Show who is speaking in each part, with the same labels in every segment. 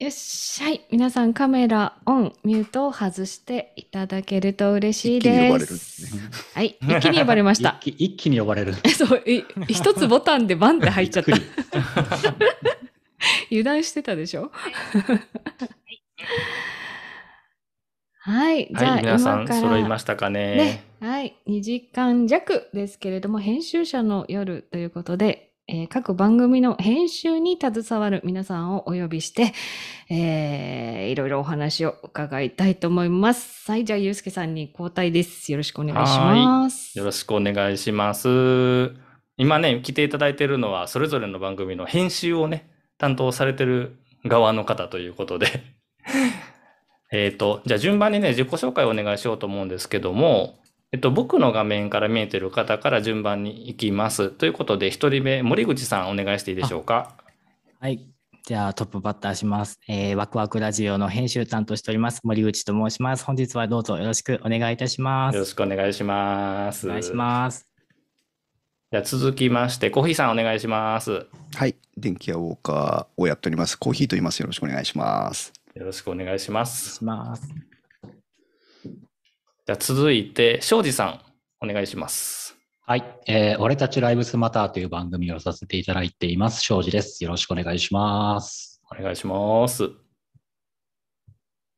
Speaker 1: よっしゃい。皆さんカメラオン、ミュートを外していただけると嬉しい
Speaker 2: 一気に呼ばれるね。
Speaker 1: はい。一気に呼ばれました。
Speaker 3: 一 気一気に呼ばれる。
Speaker 1: そう、い一つボタンでバンって入っちゃった。油断してたでしょ？はい。じゃあ、
Speaker 4: はい、皆さん揃いましたかね。
Speaker 1: ね、はい、2時間弱ですけれども、編集者の夜ということで、えー各番組の編集に携わる皆さんをお呼びして、えーいろいろお話を伺いたいと思います。はい、じゃあ、ゆうすけさんに交代です。よろしくお願いします。
Speaker 4: よろしくお願いします。今ね、来ていただいているのは、それぞれの番組の編集をね、担当されてる側の方ということで。えっと、じゃあ順番にね、自己紹介をお願いしようと思うんですけども、えっと、僕の画面から見えてる方から順番に行きます。ということで、一人目、森口さんお願いしていいでしょうか？
Speaker 3: はい。じゃあトップバッターします。えー、ワクワクラジオの編集担当しております。森口と申します。本日はどうぞよろしくお願いいたします。
Speaker 4: よろしくお願いします。
Speaker 3: お願いします。
Speaker 4: じゃあ続きまして、コーヒーさんお願いします。
Speaker 2: はい。電気屋ウォーカーをやっております。コーヒーと言います。よろしくお願いします。
Speaker 4: よろしくお願いしま
Speaker 3: お願い
Speaker 4: す。
Speaker 3: します。
Speaker 4: じゃあ続いて、庄司さん、お願いします。
Speaker 5: はい、えー俺たちライブスマターという番組をさせていただいています。庄司です。よろしくお願いします。
Speaker 4: お願いします。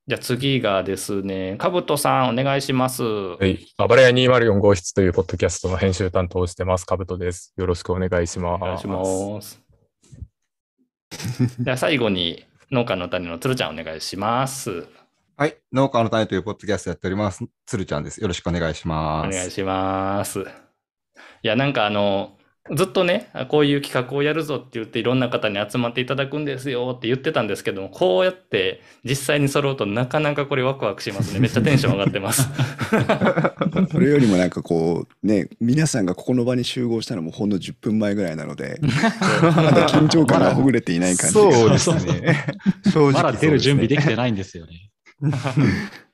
Speaker 4: じゃあ次がですね、かぶとさん、お願いします。
Speaker 6: はい。あばらや204号室というポッドキャストの編集担当をしてます、かぶとです。よろしくお願いします。
Speaker 4: お願いします。じゃあ最後に、農家の種のつるちゃん、お願いします。
Speaker 7: はい。農家の種というポッドキャストやっております。つるちゃんです。よろしくお願いし
Speaker 4: お
Speaker 7: ます。
Speaker 4: 願いします。いや、なんかあの、ずっとね、こういう企画をやるぞって言っていろんな方に集まっていただくんですよって言ってたんですけども、こうやって実際に揃うとなかなかこれワクワクしますね。めっちゃテンション上がってます。
Speaker 2: それよりもなんかこう、ね、皆さんがここの場に集合したのもほんの10分前ぐらいなので、まだ緊張感がほぐれていない感じが。
Speaker 7: そうですね。正直
Speaker 5: まだ出る準備できて
Speaker 7: い。
Speaker 5: ないんですよね。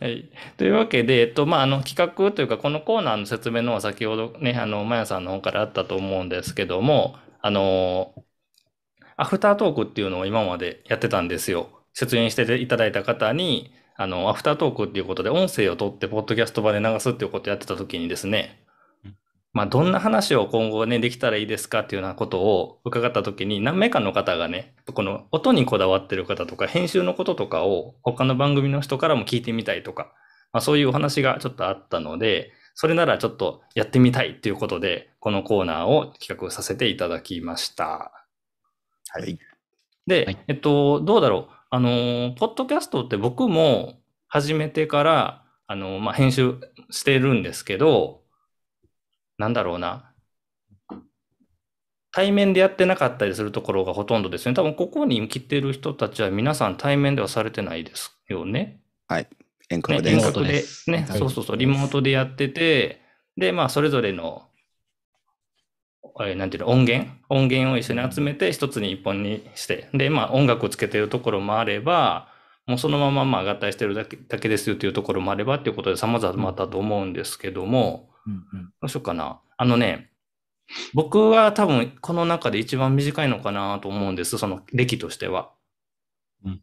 Speaker 4: はい。というわけで、えっと、まあ、あの、企画というか、このコーナーの説明のは先ほどね、あの、まやさんの方からあったと思うんですけども、あの、アフタートークっていうのを今までやってたんですよ。出演していただいた方に、あの、アフタートークっていうことで音声を取って、ポッドキャスト場で流すっていうことをやってた時にですね、まあ、どんな話を今後ね、できたらいいですかっていうようなことを伺った時に、何名かの方がね、この音にこだわってる方とか、編集のこととかを他の番組の人からも聞いてみたいとか、まあ、そういうお話がちょっとあったので、それならちょっとやってみたいっていうことで、このコーナーを企画させていただきました。
Speaker 2: はい。
Speaker 4: で、
Speaker 5: はい
Speaker 4: えっと、どうだろう。あのー、ポッドキャストって僕も始めてから、あのーまあ、編集してるんですけど、なんだろうな。対面でやってなかったりするところがほとんどですね。多分ここに来てる人たちは皆さん対面ではされてないですよね。
Speaker 2: 遠
Speaker 4: ね、
Speaker 2: 隔で。
Speaker 4: 遠
Speaker 5: リモート
Speaker 4: 隔でね、
Speaker 5: はい。
Speaker 4: そうそうそう、リモートでやってて、で、まあ、それぞれの、えーなんていうの、音源？音源を一緒に集めて、一つに一本にして、で、まあ、音楽をつけてるところもあれば、もうそのまま、まあ、合体してるだけだけですよというところもあればっていうことで様々だと思うんですけども、
Speaker 3: うんうん。
Speaker 4: どうしようかな。あのね、僕は多分この中で一番短いのかなと思うんです、その歴としては。
Speaker 5: うん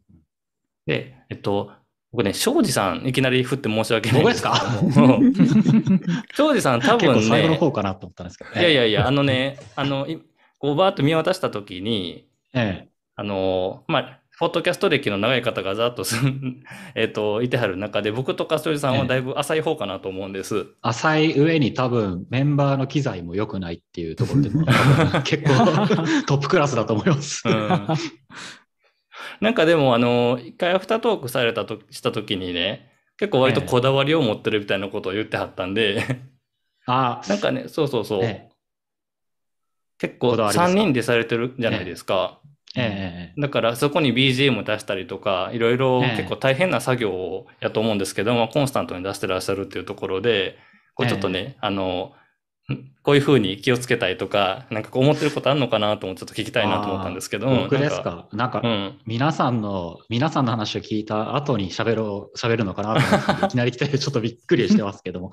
Speaker 4: で、えっと、僕ね、庄司さん、いきなり振って申し訳ない
Speaker 5: ですか？
Speaker 4: 庄司さん、多分ね、
Speaker 5: 最後の方かなと思ったんですけど。ね。
Speaker 4: いやいやいや、あのね、あの、いこうバーッと見渡したときに、
Speaker 5: ええ。
Speaker 4: あの、まあ、ポッドキャスト歴の長い方がざっとすん、えっと、いてはる中で、僕とか庄司さんはだいぶ浅い方かなと思うんです。
Speaker 5: 浅い上に多分メンバーの機材も良くないっていうところでも 結構トップクラスだと思います。
Speaker 4: うんなんかでも、あの、一回アフタートークされたと、したときにね、結構割とこだわりを持ってるみたいなことを言ってはったんで、
Speaker 5: あ
Speaker 4: なんかね、そうそうそう。
Speaker 5: え
Speaker 4: 結構
Speaker 5: こだわりですか
Speaker 4: 3人でされてるじゃないですか。
Speaker 5: えええ
Speaker 4: だからそこに BGM 出したりとか、いろいろ
Speaker 5: ええ
Speaker 4: 結構大変な作業やと思うんですけども、コンスタントに出してらっしゃるっていうところで、こうちょっとね、あの、んこういうふうに気をつけたいとか、なんかこう思ってることあるのかなと思ってちょっと聞きたいなと思ったんですけど。
Speaker 5: 僕です
Speaker 4: なん
Speaker 5: かなんか、
Speaker 4: うん。
Speaker 5: 皆さんの、皆さんの話を聞いた後に喋ろう、喋るのかなと思って、いきなり来てちょっとびっくりしてますけども、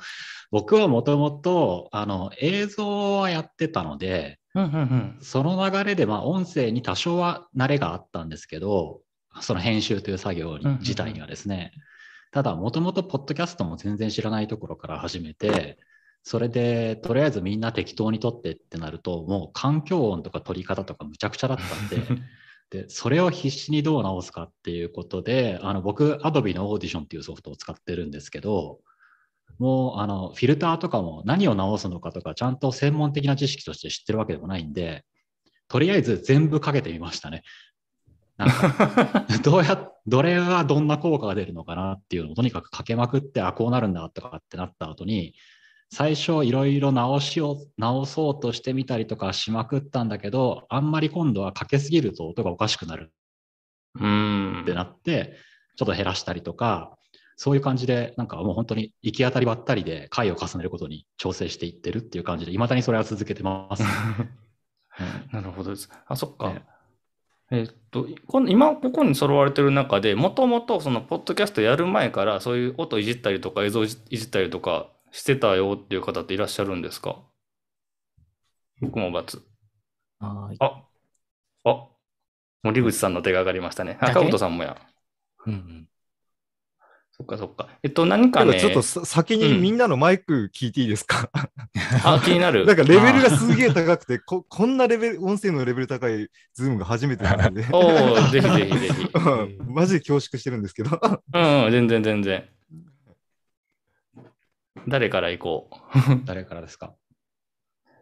Speaker 5: 僕はもともと、あの、映像はやってたので、
Speaker 4: うんうんうん。
Speaker 5: その流れで、まあ、音声に多少は慣れがあったんですけど、その編集という作業に
Speaker 4: うんうんうん
Speaker 5: 自体にはですね、ただ、もともとポッドキャストも全然知らないところから始めて、それで、とりあえずみんな適当に撮ってってなると、もう環境音とか撮り方とかむちゃくちゃだったんで、で、それを必死にどう直すかっていうことで、あの、僕、Adobe の Audition っていうソフトを使ってるんですけど、もう、あの、フィルターとかも何を直すのかとか、ちゃんと専門的な知識として知ってるわけでもないんで、とりあえず全部かけてみましたね。なんか、どうや、どれがどんな効果が出るのかなっていうのをとにかくかけまくって、あ、こうなるんだとかってなった後に、最初いろいろ直しを、直そうとしてみたりとかしまくったんだけど、あんまり今度はかけすぎると音がおかしくなる
Speaker 4: うん
Speaker 5: ってなって、ちょっと減らしたりとか、そういう感じで、なんかもう本当に行き当たりばったりで回を重ねることに調整していってるっていう感じで、未だにそれは続けてます。
Speaker 4: なるほどです。あ、そっか。
Speaker 5: ね
Speaker 4: えっと、今ここに揃われてる中で、もともとそのポッドキャストやる前から、そういう音いじったりとか映像いじいじったりとかしてたよっていう方っていらっしゃるんですか？僕も×。
Speaker 3: はい
Speaker 4: あ、あ、森口さんの手が上がりましたね。あ、
Speaker 3: だけ？
Speaker 4: かぶとさんもや。
Speaker 3: うんうん
Speaker 4: そっかそっか。えっと、何かね、
Speaker 8: ちょっとさ先にみんなのマイク聞いていいですか、
Speaker 4: あ、気になる。
Speaker 8: なんかレベルがすげえ高くて、ここんなレベル、音声のレベル高い Zoom が初めてなので、
Speaker 4: おおぜひぜひぜひ。
Speaker 8: うんマジで恐縮してるんですけど、
Speaker 4: うん、うん、全然全然。誰から行こう？
Speaker 5: 誰からですか？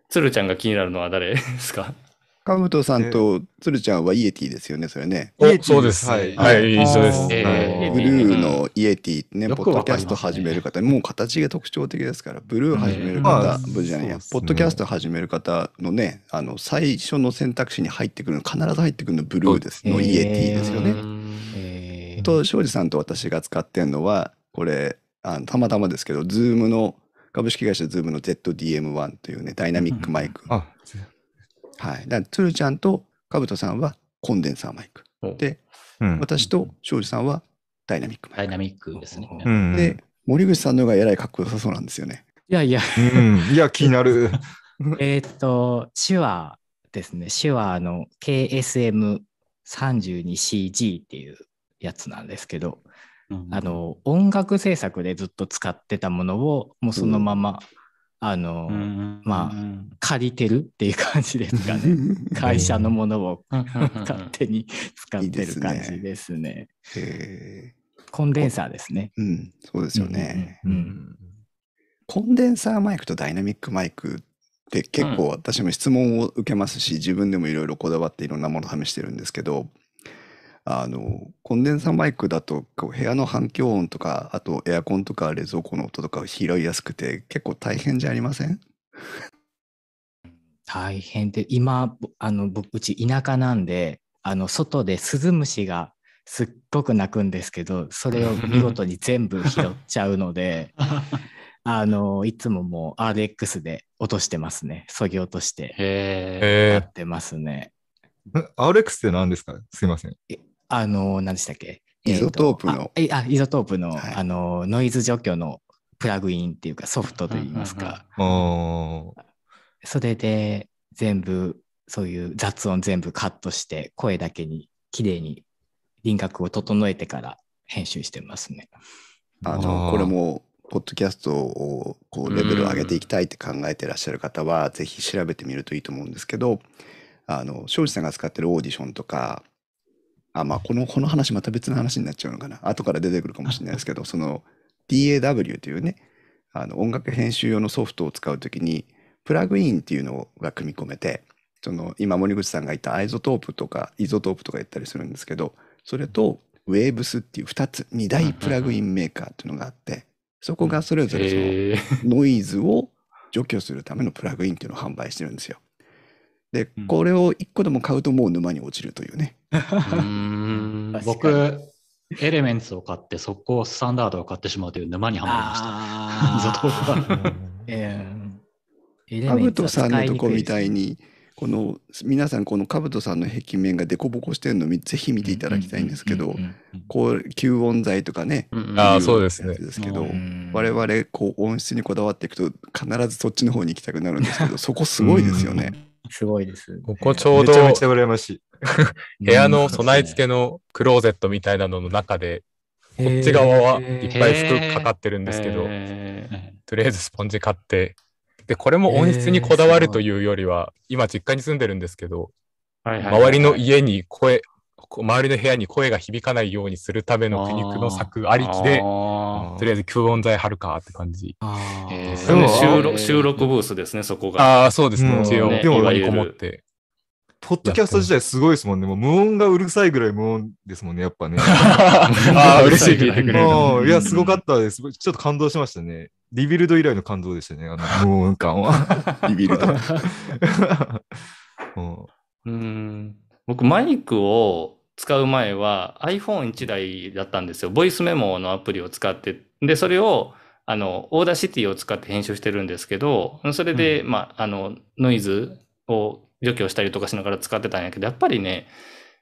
Speaker 4: 鶴ちゃんが気になるのは誰ですか？
Speaker 2: かぶとさんと鶴ちゃんは Yeti ですよね、それね。
Speaker 6: おそうです。
Speaker 8: は
Speaker 6: はいい、一緒です。
Speaker 4: えー。
Speaker 2: ブルーの Yeti ね、
Speaker 5: よ
Speaker 2: ポッドキャスト始める方、もう形が特徴的ですから、ブルー始める
Speaker 8: うん。
Speaker 2: 方、
Speaker 8: まあ
Speaker 2: ブルーじゃないや、
Speaker 8: そうですね。
Speaker 2: ポッドキャスト始める方のね、あの最初の選択肢に入ってくるの、必ず入ってくるのブルーです。の、 Yeti ですよね。
Speaker 3: えー。
Speaker 2: と、庄司さんと私が使ってるのは、これ、あのたまたまですけど、ズームの、株式会社ズームの ZDM1 というね、ダイナミックマイク。
Speaker 8: あ、
Speaker 2: はい。だから、鶴ちゃんとかぶとさんはコンデンサーマイク。で、
Speaker 8: うん。
Speaker 2: 私と庄司さんはダイナミックマイ
Speaker 5: ダイナミックですね。
Speaker 8: うん
Speaker 2: ク。で、森口さんの方がえらいかっこよさそうなんですよね。
Speaker 3: いやいや、
Speaker 8: うん、いや、気になる。
Speaker 3: えーっと、手話ですね。手話の KSM32CG っていうやつなんですけど、
Speaker 5: うん
Speaker 3: あの、音楽制作でずっと使ってたものを、もうそのまま、あの、
Speaker 5: うん
Speaker 3: まあ
Speaker 5: うん
Speaker 3: 借りてるっていう感じですかね。会社のものを勝手に使ってる
Speaker 2: いいですね
Speaker 3: 感じですね。
Speaker 2: へ
Speaker 3: コンデンサーですね。
Speaker 2: ーうん、そうですよね。
Speaker 3: うんうん
Speaker 2: コンデンサーマイクとダイナミックマイクって結構私も質問を受けますし、自分でもいろいろこだわっていろんなもの試してるんですけど、あの、コンデンサーマイクだとこう部屋の反響音とか、あとエアコンとか冷蔵庫の音とかを拾いやすくて結構大変じゃありません？
Speaker 3: 大変で、今、ぼあの、僕、うち田舎なんで、あの、外でスズムシがすっごく鳴くんですけど、それを見事に全部拾っちゃうので、あの、いつももう RX で落としてますね。そぎ落として
Speaker 5: へ
Speaker 3: や
Speaker 6: え
Speaker 3: ってますね。
Speaker 8: RX って何ですか？すいません。
Speaker 3: あの、何でしたっけ？
Speaker 2: iZotope の。
Speaker 3: えっとああ、 iZotope の、
Speaker 2: はい。
Speaker 3: あの、ノイズ除去のプラグインっていうかソフトといいますか、それで全部、そういう雑音全部カットして、声だけに綺麗に輪郭を整えてから編集してますね。
Speaker 2: あの、これも、ポッドキャストをこうレベルを上げていきたいって考えてらっしゃる方は、ぜひ調べてみるといいと思うんですけど、あの、庄司さんが使ってるオーディションとか、あ、まあ、この、この話また別の話になっちゃうのかな。後から出てくるかもしれないですけど、その DAW というね、あの、音楽編集用のソフトを使うときに、プラグインっていうのが組み込めて、その、今森口さんが言った iZotope とか、 iZotope とか言ったりするんですけど、それと、ウェーブスっていう2つ、2大プラグインメーカーっていうのがあって、そこがそれぞれそのノイズを除去するためのプラグインっていうのを販売してるんですよ。で
Speaker 5: うん、
Speaker 2: これを1個でも買うともう沼に落ちるというね。
Speaker 4: う
Speaker 5: 僕、 Elements を買って、速攻 Standard を買ってしまうという沼にはまりました。
Speaker 3: あ
Speaker 5: イゾトープは
Speaker 3: え
Speaker 2: カブトさんのとこみたい
Speaker 3: に。
Speaker 2: に、この皆さんこのカブトさんの壁面がデコボコしてるのをぜひ見ていただきたいんですけどこう吸音材とかね、
Speaker 4: うん
Speaker 6: あそうですね。
Speaker 2: ですけど
Speaker 5: う、
Speaker 3: ん。
Speaker 2: 我々こう音質にこだわっていくと必ずそっちの方に行きたくなるんですけど、そこすごいですよね。
Speaker 3: すごいです。
Speaker 6: ここちょうど
Speaker 8: めちゃめちゃ羨ましい。
Speaker 6: 部屋の備え付けのクローゼットみたいなのの中で、こっち側はいっぱい服かかってるんですけど、とりあえずスポンジ買って、で、これも音質にこだわるというよりは、今実家に住んでるんですけど、周りの家に声、こ周りの部屋に声が響かないようにするための苦肉の策ありきで、
Speaker 4: あ
Speaker 6: とりあえず吸音材貼るかって感じ。
Speaker 4: 収録収録ブースですね、そこが。
Speaker 6: ああ、そうですね。
Speaker 8: うん
Speaker 6: 一応、
Speaker 4: ね
Speaker 8: でも
Speaker 6: ここにこもって。
Speaker 8: ポッドキャスト自体すごいですもんね。もう無音がうるさいぐらい無音ですもんね、やっぱね。
Speaker 6: ああ、嬉しい。聞いてくれる。
Speaker 8: うんいや、すごかったです。ちょっと感動しましたね。リビルド以来の感動でしたね、あの 無音感は。
Speaker 2: ビビると。
Speaker 8: うん
Speaker 4: うん僕、マイクを使う前は iPhone1 台だったんですよ。ボイスメモのアプリを使って。で、それを、あの、 Audacity を使って編集してるんですけど、それで、まあ、あの、ノイズを除去したりとかしながら使ってたんやけど、やっぱりね、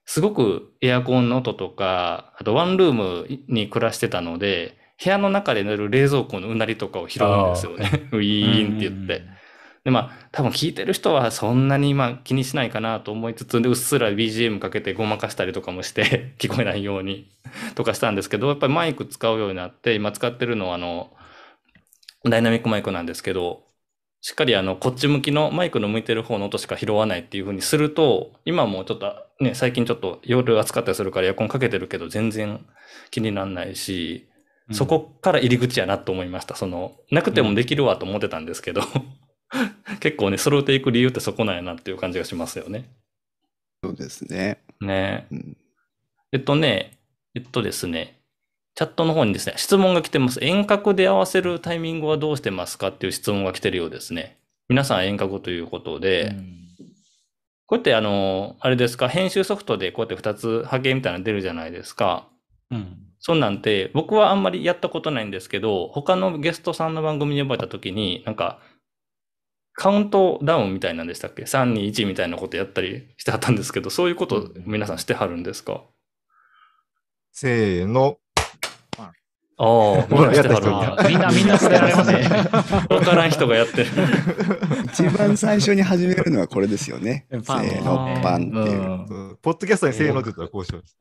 Speaker 4: すごくエアコンの音とか、あとワンルームに暮らしてたので、部屋の中で鳴る冷蔵庫のうなりとかを拾うんですよね。ウィーンって言って。で、まあ、多分聞いてる人はそんなに今気にしないかなと思いつつ、で、うっすら BGM かけてごまかしたりとかもして、聞こえないように とかしたんですけど、やっぱりマイク使うようになって、今使ってるのはあの、ダイナミックマイクなんですけど、しっかりあの、こっち向きのマイクの向いてる方の音しか拾わないっていう風にすると、今もちょっとね、最近ちょっと夜暑かったりするからエアコンかけてるけど全然気にならないし、そこから入り口やなと思いました。その、なくてもできるわと思ってたんですけど、結構ね、揃えていく理由ってそこなんやなっていう感じがしますよね。
Speaker 2: そうですね。
Speaker 4: ね
Speaker 2: うん
Speaker 4: えっとね、えっとですね、チャットの方にですね、質問が来てます。遠隔で合わせるタイミングはどうしてますかっていう質問が来てるようですね。皆さん遠隔ということで、こうやってあの、あれですか、編集ソフトでこうやって2つ波形みたいなの出るじゃないですか。
Speaker 5: うん
Speaker 4: そんなんて、僕はあんまりやったことないんですけど、他のゲストさんの番組に呼ばれた時に、なんか、カウントダウンみたいなんでしたっけ ?3、2、1みたいなことやったりしてはったんですけど、そういうこと皆さんしてはるんですか？
Speaker 8: せーの。
Speaker 4: ああ、みんなしてはる
Speaker 5: みんなみんな捨てられますね。
Speaker 4: わからん人がやってる。
Speaker 2: 一番最初に始めるのはこれですよね。せ
Speaker 3: パン
Speaker 2: ーの、パンっていう。
Speaker 8: そうポッドキャストにせーのって言ったらこうします。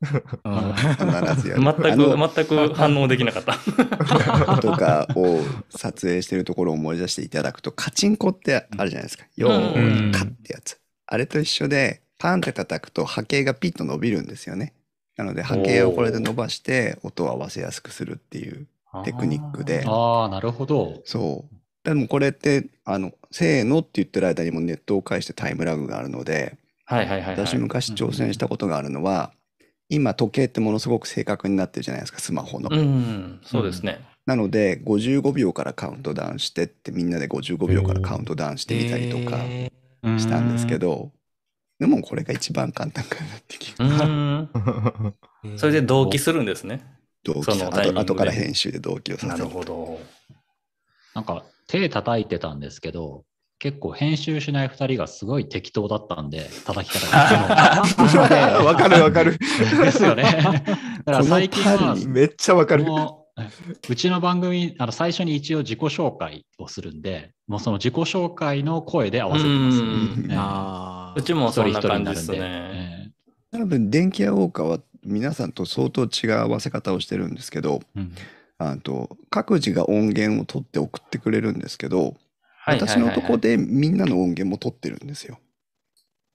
Speaker 2: 必ずやる。
Speaker 4: 全く、全く反応できなかった。
Speaker 2: とかを撮影してるところを思い出していただくと、カチンコってあるじゃないですか。よーい、カってやつ。あれと一緒で、パンって叩くと波形がピッと伸びるんですよね。なので波形をこれで伸ばして音を合わせやすくするっていうテクニックで。
Speaker 5: ああ、なるほど。
Speaker 2: そう。でもこれって、あの、せーのって言ってる間にもネットを介してタイムラグがあるので、
Speaker 4: はいはいはい、はい。
Speaker 2: 私昔挑戦したことがあるのは、今時計ってものすごく正確になってるじゃないですか、スマホの。
Speaker 4: うん、そうですね。
Speaker 2: なので、55秒からカウントダウンしてって、みんなで55秒からカウントダウンしてみたりとかしたんですけど、でもこれが一番簡単かなって気
Speaker 4: う
Speaker 2: が。
Speaker 4: ん。それで同期するんですね。そ
Speaker 2: 同期さ
Speaker 4: のタイミングで
Speaker 2: 後後から編集で同期をさ
Speaker 4: なる
Speaker 2: せる。
Speaker 4: ほど。
Speaker 5: なんか手叩いてたんですけど、結構編集しない二人がすごい適当だったんで、叩き方が。
Speaker 8: わかるわかる。
Speaker 5: ですよね。だから最近は
Speaker 8: めっちゃわかる。
Speaker 5: もううちの番組、あの最初に一応自己紹介をするんで、もうその自己紹介の声で合わせてます。
Speaker 4: うん
Speaker 5: ええ
Speaker 3: あ
Speaker 4: うちもそんな感じです。ね。
Speaker 5: え
Speaker 2: 多分、電気屋ウォーカーは皆さんと相当違う合わせ方をしてるんですけど、
Speaker 5: えうん
Speaker 2: あと各自が音源を取って送ってくれるんですけど、
Speaker 4: はいはいはいはい
Speaker 2: 私のとこでみんなの音源も取ってるんですよ。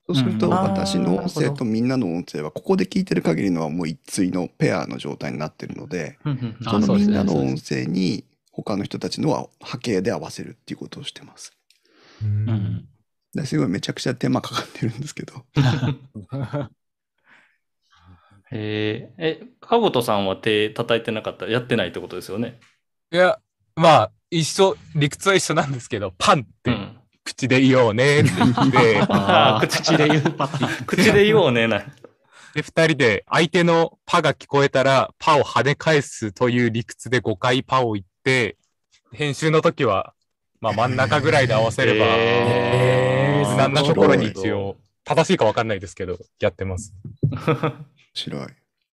Speaker 2: そうすると
Speaker 5: うん
Speaker 2: 私の音声とみんなの音声はここで聞いてる限りのはもう一対のペアの状態になってるので、
Speaker 5: そ
Speaker 2: のみんなの音声に他の人たちのは波形で合わせるっていうことをしてます。
Speaker 5: うんうん
Speaker 2: ですごいめちゃくちゃ手間かかってるんですけど。
Speaker 4: えーえ、かごとさんは手叩いてなかった？やってないってことですよね？
Speaker 6: いや、まあ、一緒、理屈は一緒なんですけど、パンって
Speaker 4: うん。
Speaker 6: 口で言おうねって言って、
Speaker 4: 口
Speaker 5: 口で言うパッティ
Speaker 4: 口で言おうねな。
Speaker 6: で、二人で相手のパが聞こえたら、パを跳ね返すという理屈で5回パを言って、編集の時は、まあ真ん中ぐらいで合わせれば、
Speaker 4: へー
Speaker 6: なところに一応、正しいか分かんないですけど、やってます。
Speaker 2: 面白い。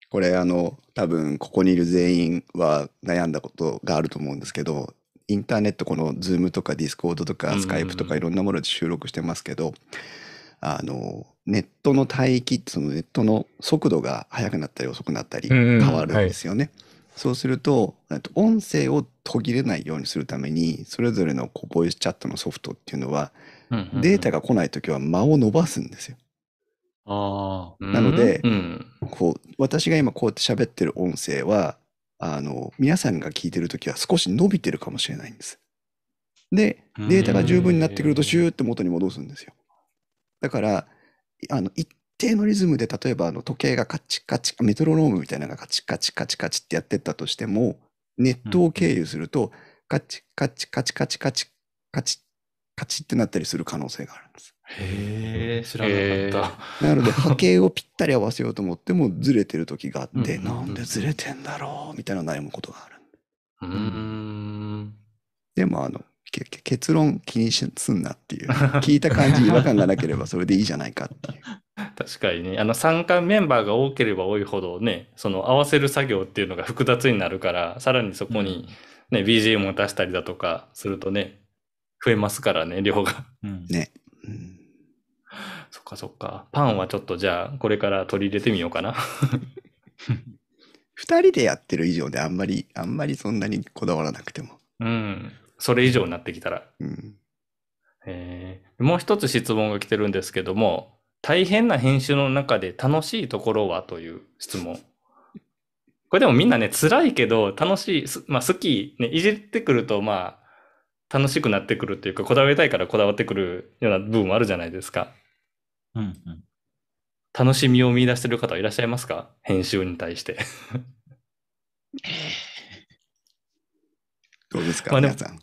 Speaker 2: これあの多分ここにいる全員は悩んだことがあると思うんですけどインターネットこの Zoom とか Discord とか Skype とかいろんなもので収録してますけど、あの、ネットの帯域、そのネットの速度が速くなったり遅くなったり変わるんですよね。そうすると、えっと音声を途切れないようにするために、それぞれのこうボイスチャットのソフトっていうのは、データ
Speaker 5: が。
Speaker 2: が来ないときは間を伸ばすんですよ。
Speaker 5: ああ。
Speaker 2: なので
Speaker 4: うん。
Speaker 2: こう、私が今こうやって喋ってる音声は、あの、皆さんが聞いてるときは少し伸びてるかもしれないんです。で、データが十分になってくるとシューって元に戻すんですよ。だから、あの、一定のリズムで、例えばあの時計がカチカチ、メトロノームみたいなのがカチカチカチカチってやってったとしても、ネットを経由すると、カチカチカチカチカチカチカチってなったりする可能性があるんです。
Speaker 4: へえ、知らなかっ
Speaker 2: なので波形をぴったり合わせようと思ってもずれてる時があって、
Speaker 5: うん
Speaker 2: なんでずれてんだろうみたいな悩むことがある。
Speaker 4: た。うーん。
Speaker 2: でもあの結論気にしすんなっていう聞いた感じ違和感がなければそれでいいじゃないかっていう。
Speaker 4: 確かにね、あの参加メンバーが多ければ多いほどね、その合わせる作業っていうのが複雑になるから、さらにそこにね、BGM を出したりだとかするとね、増えますからね、量が。
Speaker 5: うん
Speaker 2: ね。うん
Speaker 4: そっかそっか。パンはちょっとじゃあ、これから取り入れてみようかな。
Speaker 2: 二人でやってる以上であんまりあんまりそんなにこだわらなくても。
Speaker 4: うん。それ以上になってきたら。
Speaker 2: うん、
Speaker 4: えーもう一つ質問が来てるんですけども、大変な編集の中で楽しいところはという質問。これでもみんなね、辛いけど楽しい、すまあ好き、ね、いじってくるとまあ楽しくなってくるっていうか、こだわりたいからこだわってくるような部分もあるじゃないですか。
Speaker 5: うんうん
Speaker 4: 楽しみを見出してる方はいらっしゃいますか？編集に対して。
Speaker 2: どうですか、
Speaker 4: まあ
Speaker 2: 皆さん。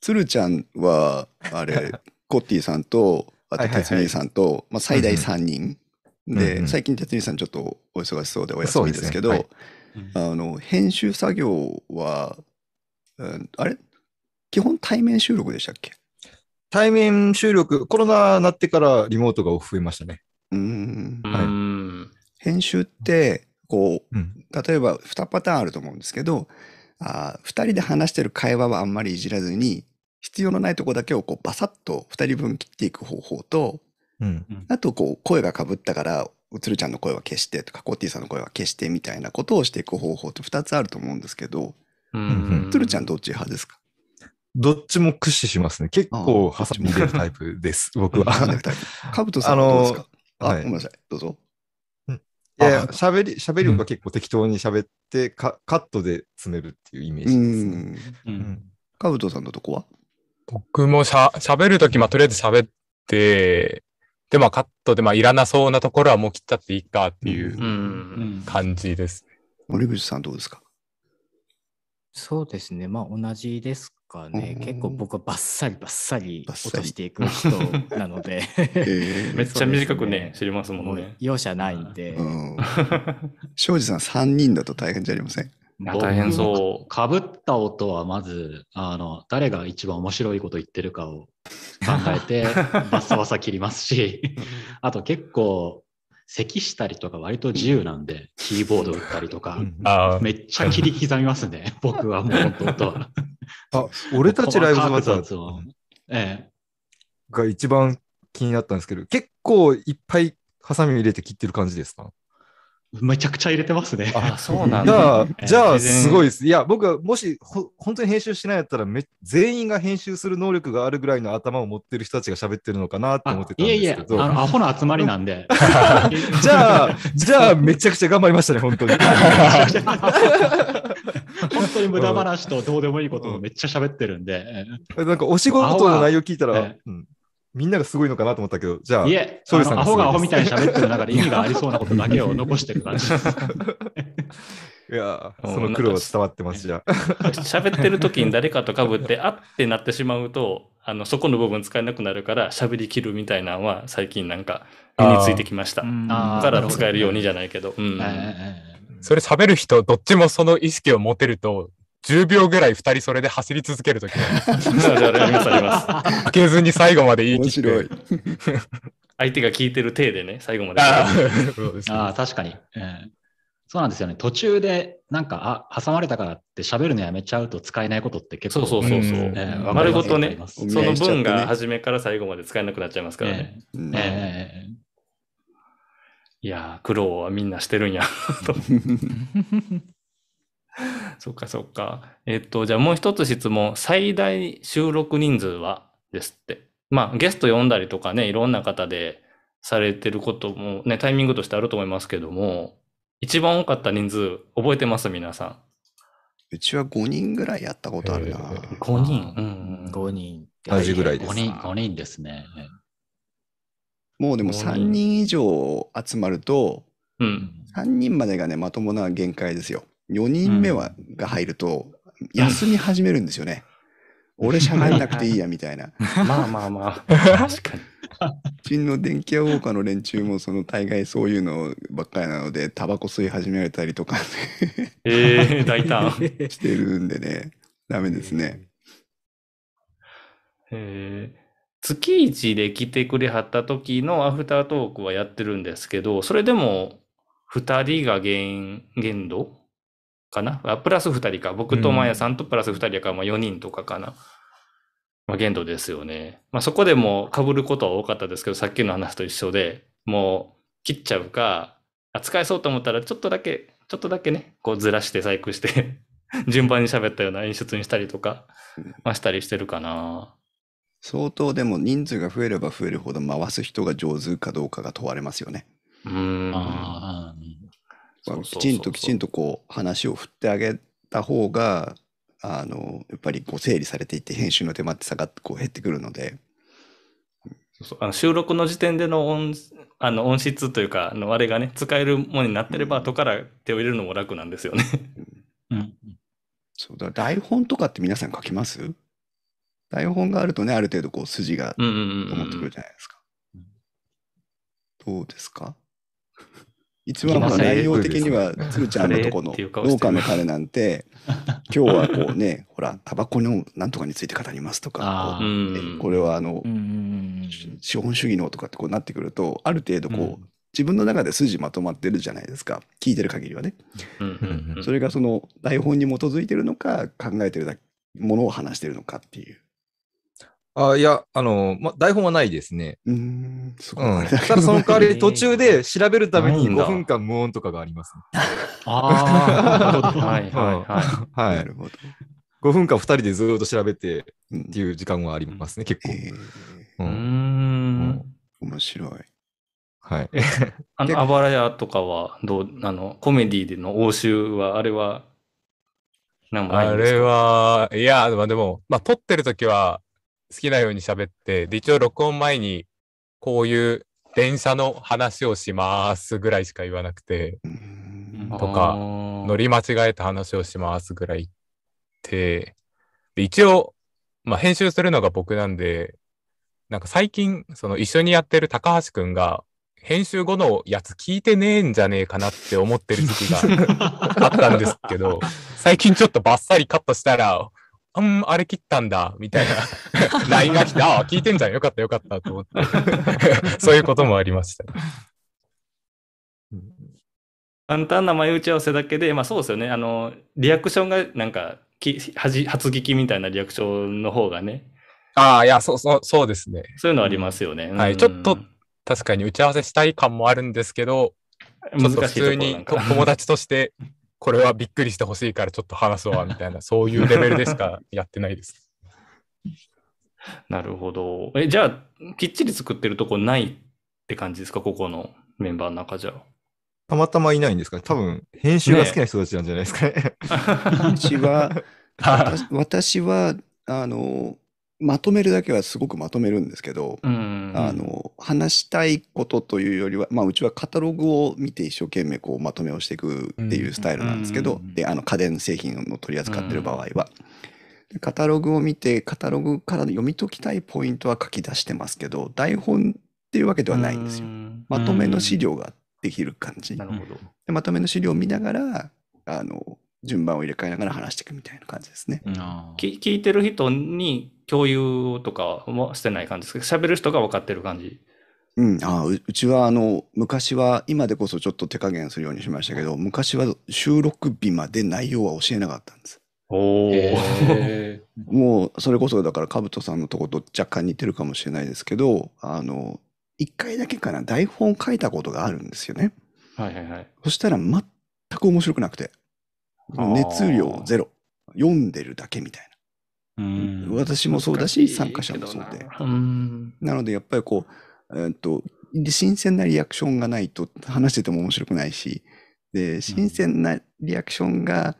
Speaker 2: 鶴ちゃんはあれ コッティさんとあと
Speaker 8: はいはいはい
Speaker 2: 哲兄さんと、まあ、最大3人。で、
Speaker 8: うんうん
Speaker 2: 最近哲兄さんちょっとお忙しそうでお休みですけど、
Speaker 8: ねはい
Speaker 2: あの編集作業は、うんあれ？基本対面収録でしたっけ？
Speaker 8: 対面収録、コロナなってからリモートが増えましたね。
Speaker 2: うーん
Speaker 4: う
Speaker 8: はい
Speaker 4: ん。
Speaker 2: 編集ってこう
Speaker 8: うん。
Speaker 2: 例えば2パターンあると思うんですけどあ2人で話してる会話はあんまりいじらずに必要のないとこだけをこうバサッと2人分切っていく方法と
Speaker 8: うん。
Speaker 2: あとこう声がかぶったからつるちゃんの声は消してとかコッティさんの声は消してみたいなことをしていく方法と2つあると思うんですけど
Speaker 4: うん
Speaker 2: つるちゃんどっち派ですか？
Speaker 8: どっちも駆使しますね。結構
Speaker 2: ああ
Speaker 8: 挟み入れるタイプです、僕は。
Speaker 2: 挟んでいくタイプ。かぶとさんはどうですか？あ,、
Speaker 8: はい。
Speaker 2: ごめんなさい。どうぞ。
Speaker 8: いや喋り、喋りは結構適当に喋って、かカットで詰めるっていうイメー
Speaker 2: う
Speaker 8: ジです
Speaker 2: かぶとさんのとこは？
Speaker 6: 僕もしゃ、喋るとき、まあ、とりあえず喋って、で、まあ、カットで、まあ、いらなそうなところはもう切っちゃっていいかっていう感じです。
Speaker 2: 森口さんどうですか？
Speaker 3: そうですね。まあ同じですかね。
Speaker 2: うん
Speaker 3: 結構僕はバッサリバッサリ
Speaker 2: バッサリ
Speaker 3: 落としていく人なので。
Speaker 2: えー
Speaker 4: めっちゃ短くね、知りますもんね。
Speaker 3: 容赦ないんで。
Speaker 2: うん庄司さん3人だと大変じゃありません？
Speaker 4: いや大変そう。
Speaker 5: かぶった音はまず、あの、誰が一番面白いこと言ってるかを考えて、バッサバサ切りますし、あと結構、咳したりとか割と自由なんで、キーボード打ったりとか、
Speaker 6: ああ、
Speaker 5: めっちゃ切り刻みますね、僕はもう本当音は。
Speaker 8: あ、俺たちライブズマタ
Speaker 5: 細かく雑音ええ。
Speaker 8: が一番気になったんですけど、結構いっぱいハサミ入れて切ってる感じですか？
Speaker 5: めちゃくちゃ入れてますね。
Speaker 4: あ、そうなんだ。
Speaker 8: じゃあ、じゃあ、
Speaker 4: 自然
Speaker 8: すごいです。いや、僕はもしほ本当に編集しないやったらめ、全員が編集する能力があるぐらいの頭を持ってる人たちが喋ってるのかなって思ってたんですけど。
Speaker 5: あのアホな集まりなんで。
Speaker 8: じゃあ、じゃあ、めちゃくちゃ頑張りましたね、本当に。
Speaker 5: 本当に無駄話とどうでもいいことをめっちゃ喋ってるんで。
Speaker 8: なんか、お仕事の内容聞いたら、
Speaker 5: ええ
Speaker 8: うんみんながすごいのかなと思ったけど、じゃあ、
Speaker 5: いえ、あ
Speaker 8: 庄司さん
Speaker 5: のアホがアホみたいに喋ってる中で意味がありそうなことだけを残してる感じです。
Speaker 8: いやその苦労は伝わってます、じゃあ。
Speaker 4: 喋ってる時に誰かと被って、あってなってしまうと、あの、そこの部分使えなくなるから、喋り切るみたいなのは最近なんか身についてきました。だから使えるようにじゃないけど。うん。
Speaker 5: え
Speaker 6: それ喋る人、どっちもその意識を持てると、10秒ぐらい2人それで走り続けるときは、
Speaker 4: ありますあります。
Speaker 6: 開けずに最後まで言い
Speaker 2: 面
Speaker 6: 切って。
Speaker 2: 白い。
Speaker 4: 相手が聞いてる体でね、最後まで。
Speaker 6: ああ、そうです
Speaker 5: えああ、確かに。ええそうなんですよね。途中で、なんか、あ、挟まれたからって喋るのやめちゃうと使えないことって結構。
Speaker 4: そうそうそうそう。
Speaker 6: うん
Speaker 5: ええわか
Speaker 4: 丸ごとねその
Speaker 2: お見合いしちゃってね
Speaker 4: 文が初めから最後まで使えなくなっちゃいますからね。
Speaker 2: うん
Speaker 5: ええ
Speaker 4: いやー、苦労はみんなしてるんや。と そっかそっか。えっと、じゃあもう一つ質問。最大収録人数はですって。まあ、ゲスト呼んだりとかね、いろんな方でされてることもね、タイミングとしてあると思いますけども、一番多かった人数覚えてます？皆さん。
Speaker 2: うちは5人ぐらいやったことあるな。
Speaker 4: 5人？うんうん。
Speaker 3: 5人。
Speaker 7: 同じぐらいです
Speaker 5: 5人、5人ですね。
Speaker 2: もうでも
Speaker 4: 五人
Speaker 2: 3人以上集まると、
Speaker 4: うん。
Speaker 2: 3人までがね、まともな限界ですよ。4人目は、が入ると、休み始めるんですよね。俺喋んなくていいや、みたいな。
Speaker 4: まあまあまあ。確かに。
Speaker 2: うちの電気屋ウォーカーの連中も、その大概そういうのばっかりなので、タバコ吸い始められたりとか
Speaker 4: ええ大胆。
Speaker 2: してるんでね、ダメですね。
Speaker 4: えー月一で来てくれはった時のアフタートークはやってるんですけど、それでも2人が限限度？かなあプラス2人か。僕とマヤさんとプラス2人やから、まあ4人とかかな。まあ限度ですよね。まあそこでも被ることは多かったですけど、さっきの話と一緒で、もう切っちゃうか、あ使えそうと思ったらちょっとだけ、ちょっとだけね、こうずらして細工して、順番に喋ったような演出にしたりとか、まあしたりしてるかな。
Speaker 2: 相当でも人数が増えれば増えるほど回す人が上手かどうかが問われますよね。
Speaker 4: うーん。
Speaker 5: あ
Speaker 2: まあきちんときちんとこう話を振ってあげた方があのやっぱりこう整理されていって編集の手間って下がってこう減ってくるので。
Speaker 4: そうそう。あの収録の時点での音あの音質というかあのあれがね使えるものになってれば後から手を入れるのも楽なんですよね。
Speaker 5: ーうん。
Speaker 2: そう。だ台本とかって皆さん書きます？台本があるとねある程度こう筋が
Speaker 4: うんうんうん
Speaker 2: 思ってくる
Speaker 4: うん。
Speaker 2: じゃないですか。どうですか？一番ほら内容的にはつるちゃんのとこの農家の彼なんて今日はこうねほらタバコのなんとかについて語りますとか
Speaker 5: あ
Speaker 2: ここれはあの資本主義のとかってこうなってくるとある程度こう、
Speaker 5: うん。
Speaker 2: 自分の中で筋まとまってるじゃないですか。聞いてる限りはね、それがその台本に基づいてるのか考えてるだものを話してるのかっていう
Speaker 8: あいや、あの、ま、台本はないですね。
Speaker 2: うーんすごい、
Speaker 8: うん。ただその代わり途中で調べるために
Speaker 4: ないんだ
Speaker 8: 5分間無音とかがあります、ね。
Speaker 5: あー
Speaker 4: はいはいは
Speaker 8: は
Speaker 2: ないる。ほど、
Speaker 8: 5分間2人でずっと調べてっ
Speaker 2: うん
Speaker 8: ていう時間はありますね、結構。
Speaker 2: えー
Speaker 8: うん
Speaker 4: ん。
Speaker 2: 面白い
Speaker 8: はい。
Speaker 4: あの、あばら屋とかはどう、あの、コメディでの応酬は、あれは、
Speaker 6: あれは、いや、まあでも、まあ撮ってる時は好きなように喋って、で、一応録音前に、こういう電車の話をしますぐらいしか言わなくて、とか乗り間違えた話をしますぐらい言って、で一応、まあ編集するのが僕なんで、なんか最近、その一緒にやってる高橋くんが、編集後のやつ聞いてねえんじゃねえかなって思ってる時期があったんですけど、最近ちょっとバッサリカットしたら、うん、あれ切ったんだ、みたいな。LINE が来て、ああ、聞いてんじゃん、よかったよかったと思って、そういうこともありました。
Speaker 4: 簡単な前打ち合わせだけで、まあそうですよね。あの、リアクションがなんか、きはじ初聞きみたいなリアクションの方がね、
Speaker 6: ああ、いや、そうそう、そうですね。
Speaker 4: そういうのありますよね。うん。
Speaker 6: はい。ちょっと確かに打ち合わせしたい感もあるんですけど、
Speaker 4: 難しいところな
Speaker 6: に友達として、これはびっくりしてほしいからちょっと話そうわ、みたいな、そういうレベルでしかやってないです。
Speaker 4: なるほど。え、じゃあ、きっちり作ってるとこないって感じですか？ここのメンバーの中じゃ。
Speaker 8: たまたまいないんですかね？多分、編集が好きな人たちなんじゃないですかね。
Speaker 2: うちは私 私はあのまとめるだけはすごくまとめるんですけど、
Speaker 4: うん。
Speaker 2: あの話したいことというよりは、まあ、うちはカタログを見て一生懸命こうまとめをしていくっていうスタイルなんですけど、
Speaker 4: うん
Speaker 2: であの家電製品を取り扱ってる場合は、でカタログを見てカタログから読み解きたいポイントは書き出してますけど台本っていうわけではないんですよ。
Speaker 4: うん
Speaker 2: まとめの資料ができる感じ。
Speaker 4: なるほど。
Speaker 2: でまとめの資料を見ながらあの順番を入れ替えながら話していくみたいな感じですね。
Speaker 4: 聞いてる人に共有とかもしてない感じですか喋る人が分かってる感じ。
Speaker 2: うん、あううちはあの昔は今でこそちょっと手加減するようにしましたけど昔は収録日まで内容は教えなかったんです。
Speaker 4: お
Speaker 2: もうそれこそだからカブトさんのとこと若干似てるかもしれないですけどあの一回だけかな台本書いたことがあるんですよね。
Speaker 4: はいはいはい。
Speaker 2: そしたら全く面白くなくて熱量ゼロ読んでるだけみたい
Speaker 5: うん
Speaker 2: な私もそうだし参加者もそうで。
Speaker 4: うん。
Speaker 2: なのでやっぱりこう、えーっとで新鮮なリアクションがないと話してても面白くないしで新鮮なリアクションが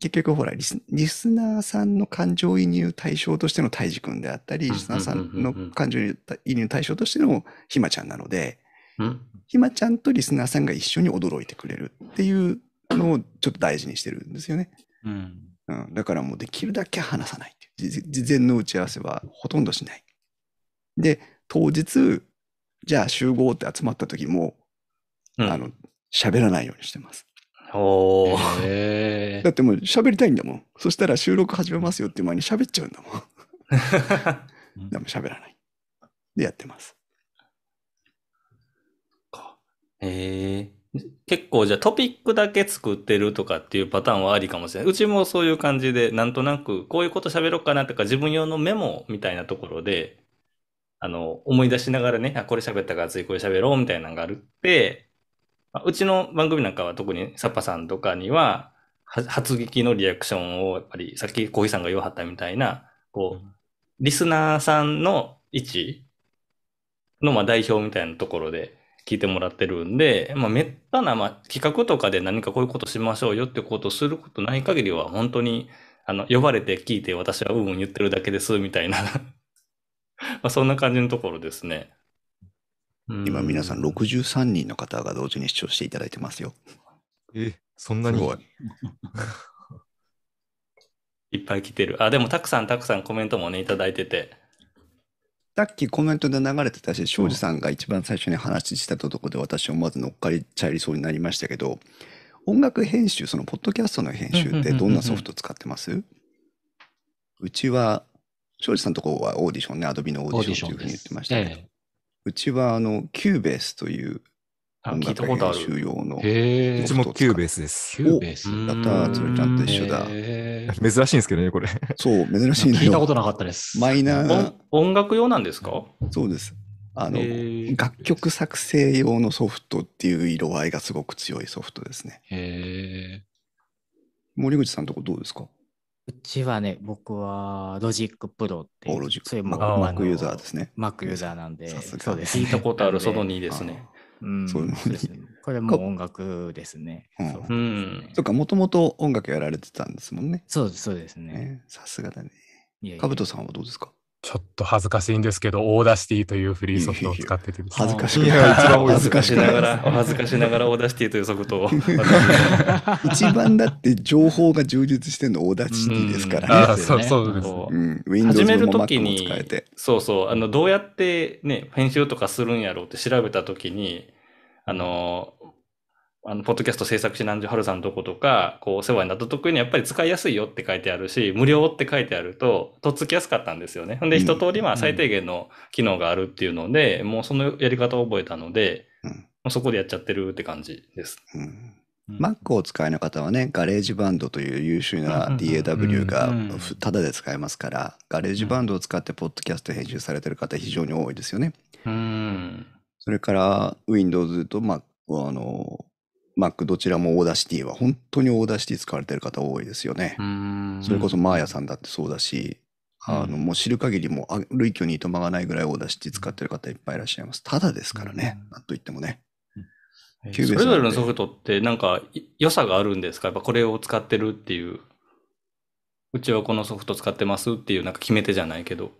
Speaker 2: 結局ほらリスリスナーさんの感情移入対象としての泰治君であったり
Speaker 4: うん。
Speaker 2: リスナーさんの感情移入対象としてのひまちゃんなので
Speaker 4: うん。
Speaker 2: ひまちゃんとリスナーさんが一緒に驚いてくれるっていうのをちょっと大事にしてるんですよね。
Speaker 5: うん。
Speaker 2: うん、だからもうできるだけ話さない事前の打ち合わせはほとんどしない。で、当日、じゃあ集合って集まった時も、
Speaker 4: うん
Speaker 2: あの、喋らないようにしてます。
Speaker 4: おー。
Speaker 5: へ
Speaker 2: だってもう喋りたいんだもん。そしたら収録始めますよって前に喋っちゃうんだもん。でも喋らない。でやってます。
Speaker 4: へえ。結構じゃあトピックだけ作ってるとかっていうパターンはありかもしれない。うちもそういう感じで、なんとなくこういうこと喋ろうかなとか自分用のメモみたいなところで、あの、思い出しながらね、あ、これ喋ったから次これ喋ろうみたいなのがあるって、まあうちの番組なんかは特にサッパさんとかには、は発撃のリアクションをやっぱりさっきコーヒーさんが言わはったみたいな、こう、リスナーさんの位置のまあ代表みたいなところで聞いてもらってるんで、まあ、めったな、まあ、企画とかで何かこういうことしましょうよってことをすることない限りは、本当に、あの、呼ばれて聞いて私はうんうん言ってるだけです、みたいな。まあ、そんな感じのところですね。
Speaker 2: 今皆さん
Speaker 4: う
Speaker 2: 63人の方が同時に視聴していただいてますよ。
Speaker 8: え、そんなに？
Speaker 2: すごい。
Speaker 4: いっぱい来てる。あ、でもたくさんたくさんコメントもね、いただいてて。
Speaker 2: さっきコメントで流れてたし、庄司さんが一番最初に話したところで私思わず乗っかりちゃいそうになりましたけど、音楽編集、そのポッドキャストの編集ってどんなソフト使ってます？うちは、庄司さんのところはオーディションね、 Adobe のオーディションというふうに言ってましたけど、
Speaker 5: え
Speaker 2: うちはあの、 Cubase という
Speaker 4: あ、
Speaker 2: 音
Speaker 4: 聞いた
Speaker 2: 楽
Speaker 4: ことある。
Speaker 2: 編集用の
Speaker 8: うちも Cubase です。
Speaker 2: Cubase。ったー、つるちゃんと一緒だ。
Speaker 8: 珍しいんですけどね、これ。
Speaker 2: そう、珍しいのよ。
Speaker 5: 聞いたことなかったです。
Speaker 2: マイナーな
Speaker 4: 音、音楽用なんですか？
Speaker 2: そうです。あの、楽曲作成用のソフトっていう色合いがすごく強いソフトですね。
Speaker 5: へ
Speaker 2: 森口さんのとこどうですか？
Speaker 3: うちはね、僕は Logic Pro っていう、そういうもう
Speaker 4: あー
Speaker 3: あの
Speaker 2: Mac ユーザーですね。
Speaker 3: Mac ユーザーなんで、
Speaker 2: さすが
Speaker 3: そうです、
Speaker 4: 聞いたことある、その
Speaker 3: に。
Speaker 4: 2ですね。
Speaker 3: うん、
Speaker 2: そう
Speaker 3: ですねこれも音楽ですね。
Speaker 2: うん。
Speaker 3: そう。
Speaker 2: か、もともと音楽やられてたんですもんね。
Speaker 3: そうです、そうですね。
Speaker 2: ね。さすがだね。かぶとさんはどうですか？
Speaker 6: ちょっと恥ずかしいんですけど、 Audacity というフリーソフトを使っててですね。
Speaker 2: 恥ずかしく
Speaker 8: い。い。
Speaker 2: 恥ずかしくない。
Speaker 4: ながら、お恥ずかしながら Audacity というソフトを。
Speaker 2: 一番だって情報が充実してるの Audacity ですからね。
Speaker 6: ああ、
Speaker 5: ですよね
Speaker 6: そうそうです。
Speaker 4: そう
Speaker 2: うん、Windows
Speaker 4: そうそう、あの、どうやってね、編集とかするんやろうって調べたときに、あの、あの、ポッドキャスト制作し南條春さんのとことか、こう、お世話になった時にやっぱり使いやすいよって書いてあるし、無料って書いてあると、とっつきやすかったんですよね。ほんで、
Speaker 2: うん
Speaker 4: 一通り、まあ、最低限の機能があるっていうので、もうそのやり方を覚えたので、
Speaker 2: うん
Speaker 4: もうそこでやっちゃってるって感じです。
Speaker 2: うん、Mac をお使いの方はね、 GarageBand という優秀な
Speaker 4: うん
Speaker 2: DAW が
Speaker 5: うん
Speaker 2: ふタダで使えますから、 GarageBand を使ってポッドキャスト編集されてる方非常に多いですよね。
Speaker 4: うん。
Speaker 2: それから Windows と Mac あの Mac どちらも Audacity は本当に Audacity 使われてる方多いですよね。
Speaker 4: うん
Speaker 2: それこそマーヤさんだってそうだし、あのもう知る限りも枚挙にいとまがないぐらい Audacity 使ってる方いっぱいいらっしゃいます。ただですからね、なんといってもね。
Speaker 4: それぞれのソフトってなんかい良さがあるんですか？やっぱこれを使ってるっていう。うちはこのソフト使ってますっていうなんか決め手じゃないけど、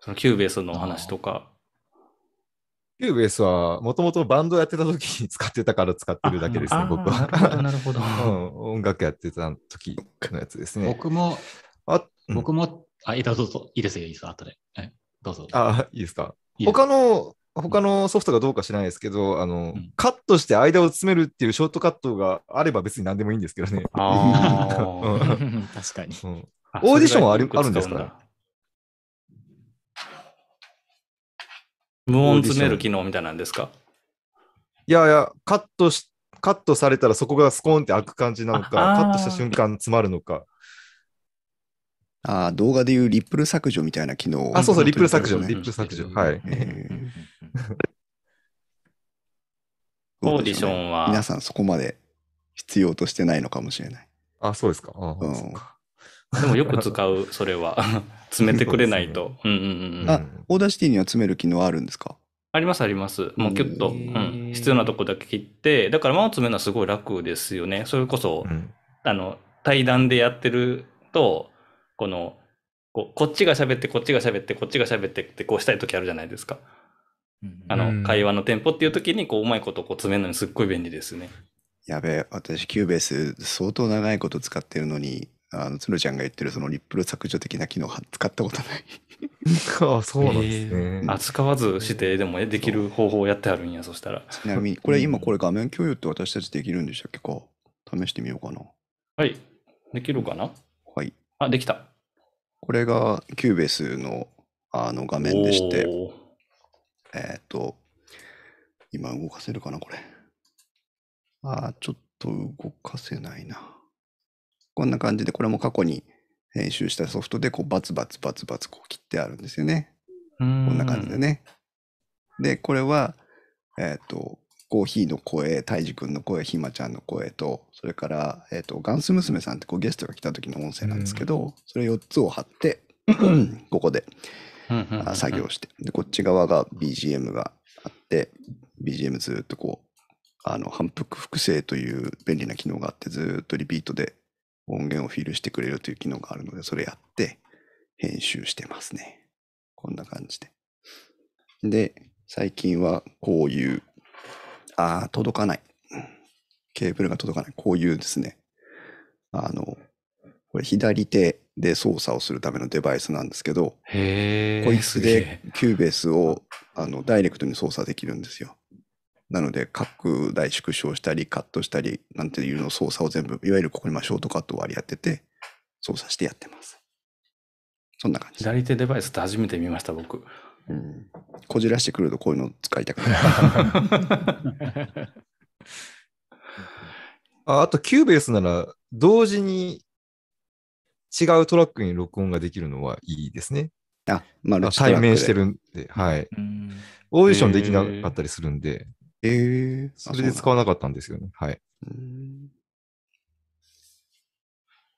Speaker 4: その Cubase の話とか。
Speaker 8: Cubase はもともとバンドやってた時に使ってたから使ってるだけですね、
Speaker 4: あ
Speaker 8: 僕は。
Speaker 4: なるほど。
Speaker 8: うん、音楽やってた時のやつですね。
Speaker 5: 僕も、
Speaker 8: あ、うん
Speaker 5: 僕も、あ、いいだどうぞ。いいですよ、いいですよ、後で。はいどうぞ。
Speaker 8: あ、いいですか？
Speaker 5: いいです
Speaker 8: 他の、他のソフトがどうか知らないですけど、あの、
Speaker 5: うん
Speaker 8: カットして間を詰めるっていうショートカットがあれば別に何でもいいんですけどね。
Speaker 4: あ
Speaker 8: うん
Speaker 4: ー
Speaker 3: 確かに。
Speaker 8: うん
Speaker 4: あ
Speaker 8: オーディションはああるんですか？
Speaker 4: 無音詰める機能みたいなんですか？
Speaker 8: いやいや、カットし、カットされたらそこがスコーンって開く感じなのか、カットした瞬間詰まるのか。
Speaker 2: ああ、動画でいうリップル削除みたいな機能を
Speaker 8: あ、そうそう、リップル
Speaker 2: 本
Speaker 8: 削除、リップル削除。はい。
Speaker 2: えー
Speaker 4: オーディションは
Speaker 2: 皆さんそこまで必要としてないのかもしれない。
Speaker 8: あ、そうですか。あ
Speaker 2: うん
Speaker 8: そうか
Speaker 4: でもよく使う、それは。詰めてくれないと。うんうんうんうん。
Speaker 2: あ、 Audacity には詰める機能あるんですか？
Speaker 4: ありますあります。もうキュッと、うん、必要なとこだけ切って、だから間を詰めるのはすごい楽ですよね。それこそ、
Speaker 8: うん
Speaker 4: あの、対談でやってると、この、こうこっちが喋って、こっちが喋って、こっちが喋ってってこうしたい時あるじゃないですか。あ
Speaker 6: う
Speaker 4: の、
Speaker 6: ん
Speaker 4: 会話のテンポっていう時に、こう、うまいことこう詰めるのにすっごい便利ですね。
Speaker 2: やべえ、私、 Cubase 相当長いこと使ってるのに、あの、つるちゃんが言ってるそのリップル削除的な機能は使ったことない。
Speaker 8: あ、そうなんですね。
Speaker 4: あ、使わずしてでもできる方法をやってあるんや、そしたら。
Speaker 2: ちなみに、これ今これ画面共有って私たちできるんでしたっけ？か？試してみようかな。
Speaker 4: はい。できるかな？
Speaker 2: はい。
Speaker 4: あ、できた。
Speaker 2: これが Cubase のあの画面でして、えっ、と、今動かせるかな、これ。あーちょっと動かせないな。こんな感じで、これも過去に編集したソフトで、こう、バツバツバツバツこう切ってあるんですよね。
Speaker 4: こ
Speaker 2: こんな感じで。ね。で、これは、えっ、と、コーヒーの声、タイジ君の声、ひまちゃんの声と、それから、えっ、と、ガンス娘さんってこうゲストが来た時の音声なんですけど、それ4つを貼って、ここで作業して、で、こっち側が BGM があって、BGM ずーっとこう、あの、反復複製という便利な機能があって、ずーっとリピートで音源をフィルしてくれるという機能があるので、それやって編集してますね。こんな感じで。で、最近はこういう、ああ、届かない。ケーブルが届かない。こういうですね、あの、これ左手で操作をするためのデバイスなんですけど。こいつで Cubase をあのダイレクトに操作できるんですよ。なので、拡大縮小したり、カットしたり、なんていうの操作を全部、いわゆるここにまあショートカット割りやってて、操作してやってます。そんな感じ。
Speaker 4: 左手デバイスって初めて見ました、僕。
Speaker 2: うん、こじらしてくるとこういうの使いたくない。
Speaker 8: ああと、 Cubase なら、同時に違うトラックに録音ができるのはいいですね。
Speaker 2: あ、まあ、
Speaker 8: あ対面して
Speaker 2: る。
Speaker 8: るんで、はい。
Speaker 3: うん
Speaker 8: オーディションできなかったりするんで、
Speaker 2: えー、
Speaker 8: それで使わなかったんですよね。はい。
Speaker 2: うん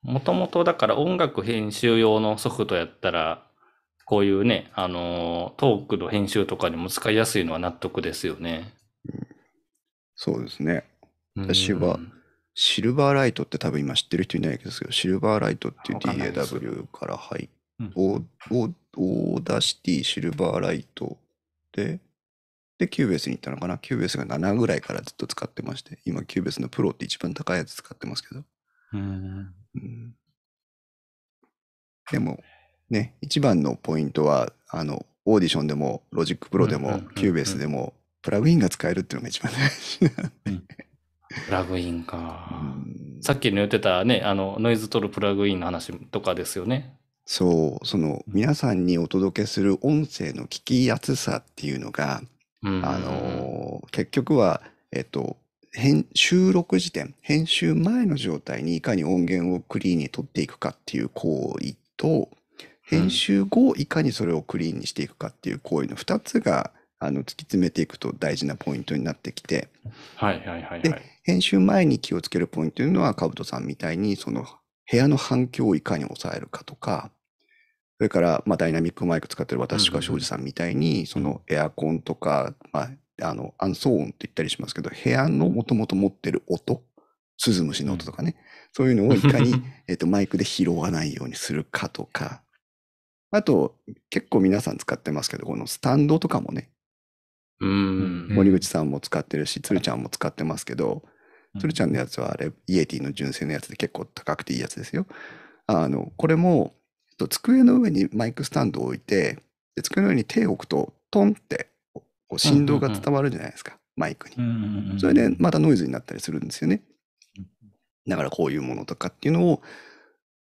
Speaker 4: もともとだから音楽編集用のソフトやったら、こういうね、あのートークの編集とかにも使いやすいのは納得ですよね。
Speaker 2: そうですね。私は
Speaker 4: うん
Speaker 2: シルバーライトって多分今知ってる人いないですけど、シルバーライトっていう DAW から入っ
Speaker 3: うん
Speaker 2: Audacity、シルバーライトで、で、 Cubase に行ったのかな？ Cubase が7ぐらいからずっと使ってまして、今 Cubase のプロって一番高いやつ使ってますけど。
Speaker 3: うん
Speaker 2: うんでも、ね、一番のポイントは、あの、オーディションでも、 Logic Pro でも
Speaker 4: うんうんうんうん、
Speaker 2: Cubase でも、プラグインが使えるっていうのが一番大事なんで。
Speaker 4: プラグインか。
Speaker 2: うん
Speaker 4: さっきの言ってたね、あの、ノイズ取るプラグインの話とかですよね。
Speaker 2: そう、その、皆さんにお届けする音声の聞きやすさっていうのが、
Speaker 4: うん
Speaker 2: あのー結局は、えっと、編収録時点、編集前の状態にいかに音源をクリーンに取っていくかっていう行為と、編集後いかにそれをクリーンにしていくかっていう行為の2つが、あの、突き詰めていくと大事なポイントになってきて、
Speaker 4: はいはいはい
Speaker 2: で
Speaker 4: はい。
Speaker 2: 編集前に気をつけるポイントというのは、カブトさんみたいに、その部屋の反響をいかに抑えるかとか、それから、まあ、ダイナミックマイク使ってる私とか庄司さんみたいに、そのエアコンとか、まあ、あの、暗騒音って言ったりしますけど、部屋のもともと持ってる音、スズムシの音とかね、そういうのをいかに、えっと、マイクで拾わないようにするかとか、あと、結構皆さん使ってますけど、このスタンドとかもね、
Speaker 4: うん。
Speaker 6: うん
Speaker 2: 森口さんも使ってるし、鶴ちゃんも使ってますけど、鶴ちゃんのやつはあれ、イエティの純正のやつで結構高くていいやつですよ。あの、これも、と机の上にマイクスタンドを置いて、で机の上に手を置くと、トンって、こう振動が伝わるじゃないですか、マイクに。
Speaker 3: うん
Speaker 2: それでまたノイズになったりするんですよね。だからこういうものとかっていうのを、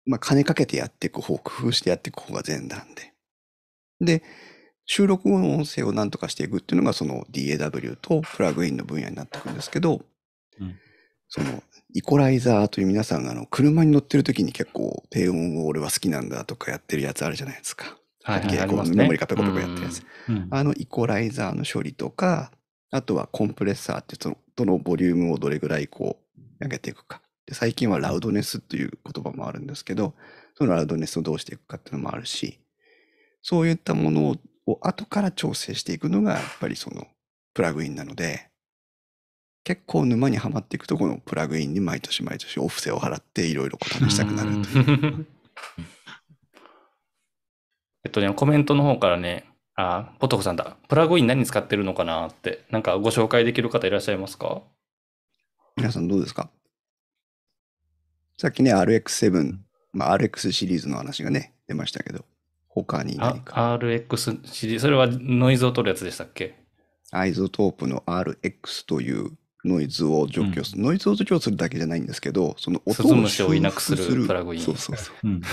Speaker 2: まあ、金かけてやっていく方、工夫してやっていく方が前段で。で、収録後の音声を何とかしていくっていうのがその DAW とプラグインの分野になってくるんですけど、
Speaker 5: うん
Speaker 2: そのイコライザーという皆さんがあの車に乗ってる時に結構低音を俺は好きなんだとかやってるやつあるじゃないですか。
Speaker 4: はいはい
Speaker 2: はこメモリカペコペコやってるやつ。
Speaker 5: うん
Speaker 2: あのイコライザーの処理とか、あとはコンプレッサーってそのどのボリュームをどれぐらいこう上げていくか。で最近はラウドネスっていう言葉もあるんですけど、そのラウドネスをどうしていくかっていうのもあるし、そういったものをを後から調整していくのがやっぱりそのプラグインなので、結構沼にはまっていくとこのプラグインに毎年毎年お布施を払っていろいろ試したくなるという。
Speaker 4: う んえっとね、コメントの方からね、あ、ポトフさんだ。プラグイン何使ってるのかなって、なんかご紹介できる方いらっしゃいますか？
Speaker 2: 皆さんどうですか？さっきね、RX7、まあ、RX シリーズの話がね、出ましたけど、他に
Speaker 4: あ
Speaker 2: 何か。
Speaker 4: RX シリーズ、それはノイズを取るやつでしたっけ？
Speaker 2: iZotope の RX というノイズを除去する、ノイズを除去するだけじゃないんですけど、その音を
Speaker 4: スズムシをいなくする
Speaker 2: 修復
Speaker 4: プラグイン
Speaker 2: そうそうそう。
Speaker 5: うん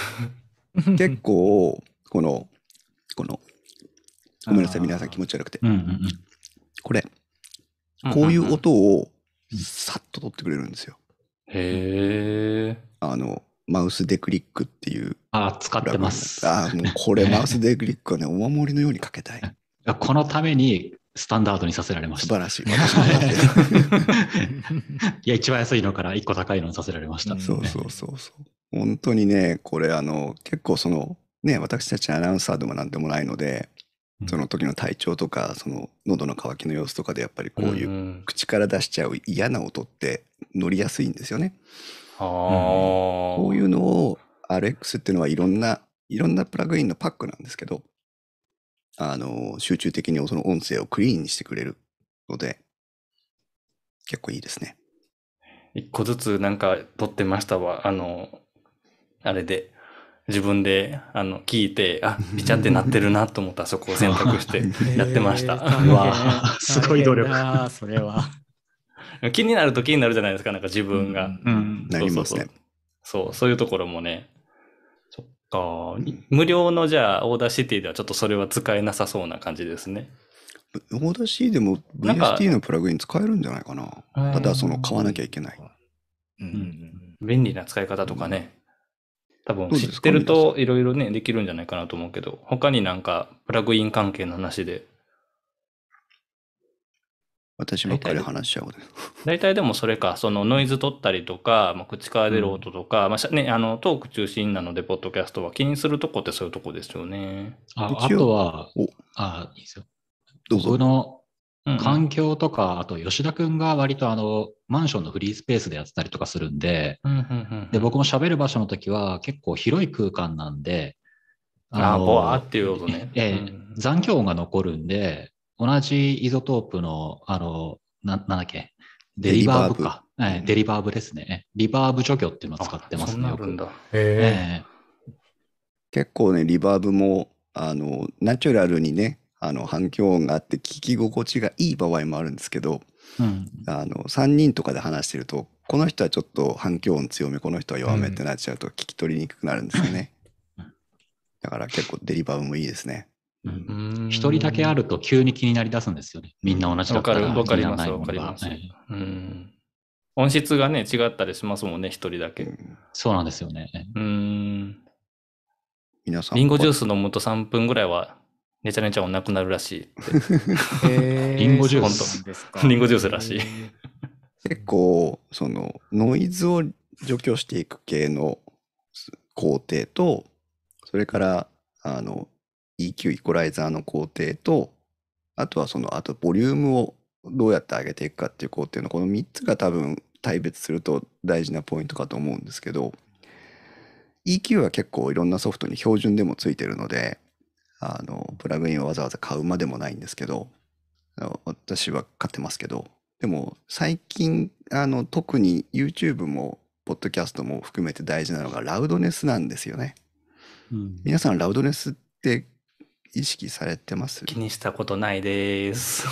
Speaker 2: 結構、この、この、ごめんなさい、皆さん気持ち悪くて。
Speaker 5: うんうんうん
Speaker 2: これ、こういう音をさっと取ってくれるんですよ。
Speaker 4: へえ。
Speaker 2: あの、マウスデクリックっていう
Speaker 5: あ、使ってます。
Speaker 2: ああ、もうこれ マウスデクリックはね、お守りのようにかけたい。
Speaker 5: このためにスタンダードにさせられました。
Speaker 2: 素晴らしい。
Speaker 5: いや、一番安いのから一個高いのにさせられました。
Speaker 2: そうそうそうそう。本当にね、これあの、結構その、ね、私たちアナウンサーでもなんでもないので、その時の体調とか、その喉の渇きの様子とかでやっぱりこういう
Speaker 4: うん
Speaker 2: 口から出しちゃう嫌な音って乗りやすいんですよね。
Speaker 4: ああ。
Speaker 2: こういうのを RX っていうのはいろんな、いろんなプラグインのパックなんですけど、あの、集中的にその音声をクリーンにしてくれるので、結構いいですね。
Speaker 4: 一個ずつなんか撮ってましたわ。あの、あれで、自分で、あの、聞いて、あ、ビチャってなってるなと思ったらそこを選択して やってました。
Speaker 5: わ すごい努力
Speaker 3: それは。
Speaker 4: 気になると気になるじゃないですか、なんか自分が。
Speaker 5: うん。
Speaker 2: なりますね。
Speaker 4: そうそう、そういうところもね。そっか。無料のじゃあ、 Audacity ではちょっとそれは使えなさそうな感じですね。
Speaker 2: オーダー C でも
Speaker 4: なんか
Speaker 2: VST のプラグイン使えるんじゃないかな。
Speaker 4: うん
Speaker 2: ただ、その買わなきゃいけない。
Speaker 3: うんうん
Speaker 4: 便利な使い方とかね。多分知ってるといろいろね、できるんじゃないかなと思うけど、他になんかプラグイン関係の話で、
Speaker 2: 私ばっかり話しちゃうので。
Speaker 4: 大体でもそれか、そのノイズ取ったりとか、まあ、口から出る音とか、まあしゃね、あのトーク中心なので、ポッドキャストは気にするとこってそういうとこですよね。
Speaker 5: ああとは
Speaker 2: お、
Speaker 5: あ、いいですよ。
Speaker 2: どうぞ
Speaker 5: 僕。の
Speaker 4: うんうん
Speaker 5: 環境とか、あと吉田くんが割とあの、マンションのフリースペースでやってたりとかするんで、
Speaker 4: うんうんうん
Speaker 5: で、僕も喋る場所の時は結構広い空間なんで、
Speaker 4: ああ、
Speaker 5: の
Speaker 4: ボワーっていう音ね。
Speaker 5: ええ
Speaker 4: うん
Speaker 5: 残響音が残るんで、同じ iZotope の、あの、ななんだっけ、デリバーブか。
Speaker 2: デリバーブ
Speaker 5: ええデリバーブですね。リバーブ除去っていうのを使ってますね、よく。
Speaker 4: そんなあるんだ。
Speaker 6: へ
Speaker 5: え
Speaker 2: 結構ね、リバーブも、あの、ナチュラルにね、あの、反響音があって聞き心地がいい場合もあるんですけど、
Speaker 5: えうん。
Speaker 2: あの、3人とかで話してると、この人はちょっと反響音強め、この人は弱めってなっちゃうと聞き取りにくくなるんですよね
Speaker 5: うん。
Speaker 2: だから結構デリバーブもいいですね。
Speaker 5: うん一人だけあると急に気になりだすんですよね。みんな同じだ
Speaker 4: わかる、
Speaker 5: ったら
Speaker 4: わかります、
Speaker 5: 気にならない
Speaker 4: わかります。
Speaker 5: ものがええ
Speaker 4: うん。音質がね、違ったりしますもんね、一人だけ。
Speaker 2: うん
Speaker 5: そうなんですよね。
Speaker 4: うん。
Speaker 2: 皆さん。
Speaker 4: リンゴジュース飲むと3分ぐらいは、ねちゃねちゃ音なくなるらしい
Speaker 5: リ ンゴジュース
Speaker 4: リンゴジュースらしい
Speaker 2: 結構そのノイズを除去していく系の工程とそれからあの EQ イコライザーの工程とあとはそのあとボリュームをどうやって上げていくかっていう工程のこの3つが多分対別すると大事なポイントかと思うんですけど EQ は結構いろんなソフトに標準でもついてるのであのプラグインをわざわざ買うまでもないんですけど私は買ってますけどでも最近あの特に YouTube もポッドキャストも含めて大事なのがラウドネスなんですよね。
Speaker 5: うん
Speaker 2: 皆さんラウドネスって意識されてます？
Speaker 4: 気にしたことないです。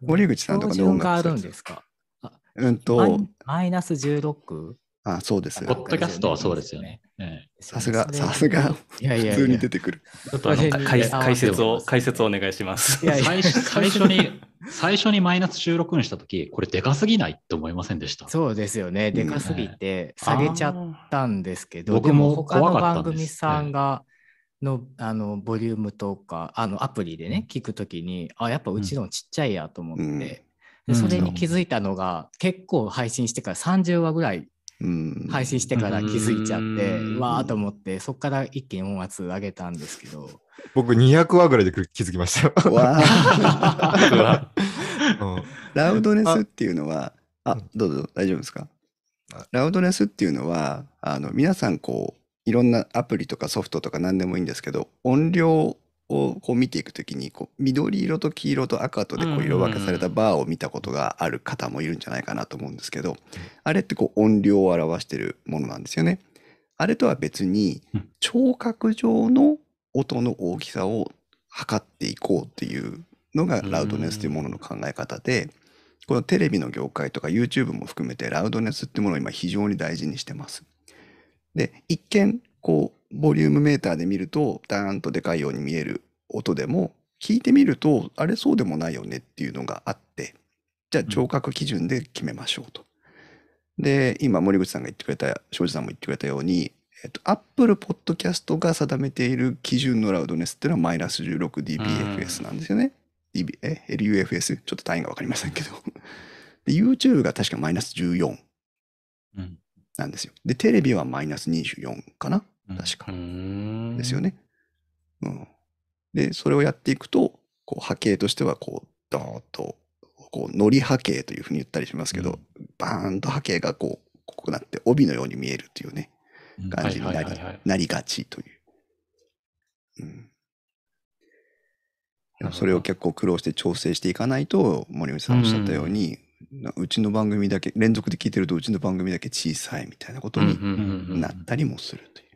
Speaker 2: 森口さんとかで
Speaker 3: 標準があ
Speaker 2: 音楽されて
Speaker 3: るんですか？
Speaker 2: うんと
Speaker 3: マイナス 16?
Speaker 2: あ、そうです。
Speaker 5: ポッドキャストはそうですよね。え
Speaker 2: さすが、さすが、
Speaker 3: いやいやいや。
Speaker 2: 普通に出てくる。
Speaker 4: ちょっとあの解説を、解説をお願いします。
Speaker 3: いやいや。
Speaker 5: 最初 最初に、最初にマイナス16にしたとき、これでかすぎないって思いませんでした。
Speaker 3: そうですよね。でかすぎて下げちゃったんですけど、
Speaker 5: 僕
Speaker 3: でも
Speaker 5: も
Speaker 3: 他の番組さんが、のあのボリュームとかあのアプリでね聞くときにあやっぱうちのちっちゃいやと思って、
Speaker 2: うん。
Speaker 3: で
Speaker 5: うん
Speaker 3: それに気づいたのが結構配信してから30話ぐらい
Speaker 2: うん。
Speaker 3: 配信してから気づいちゃって、
Speaker 4: うん。
Speaker 3: うわーと思ってそこから一気に音圧上げたんですけど。
Speaker 8: 僕200話ぐらいで気づきましたよ。
Speaker 2: わ ラウドネスっていうのは、あ
Speaker 8: うん、
Speaker 2: どうぞ、大丈夫ですか？
Speaker 8: あ。
Speaker 2: ラウドネスっていうのは、あの、皆さんこう、いろんなアプリとかソフトとか何でもいいんですけど、音量をこう見ていくときに、こう、緑色と黄色と赤とでこう色分けされたバーを見たことがある方もいるんじゃないかなと思うんですけど、あれってこう音量を表してるものなんですよね。あれとは別に
Speaker 5: うん、
Speaker 2: 聴覚上の音の大きさを測っていこうっていうのがラウドネスというものの考え方で、このテレビの業界とか YouTube も含めてラウドネスっていうものを今非常に大事にしてます。で、一見、こう、ボリュームメーターで見ると、ダーンとでかいように見える音でも、聞いてみると、あれそうでもないよねっていうのがあって、じゃあ聴覚基準で決めましょうと。で、今森口さんが言ってくれた、庄司さんも言ってくれたように、えっと、Apple Podcast が定めている基準のラウドネスっていうのはマイナス 16dBFS なんですよね。DB え LUFS? ちょっと単位がわかりませんけど。で、YouTube が確かマイナス14
Speaker 5: うん
Speaker 2: なんですよ。で、テレビはマイナス24かな？
Speaker 5: うん
Speaker 2: 確か。
Speaker 4: うん
Speaker 2: ですよね。うん。で、それをやっていくと、こう波形としては、こう、ドーンと、こう、のり波形というふうに言ったりしますけど、バーンと波形がこう、こうなって帯のように見えるというね、
Speaker 5: うん
Speaker 2: 感じになりなりがちという。うん。それを結構苦労して調整していかないと、森口さんおっしゃったように、なうちの番組だけ、連続で聞いてるとうちの番組だけ小さいみたいなことに
Speaker 4: うんうんうんうん
Speaker 2: なったりもするという。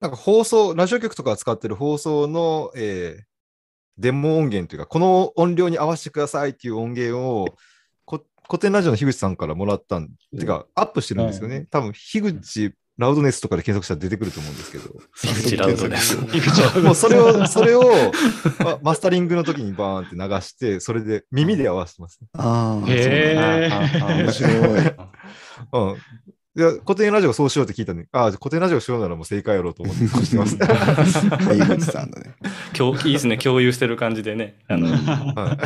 Speaker 8: なんか放送、ラジオ局とか使ってる放送の、えーデモ音源というか、この音量に合わせてくださいっていう音源を、こ古典ラジオの樋口さんからもらったん、てか、アップしてるんですよね。多分、樋口ラウドネスとかで検索したら出てくると思うんですけど。もうそれを、それを、まマスタリングの時にバーンって流して、それで耳で合わせてます。
Speaker 2: ああ、
Speaker 5: へー
Speaker 2: 面白い。
Speaker 8: うん。いや、古典ラジオそうしようって聞いたのに、ああ、古典ラジオしようならもう正解やろうと思ってます。
Speaker 4: いいですね、共有してる感じでね。あの
Speaker 8: はい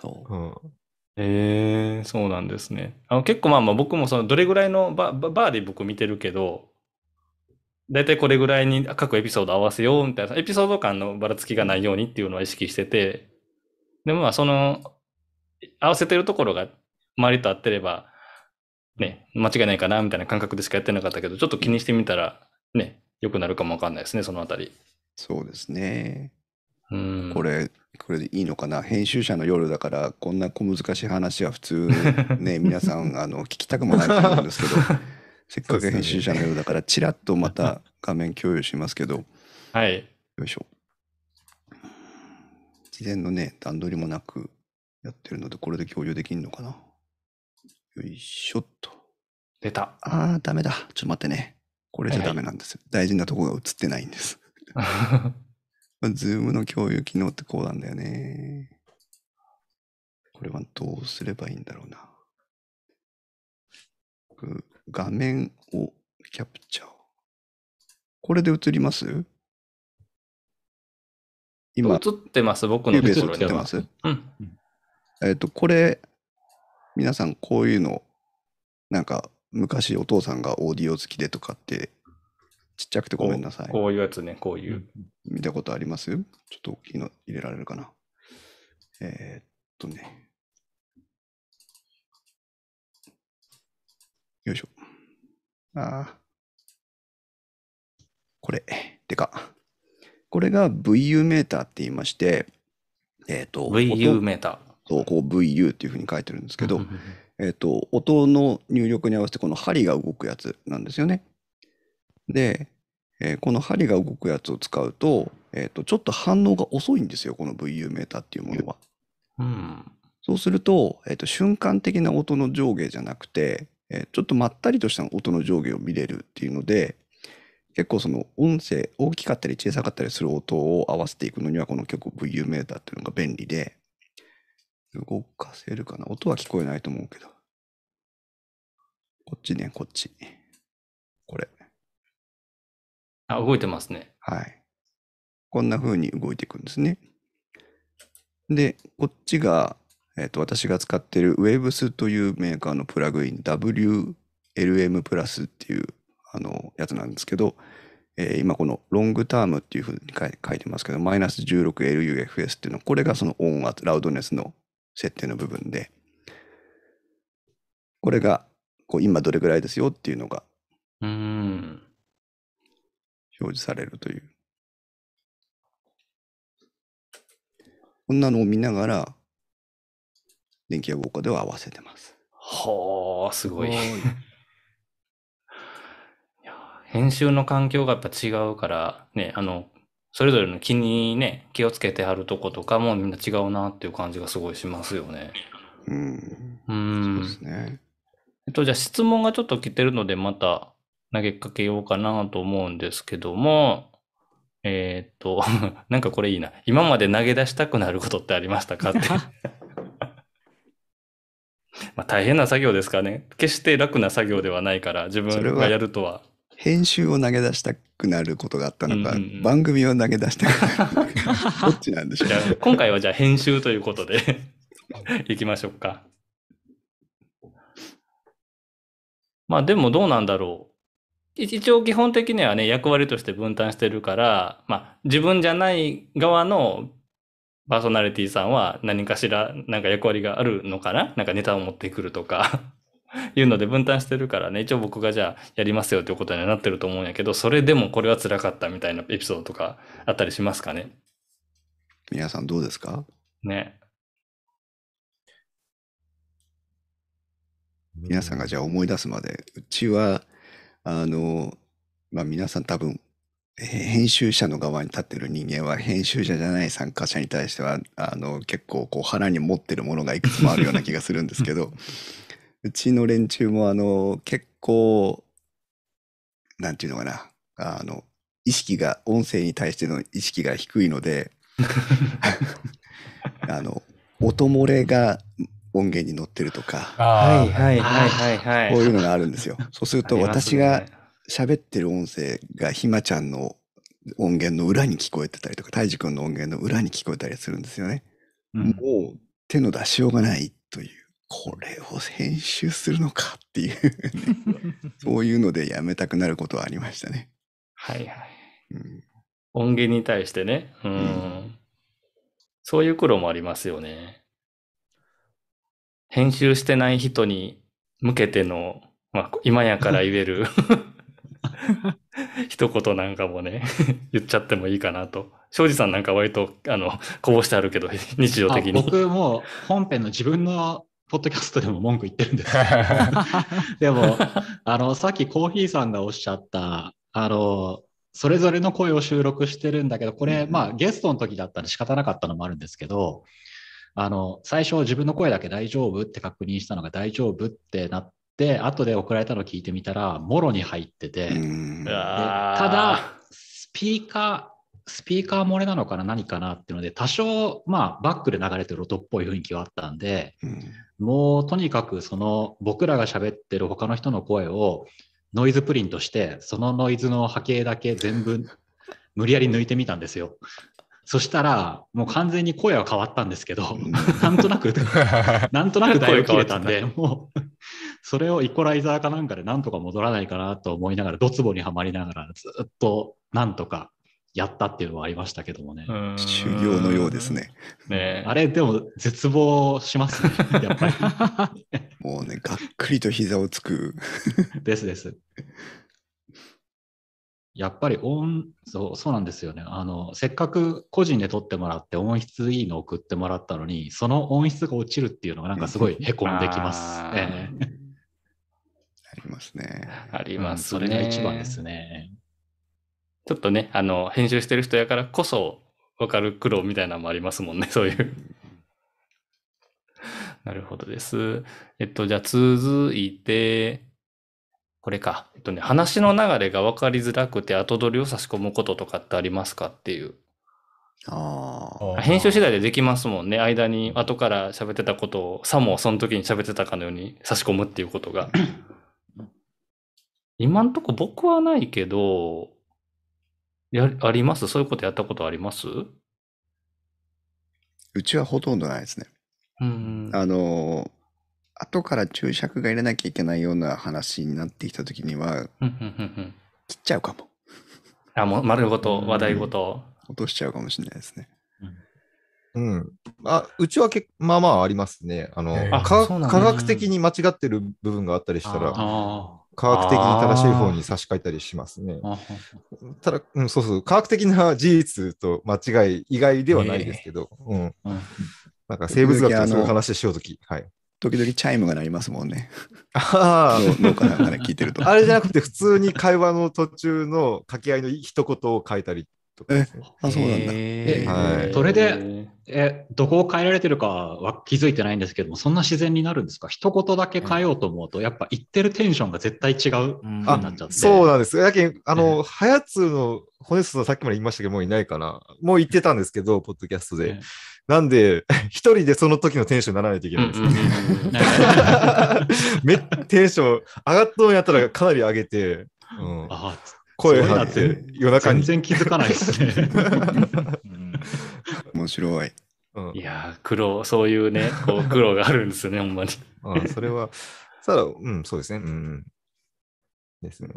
Speaker 2: そう。
Speaker 8: うん
Speaker 4: へえそうなんですね。あの結構まあまあ僕もそのどれぐらいのバババーで僕見てるけど、だいたいこれぐらいに各エピソード合わせようみたいな、エピソード間のばらつきがないようにっていうのは意識してて、でもまあその、合わせてるところが周りと合ってれば、ね、間違いないかなみたいな感覚でしかやってなかったけど、ちょっと気にしてみたら、ね、良くなるかもわかんないですね、そのあたり。
Speaker 2: そうですね。
Speaker 4: うん。
Speaker 2: これ、これでいいのかな？編集者の夜だから、こんな小難しい話は普通 ね、皆さん、あの、聞きたくもないと思うんですけど、せっかく編集者の夜だから、ちらっとまた 画面共有しますけど、
Speaker 4: はい。
Speaker 2: よいしょ。事前のね、段取りもなくやってるので、これで共有できるのかな？よいしょっと。
Speaker 4: 出た。
Speaker 2: あー、ダメだ。ちょっと待ってね。これじゃダメなんですよ。大事なとこが映ってないんです。ズームの共有機能ってこうなんだよね。これはどうすればいいんだろうな。く画面をキャプチャー。これで映ります？今、
Speaker 4: 映ってます、僕のところには。
Speaker 2: 映ってます？
Speaker 4: うん。
Speaker 2: えっ、と、これ、皆さんこういうの、なんか、昔お父さんがオーディオ好きでとかって、ちっちゃくてごめんなさい。
Speaker 4: こういうやつね、こういう。
Speaker 2: 見たことあります？ちょっと大きいの入れられるかな？えーっとね。よいしょ。ああ。これ、でか。これが VU メーターって言いまして、えーっと、
Speaker 4: VU
Speaker 2: 音
Speaker 4: メータ
Speaker 2: そう、こう VU っていうふうに書いてるんですけ
Speaker 4: ー。
Speaker 2: ど、えっ、と、音の入力に合わせてこの針が動くやつなんですよね。で、えーこの針が動くやつを使うと、えっ、と、ちょっと反応が遅いんですよ、この VU メーターっていうものは。
Speaker 4: うん。
Speaker 2: そうすると、えっ、と、瞬間的な音の上下じゃなくて、えーちょっとまったりとした音の上下を見れるっていうので、結構その音声、大きかったり小さかったりする音を合わせていくのには、この曲 VU メーターっていうのが便利で、動かせるかな？音は聞こえないと思うけど。こっちね、こっち。
Speaker 4: あ、動いてますね。
Speaker 2: はい。こんな風に動いていくんですね。で、こっちが、えっと私が使っている Waves というメーカーのプラグイン WLM プラスっていうあのやつなんですけど、えー今このロングタームっていう風に書いてますけど、マイナス 16LUFS っていうのは、これがその音圧、ラウドネスの設定の部分で、これがこう今どれぐらいですよっていうのが
Speaker 4: うーん。
Speaker 2: 表示されるという。こんなのを見ながら、電気屋ウォーカーでは合わせてます。
Speaker 4: はあ、すごい。いや編集の環境がやっぱ違うから、ね、あの、それぞれの気にね、気をつけてはるとことかもみんな違うなっていう感じがすごいしますよね。
Speaker 2: うん。
Speaker 4: う
Speaker 2: そうで。すね。
Speaker 4: えっと、じゃあ質問がちょっと来てるので、また投げかけようかなと思うんですけども、えーっと、なんかこれいいな。今まで投げ出したくなることってありましたか？って。まあ大変な作業ですからね。決して楽な作業ではないから、自分がやるとは。
Speaker 2: 編集を投げ出したくなることがあったのか、
Speaker 4: うんうんうん
Speaker 2: 番組を投げ出したくなるのか、どっちなんでしょう
Speaker 4: じゃあ、今回はじゃあ編集ということでいきましょうか。まあでもどうなんだろう。い一応基本的にはね、役割として分担してるから、まあ自分じゃない側のパーソナリティさんは何かしらなんか役割があるのかな？なんかネタを持ってくるとか いうので分担してるからね、一応僕がじゃあやりますよということにはなってると思うんやけど、それでもこれは辛かったみたいなエピソードとかあったりしますかね？
Speaker 2: 皆さんどうですか？
Speaker 4: ね。
Speaker 2: 皆さんがじゃあ思い出すまで、うちは、あの、まあ皆さん多分、えー編集者の側に立ってる人間は編集者じゃない参加者に対してはあの結構こう腹に持ってるものがいくつもあるような気がするんですけど うちの連中もあの結構なんていうのかなあの意識が音声に対しての意識が低いので あの音漏れが音源に乗ってるとか
Speaker 6: あー
Speaker 4: はいはいは
Speaker 2: こういうのがあるんですよ。そうすると私が
Speaker 4: ね
Speaker 2: 喋ってる音声がひまちゃんの音源の裏に聞こえてたりとか、たいじくんの音源の裏に聞こえたりするんですよね。
Speaker 5: うん
Speaker 2: もう手の出しようがないという、これを編集するのかっていう、そういうのでやめたくなることはありましたね。
Speaker 4: はいはい。
Speaker 2: うん
Speaker 4: 音源に対してね。うん。
Speaker 2: うん
Speaker 4: そういう苦労もありますよね。編集してない人に向けての、まあ、今やから言える 一言なんかもね、言っちゃってもいいかなと。庄司さんなんか割と、あの、こぼしてあるけど、日常
Speaker 5: あ
Speaker 4: 的に。
Speaker 5: 僕も本編の自分のポッドキャストでも文句言ってるんですよ でも、あの、さっきコーヒーさんがおっしゃった、あの、それぞれの声を収録してるんだけど、これ、まあ、ゲストの時だったら仕方なかったのもあるんですけど、あの、最初自分の声だけ大丈夫って確認したのが大丈夫ってなって、後で送られたのを聞いてみたら、もろに入ってて、ただ、スピーカー、スピーカー漏れなのかな何かなっていうので、多少、まあ、バックで流れてる音っぽい雰囲気はあったんで、
Speaker 2: うん。
Speaker 5: もうとにかくその僕らが喋ってる他の人の声をノイズプリントして、そのノイズの波形だけ全部無理やり抜いてみたんですよ。そしたら、もう完全に声は変わったんですけど、なんとなく、なんとなくだいぶ切れたんで、もう、それをイコライザーかなんかでなんとか戻らないかなと思いながら、ドツボにはまりながら、ずっとなんとかやったっていうのはありましたけどもね。
Speaker 4: うん
Speaker 2: 修行のようです。ね。
Speaker 4: ね
Speaker 5: あれ、でも絶望しますね、やっぱり。
Speaker 2: もうね、がっくりと膝をつく。
Speaker 5: ですです。やっぱり音そう、そうなんですよね。あの、せっかく個人で撮ってもらって音質いいの送ってもらったのに、その音質が落ちるっていうのがなんかすごいへこんできます。
Speaker 4: あー
Speaker 5: ええ
Speaker 2: ありますね。
Speaker 4: あり
Speaker 5: うん
Speaker 4: ますね。
Speaker 5: それが一番ですね。
Speaker 4: ちょっとね、あの、編集してる人やからこそ分かる苦労みたいなのもありますもんね、そういう。なるほどです。えっと、じゃあ続いて、これか。えっとね、話の流れが分かりづらくて後取りを差し込むこととかってありますかっていう。
Speaker 2: ああ。
Speaker 6: あ
Speaker 4: 編集次第でできますもんね。間に後から喋ってたことをさもその時に喋ってたかのように差し込むっていうことが。今んとこ僕はないけど、や、あります？そういうことやったことあります？
Speaker 2: うちはほとんどないですね。
Speaker 4: うん。
Speaker 2: あの、後から注釈が入れなきゃいけないような話になってきたときには、
Speaker 4: うんうんうんうん
Speaker 2: 切っちゃうかも。
Speaker 4: あ、もう丸ごと、話題ごと。
Speaker 2: 落としちゃうかもしれないですね。
Speaker 8: うん。あ、うちはけまあまあありますね。あの、科
Speaker 4: あそうなんだ
Speaker 8: 科学的に間違ってる部分があったりしたら、
Speaker 5: あ
Speaker 8: 科学的に正しい方に差し替えたりしますね。
Speaker 5: あ。
Speaker 8: ただ、うん、そうそう、科学的な事実と間違い以外ではないですけど、うん。
Speaker 5: うん
Speaker 8: なんか生物学とそういう話しようとき、はい。
Speaker 2: 時々チャイムが鳴りますもんね。
Speaker 8: あ
Speaker 2: の農家さんから聞いてると。
Speaker 8: あ、あれじゃなくて、普通に会話の途中の掛け合いの一言を書いたりとかね。
Speaker 2: あ、そうなんだ。
Speaker 3: へー
Speaker 8: はい
Speaker 5: それでえ、どこを変えられてるかは気づいてないんですけども、そんな自然になるんですか？一言だけ変えようと思うと、やっぱ言ってるテンションが絶対違う
Speaker 3: う
Speaker 5: になっちゃって。
Speaker 8: そうなんです。やけん、あの、はやつの骨すささっきまで言いましたけど、もういないかな。もう言ってたんですけど、ポッドキャストで
Speaker 5: ね。
Speaker 8: なんで、一人でその時のテンションにならないといけないんですよ。テンション上がっとんやったらかなり上げて、うん、
Speaker 5: あ
Speaker 8: 声張って夜中
Speaker 5: 全
Speaker 8: に。
Speaker 5: 然気づかないですね。
Speaker 3: うん
Speaker 2: 面白い。
Speaker 8: うん
Speaker 4: いやー、苦労、そういうね、こう苦労があるんですよね、ほんまに。
Speaker 8: うんそれは、ただ、うん、そうですね。うんうん。ですね。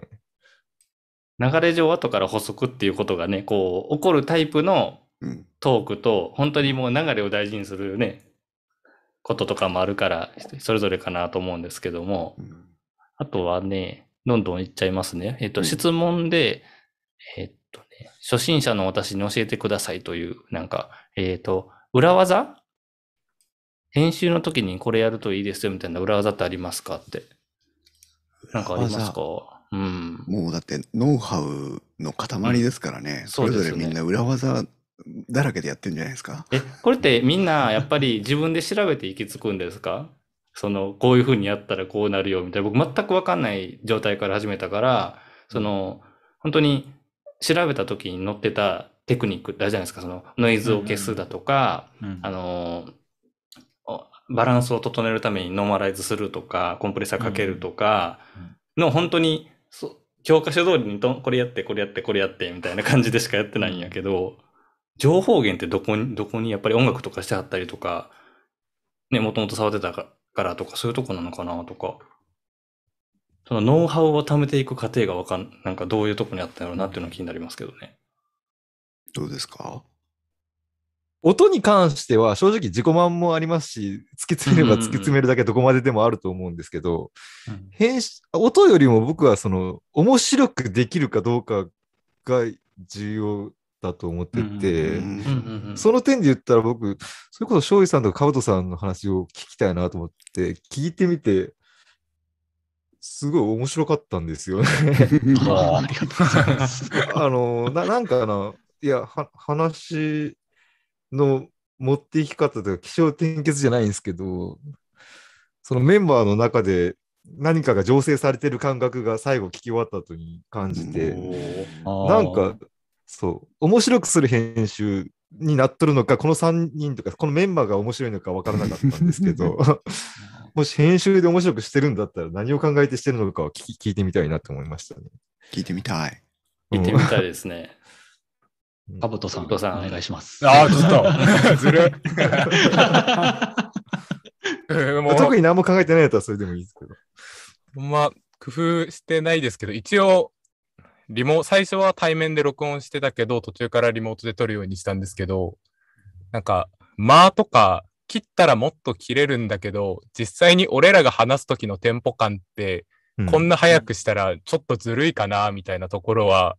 Speaker 4: 流れ上後から補足っていうことがね、こう、起こるタイプの
Speaker 2: うん。
Speaker 4: トークと、本当にもう流れを大事にするね、こととかもあるから、それぞれかなと思うんですけども、
Speaker 2: うん。
Speaker 4: あとはね、どんどんいっちゃいますね。えっと、
Speaker 2: うん。
Speaker 4: 質問で、えっとね、初心者の私に教えてくださいという、なんか、えっと、裏技？編集の時にこれやるといいですよみたいな裏技ってありますかって。なんかありますか？うん。
Speaker 2: もうだってノウハウの塊ですからね。
Speaker 4: ん。
Speaker 2: それぞれみんな裏技だらけでやってるんじゃないですか？
Speaker 4: え、これってみんなやっぱり自分で調べて行き着くんですか？その、こういう風にやったらこうなるよみたいな。僕全くわかんない状態から始めたから、その、本当に調べた時に載ってたテクニックってあるじゃないですか？その、ノイズを消すだとか、
Speaker 5: うん
Speaker 4: あの、おバランスを整えるためにノーマライズするとか、コンプレッサーかけるとかの本当に、そ教科書通りにとこれやって、これやって、これやってみたいな感じでしかやってないんやけど、情報源ってどこに、どこにやっぱり音楽とかしてあったりとか、ね、もともと触ってたかからとか、そういうとこなのかなとか、そのノウハウを貯めていく過程がわかん、なんかどういうとこにあったんやろうなっていうのが気になりますけどね。
Speaker 2: どうですか？
Speaker 8: 音に関しては正直自己満もありますし、突き詰めれば突き詰めるだけどこまででもあると思うんですけど、
Speaker 5: うん。
Speaker 8: 編集音よりも僕はその面白くできるかどうかが重要だと思ってて、その点で言ったら僕、それこそ庄司さんとかカブトさんの話を聞きたいなと思って、聞いてみて、すごい面白かったんですよね。
Speaker 5: あー ありがとうございます。
Speaker 8: あの、ななんかな、いや、は話の持っていき方というか、気象転結じゃないんですけど、そのメンバーの中で何かが醸成されてる感覚が最後聞き終わった後に感じて、なんか、そう、面白くする編集になっとるのか、この3人とか、このメンバーが面白いのか分からなかったんですけど、もし編集で面白くしてるんだったら何を考えてしてるのかを聞き聞いてみたいなと思いましたね。
Speaker 2: 聞いてみたい。
Speaker 4: 行ってみたいですね。
Speaker 5: かぶとさん、
Speaker 4: かぶとさん
Speaker 5: お願いします。
Speaker 6: ああ、ちょっと、ずるい。もう、
Speaker 8: 特に何も考えてないやったらそれでもいいですけど。
Speaker 6: ま、工夫してないですけど、一応、リモ、最初は対面で録音してたけど、途中からリモートで撮るようにしたんですけど、なんか、間とか、切ったらもっと切れるんだけど、実際に俺らが話す時のテンポ感って、こんな早くしたらちょっとずるいかな、みたいなところは、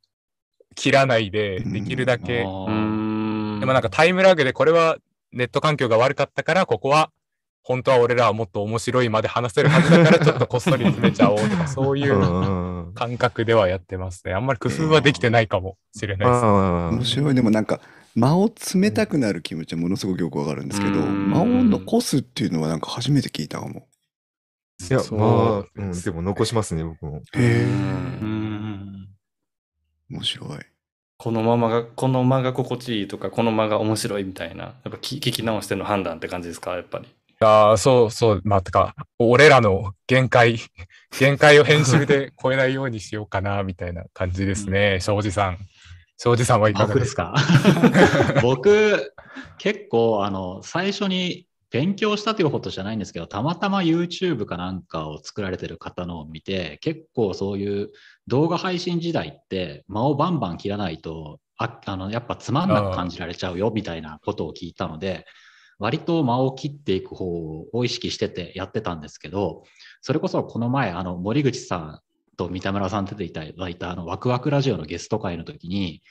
Speaker 6: 切らないで、できるだけ。でもなんかタイムラグでこれはネット環境が悪かったから、ここは本当は俺らはもっと面白いまで話せるはずだから、ちょっとこっそり詰めちゃおうとか、そういう
Speaker 8: うん
Speaker 6: 感覚ではやってますね。あんまり工夫はできてないかもしれないです。
Speaker 8: あ
Speaker 2: 面白い。でもなんか、間を詰めたくなる気持ちはものすごくよくわかるんですけど、
Speaker 4: うん
Speaker 2: 間を残すっていうのはなんか初めて聞いたかも。
Speaker 8: いや、
Speaker 6: そう
Speaker 8: まあ、うん、でも残しますね、僕も。
Speaker 2: へえ、
Speaker 5: うん
Speaker 2: 面白い。
Speaker 4: このままが、この間が心地いいとか、この間が面白いみたいな、やっぱ聞聞き直しての判断って感じですか、やっぱり。
Speaker 6: ああ、そうそう、まあ、てか、俺らの限界、限界を編集で超えないようにしようかな、みたいな感じですね。庄司さん。庄司さんはいかがで
Speaker 5: すか？僕、結構、あの、最初に勉強したということじゃないんですけど、たまたま YouTube かなんかを作られてる方のを見て、結構そういう動画配信時代って間をバンバン切らないと、ああのやっぱつまんなく感じられちゃうよみたいなことを聞いたので、割と間を切っていく方を意識しててやってたんですけど、それこそこの前、あの森口さんと三田村さん出ていただいたあのワクワクラジオのゲスト会の時に、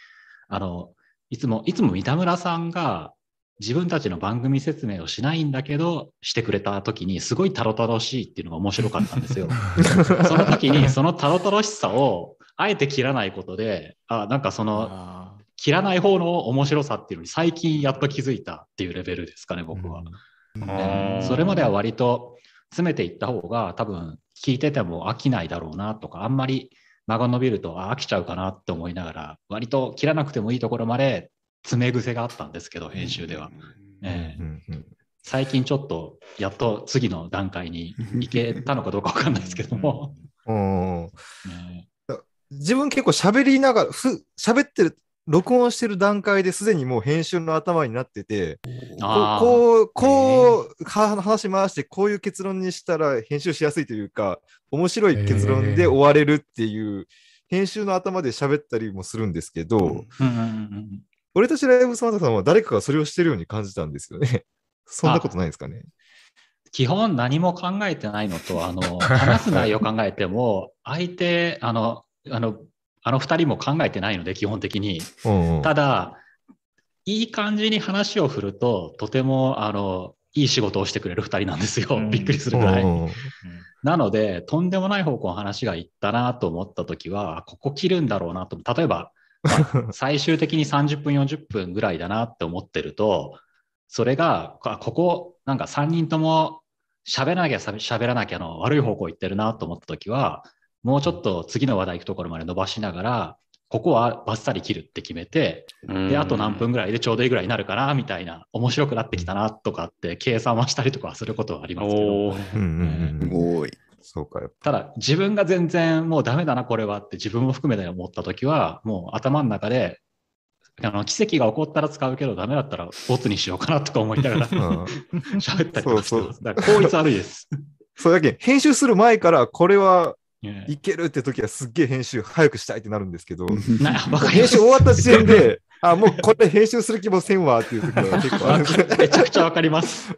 Speaker 5: あのいつも、いつも三田村さんが自分たちの番組説明をしないんだけど、してくれた時に、すごいタロタロしいっていうのが面白かったんですよ。その時に、そのタロタロしさを、あえて切らないことで、あ、なんかその、
Speaker 3: あ
Speaker 5: 切らない方の面白さっていうのに最近やっと気づいたっていうレベルですかね、僕は。ねそれまでは割と詰めていった方が多分聞いてても飽きないだろうなとか、あんまり間が伸びるとあ飽きちゃうかなって思いながら、割と切らなくてもいいところまで詰め癖があったんですけど、編集では。ええ。
Speaker 8: うんうん
Speaker 5: 最近ちょっとやっと次の段階に行けたのかどうかわかんないですけども。
Speaker 8: うん。
Speaker 5: ね
Speaker 8: 自分結構喋りながら、ふ喋ってる、録音してる段階ですでにもう編集の頭になってて、こう、こう、は話回して、こういう結論にしたら編集しやすいというか、面白い結論で終われるっていう、編集の頭で喋ったりもするんですけど、俺たちライブサンタさんは誰かがそれをしてるように感じたんですよね。そんなことないですかね。
Speaker 5: 基本何も考えてないのと、あの、話す内容考えても、相手、あの、あの、あの二人も考えてないので、基本的に。
Speaker 8: うんうん
Speaker 5: ただ、いい感じに話を振ると、とても、あの、いい仕事をしてくれる二人なんですよ。
Speaker 3: うん
Speaker 5: びっくりするぐらい。
Speaker 8: うんうん
Speaker 5: なので、とんでもない方向の話がいったなと思ったときは、ここ切るんだろうなと。例えば、まあ 最終的に30分、40分ぐらいだなって思ってると、それが、あここ、なんか3人とも喋らなきゃ喋らなきゃの悪い方向行ってるなと思ったときは、もうちょっと次の話題行くところまで伸ばしながら、ここはバッサリ切るって決めて、で、あと何分ぐらいでちょうどいいぐらいになるかな、みたいな、面白くなってきたなとかって計算はしたりとかはすることはありますけど。
Speaker 4: おー
Speaker 8: うんうんうんうん
Speaker 2: 多い。
Speaker 8: そうか、
Speaker 5: ただ、自分が全然もうダメだな、これはって自分も含めて思ったときは、もう頭の中で、あの奇跡が起こったら使うけど、ダメだったらボツにしようかなとか思いながら
Speaker 8: ぱ。うん
Speaker 5: 喋ったりとかして
Speaker 8: そうそう
Speaker 5: ます。だから効率悪いです。
Speaker 8: そうだけ編集する前からこれは
Speaker 5: ね
Speaker 8: いけるって時はすっげえ編集早くしたいってなるんですけど、編集終わった時点で、あ、もうこれ編集する気もせんわっていう時は結構あるんです。よ
Speaker 5: めちゃくちゃわかります。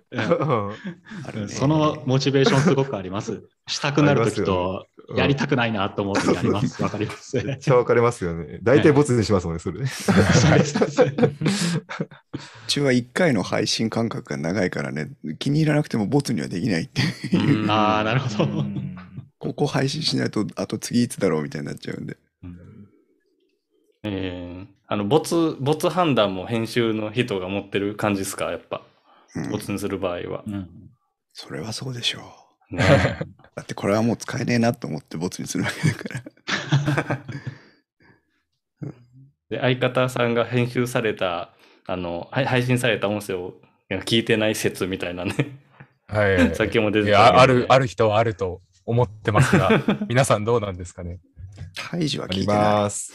Speaker 5: そのモチベーションすごくあります。したくなるときと、やりたくないなと思うときあります。わかります？
Speaker 8: めっちゃ分かれますよね。大体ボツにしますもんね、それ。
Speaker 5: う
Speaker 2: ちは1回の配信間隔が長いからね、気に入らなくてもボツにはできないっていう。
Speaker 4: うん。
Speaker 5: ああ、なるほど。
Speaker 3: うん
Speaker 2: ここ配信しないと、あと次いつだろうみたいになっちゃうんで。
Speaker 4: えーあの、ボツ、ボツ判断も編集の人が持ってる感じですか、やっぱ。
Speaker 2: うん
Speaker 4: ボツにする場合は。
Speaker 5: うん
Speaker 2: それはそうでしょう。
Speaker 4: ね
Speaker 2: だってこれはもう使えねえなと思ってボツにするわけだから。
Speaker 4: で、相方さんが編集された、あの、はい配信された音声を聞いてない説みたいなね。
Speaker 6: はい。
Speaker 4: さっきも出
Speaker 6: い
Speaker 4: てた
Speaker 6: や、ある、あ
Speaker 4: る。
Speaker 6: る人はあると思ってますが、皆さんどうなんですかね？
Speaker 2: ハイジは
Speaker 8: あり
Speaker 2: 聞いてない。
Speaker 8: ます。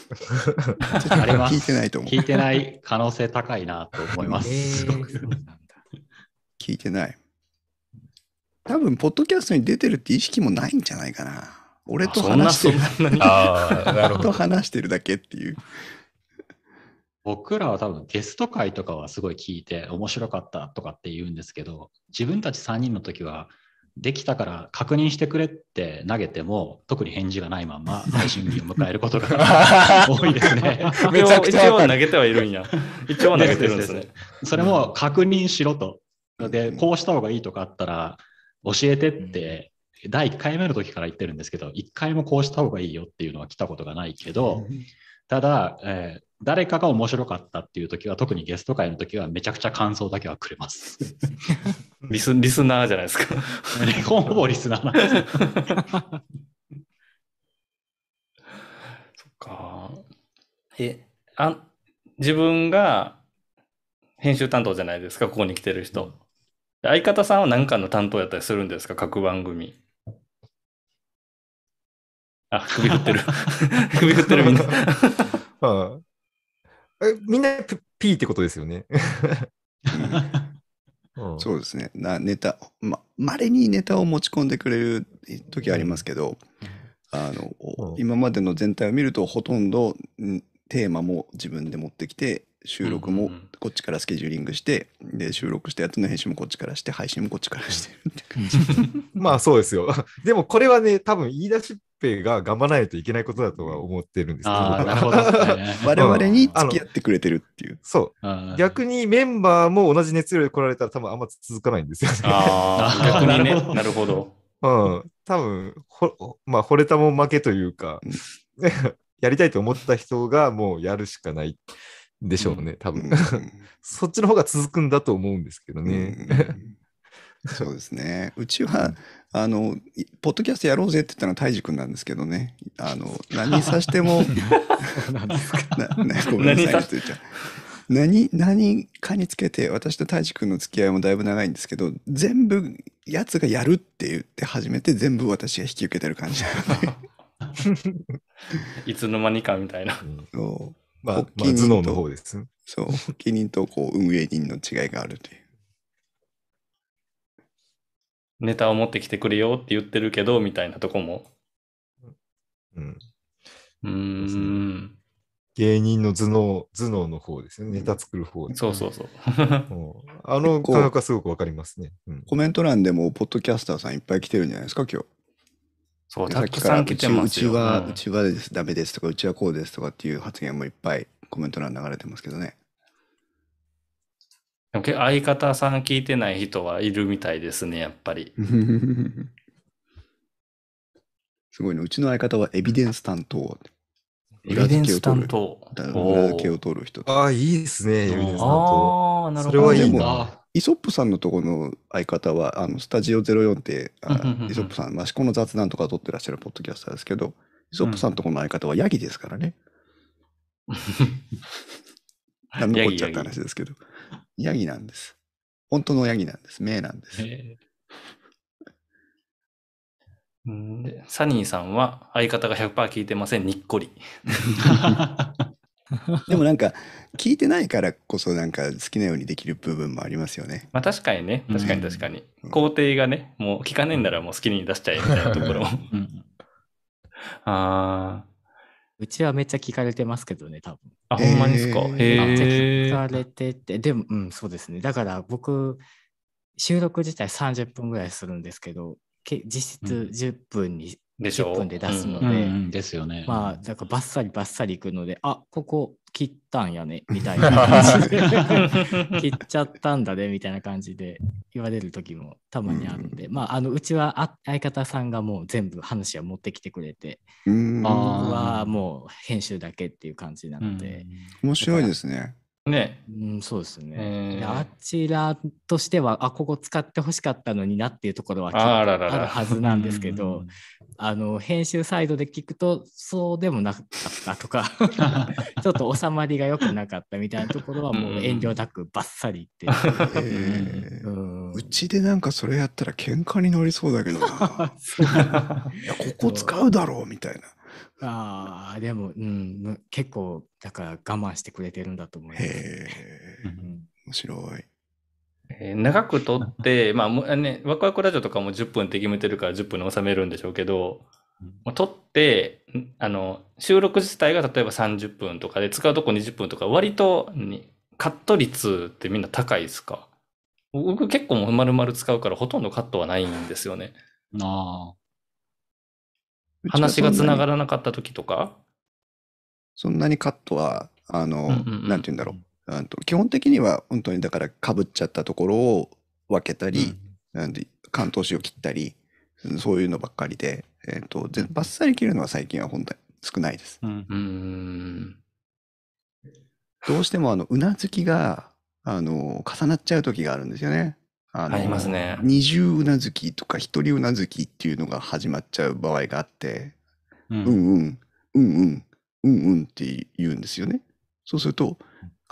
Speaker 5: あります。
Speaker 2: 聞いてないと思う
Speaker 5: 聞いてない可能性高いなと思います。
Speaker 3: えー
Speaker 5: すごく
Speaker 3: そうなんだ
Speaker 2: 聞いてない。多分、ポッドキャストに出てるって意識もないんじゃないかな。俺と話してる。
Speaker 6: ほ
Speaker 2: と
Speaker 6: ど。
Speaker 2: 話してるだけっていう。
Speaker 5: 僕らは多分ゲスト会とかはすごい聞いて面白かったとかって言うんですけど、自分たち3人の時はできたから確認してくれって投げても特に返事がないまま 配信日を迎えることが 多いですね。
Speaker 6: めちゃくちゃ
Speaker 4: 一応投げてはいるんや。一応投げてるんですね。
Speaker 5: それも確認しろと。で、こうした方がいいとかあったら教えてって、第1回目の時から言ってるんですけど、1回もこうした方がいいよっていうのは来たことがないけど、ただ、えー誰かが面白かったっていう時は、特にゲスト会の時はめちゃくちゃ感想だけはくれます。
Speaker 4: リスリスナーじゃないですか。
Speaker 5: ほぼリスナーなんです。
Speaker 4: そっか。え、あ、自分が編集担当じゃないですか、ここに来てる人。相方さんは何かの担当やったりするんですか、各番組。あ、首振ってる。首振ってるみんな。
Speaker 8: うんえみんなピ P ってことですよね？うん
Speaker 2: そうですね。なネタ、ま、稀にネタを持ち込んでくれる時ありますけど、あの、
Speaker 8: うん
Speaker 2: 今までの全体を見ると、ほとんどんテーマも自分で持ってきて、収録も
Speaker 4: うんうんうん
Speaker 2: こっちからスケジューリングして、で、収録したやつの編集もこっちからして、配信もこっちからしてるって感じ。
Speaker 8: まあそうですよ。でもこれはね、多分言い出しっぺが頑張らないといけないことだとは思ってるんですけど。
Speaker 5: ああ、なるほど。
Speaker 2: 我々に付き合ってくれてるっていう。
Speaker 8: そう。逆にメンバーも同じ熱量で来られたら多分あんま続かないんですよね。
Speaker 4: ああ、逆にね。
Speaker 5: なるほど。
Speaker 8: うん。多分ほ、まあ、惚れたもん負けというか、やりたいと思った人がもうやるしかないでしょうね、多分。
Speaker 2: うん
Speaker 8: そっちの方が続くんだと思うんですけどね。
Speaker 2: うんそうですね。うちは、あの、いポッドキャストやろうぜって言ったのは、たいじくんなんですけどね。あの、何さしても、
Speaker 3: そうなんですか？
Speaker 2: ななごめんなさい
Speaker 4: 何さ
Speaker 2: ね、つーちゃん。何、何かにつけて、私とたいじくんの付き合いもだいぶ長いんですけど、全部、やつがやるって言って初めて全部私が引き受けてる感じ。
Speaker 4: いつの間にかみたいな。
Speaker 8: うん
Speaker 2: そう
Speaker 8: まあ、まあ、頭脳の方です。
Speaker 2: そう、発起人とこう運営人の違いがあるという。
Speaker 4: ネタを持ってきてくれよって言ってるけど、みたいなとこも。
Speaker 8: うん、
Speaker 4: うーん。
Speaker 8: 芸人の頭脳、頭脳の方ですよね。ネタ作る方です
Speaker 4: そうそうそう。
Speaker 8: うんあの感覚はすごくわかりますね。うん
Speaker 2: コメント欄でも、ポッドキャスターさんいっぱい来てるんじゃないですか、今日。
Speaker 4: そう、
Speaker 2: さ
Speaker 4: た
Speaker 2: っきからう
Speaker 4: くさん来てますよ。
Speaker 2: ちうちは、
Speaker 4: う
Speaker 2: うんちはです、ダメですとか、うちはこうですとかっていう発言もいっぱいコメント欄流れてますけどね。
Speaker 4: でも相方さん聞いてない人はいるみたいですね、やっぱり。
Speaker 2: すごいね。うちの相方はエビデンス担当。
Speaker 4: エビデンス担当。
Speaker 2: だ裏
Speaker 4: お
Speaker 2: 付けを
Speaker 4: ー
Speaker 2: 取る人。
Speaker 8: ああ、いいですね。エビデンス担当
Speaker 4: ああ、なるほど。
Speaker 8: それはいいな。
Speaker 2: イソップさんのところの相方は、あの、スタジオ04って、あ
Speaker 4: うんうんうんうん
Speaker 2: イソップさん、マシコの雑談とか撮ってらっしゃるポッドキャスターですけど、イソップさんのところの相方はヤギですからね。なんのこっちゃって話ですけど。ヤギなんです。本当のヤギなんです。名なんです。
Speaker 5: え
Speaker 4: うんでサニーさんは相方が100%聞いてません、にっこり。
Speaker 2: でもなんか、聞いてないからこそなんか好きなようにできる部分もありますよね。
Speaker 4: まあ確かにね、確かに
Speaker 5: うん
Speaker 4: 確かに。
Speaker 2: うん
Speaker 4: 工程がね、もう聞かねえんならもう好きに出しちゃえみたいなところも。
Speaker 5: うん
Speaker 4: あ
Speaker 3: うちはめっちゃ聞かれてますけどね、多分。
Speaker 4: あ。あ、ほんまにですか？
Speaker 2: へー
Speaker 3: めっちゃ
Speaker 4: へえ。
Speaker 3: 聞かれてて、でも、うん、そうですね。だから僕、収録自体30分ぐらいするんですけど、け実質
Speaker 5: うん
Speaker 3: 10分に、
Speaker 4: でしょ
Speaker 3: ？10分で出すの
Speaker 5: うん
Speaker 3: で
Speaker 5: うんですよね。
Speaker 3: まあ、だからバッサリバッサリいくので、あここ切ったんやね、みたいな。感じで、切っちゃったんだね、みたいな感じで言われる時もたまにあるんで、まあ、あのうちはあ相方さんがもう全部話を持ってきてくれて、
Speaker 2: うーん。
Speaker 5: あー
Speaker 3: 僕はもう編集だけっていう感じなので、
Speaker 2: 面白いですね。
Speaker 4: ね。
Speaker 3: うん、そうですね。
Speaker 4: えー。
Speaker 3: であちらとしては、あ、ここ使ってほしかったのになっていうところはあるはずなんですけど、あの、編集サイドで聞くと、そうでもなかったとか、ちょっと収まりが良くなかったみたいなところは、もう遠慮なくバッサリって。
Speaker 2: えー
Speaker 3: うん
Speaker 2: うちでなんかそれやったら喧嘩になりそうだけどな。いや、ここ使うだろうみたいな。
Speaker 3: ああ、でも、うん、む結構、だから我慢してくれてるんだと思います。
Speaker 2: へえ、
Speaker 3: うん
Speaker 2: 面白い。
Speaker 4: えー長く撮って、まあもうね、ワクワクラジオとかも10分って決めてるから10分に収めるんでしょうけど、まあ撮って、んあの、収録自体が例えば30分とかで、使うとこ20分とか、割とにカット率ってみんな高いですか？僕結構もう丸々使うからほとんどカットはないんですよね。
Speaker 5: あ
Speaker 4: 話がつなが
Speaker 2: る。
Speaker 4: らなかった時とか？
Speaker 2: そんなにカットは、あの、
Speaker 4: うんうんうん
Speaker 2: なんて言うんだろう。あと基本的には本当にだから被っちゃったところを分けたり、なんで関東紙を切ったり、そういうのばっかりで、えっ、と、ぜバッサリ切るのは最近は本当に少ないです。
Speaker 5: あ。うん
Speaker 4: うーん。
Speaker 2: どうしてもあの、うなずきが、あの、重なっちゃう時があるんですよね。あの
Speaker 4: ありますね。
Speaker 2: 二重うなずきとか一人うなずきっていうのが始まっちゃう場合があって、
Speaker 5: う
Speaker 2: うんんうん、うんうん、うんうんって言うんですよね。そうすると、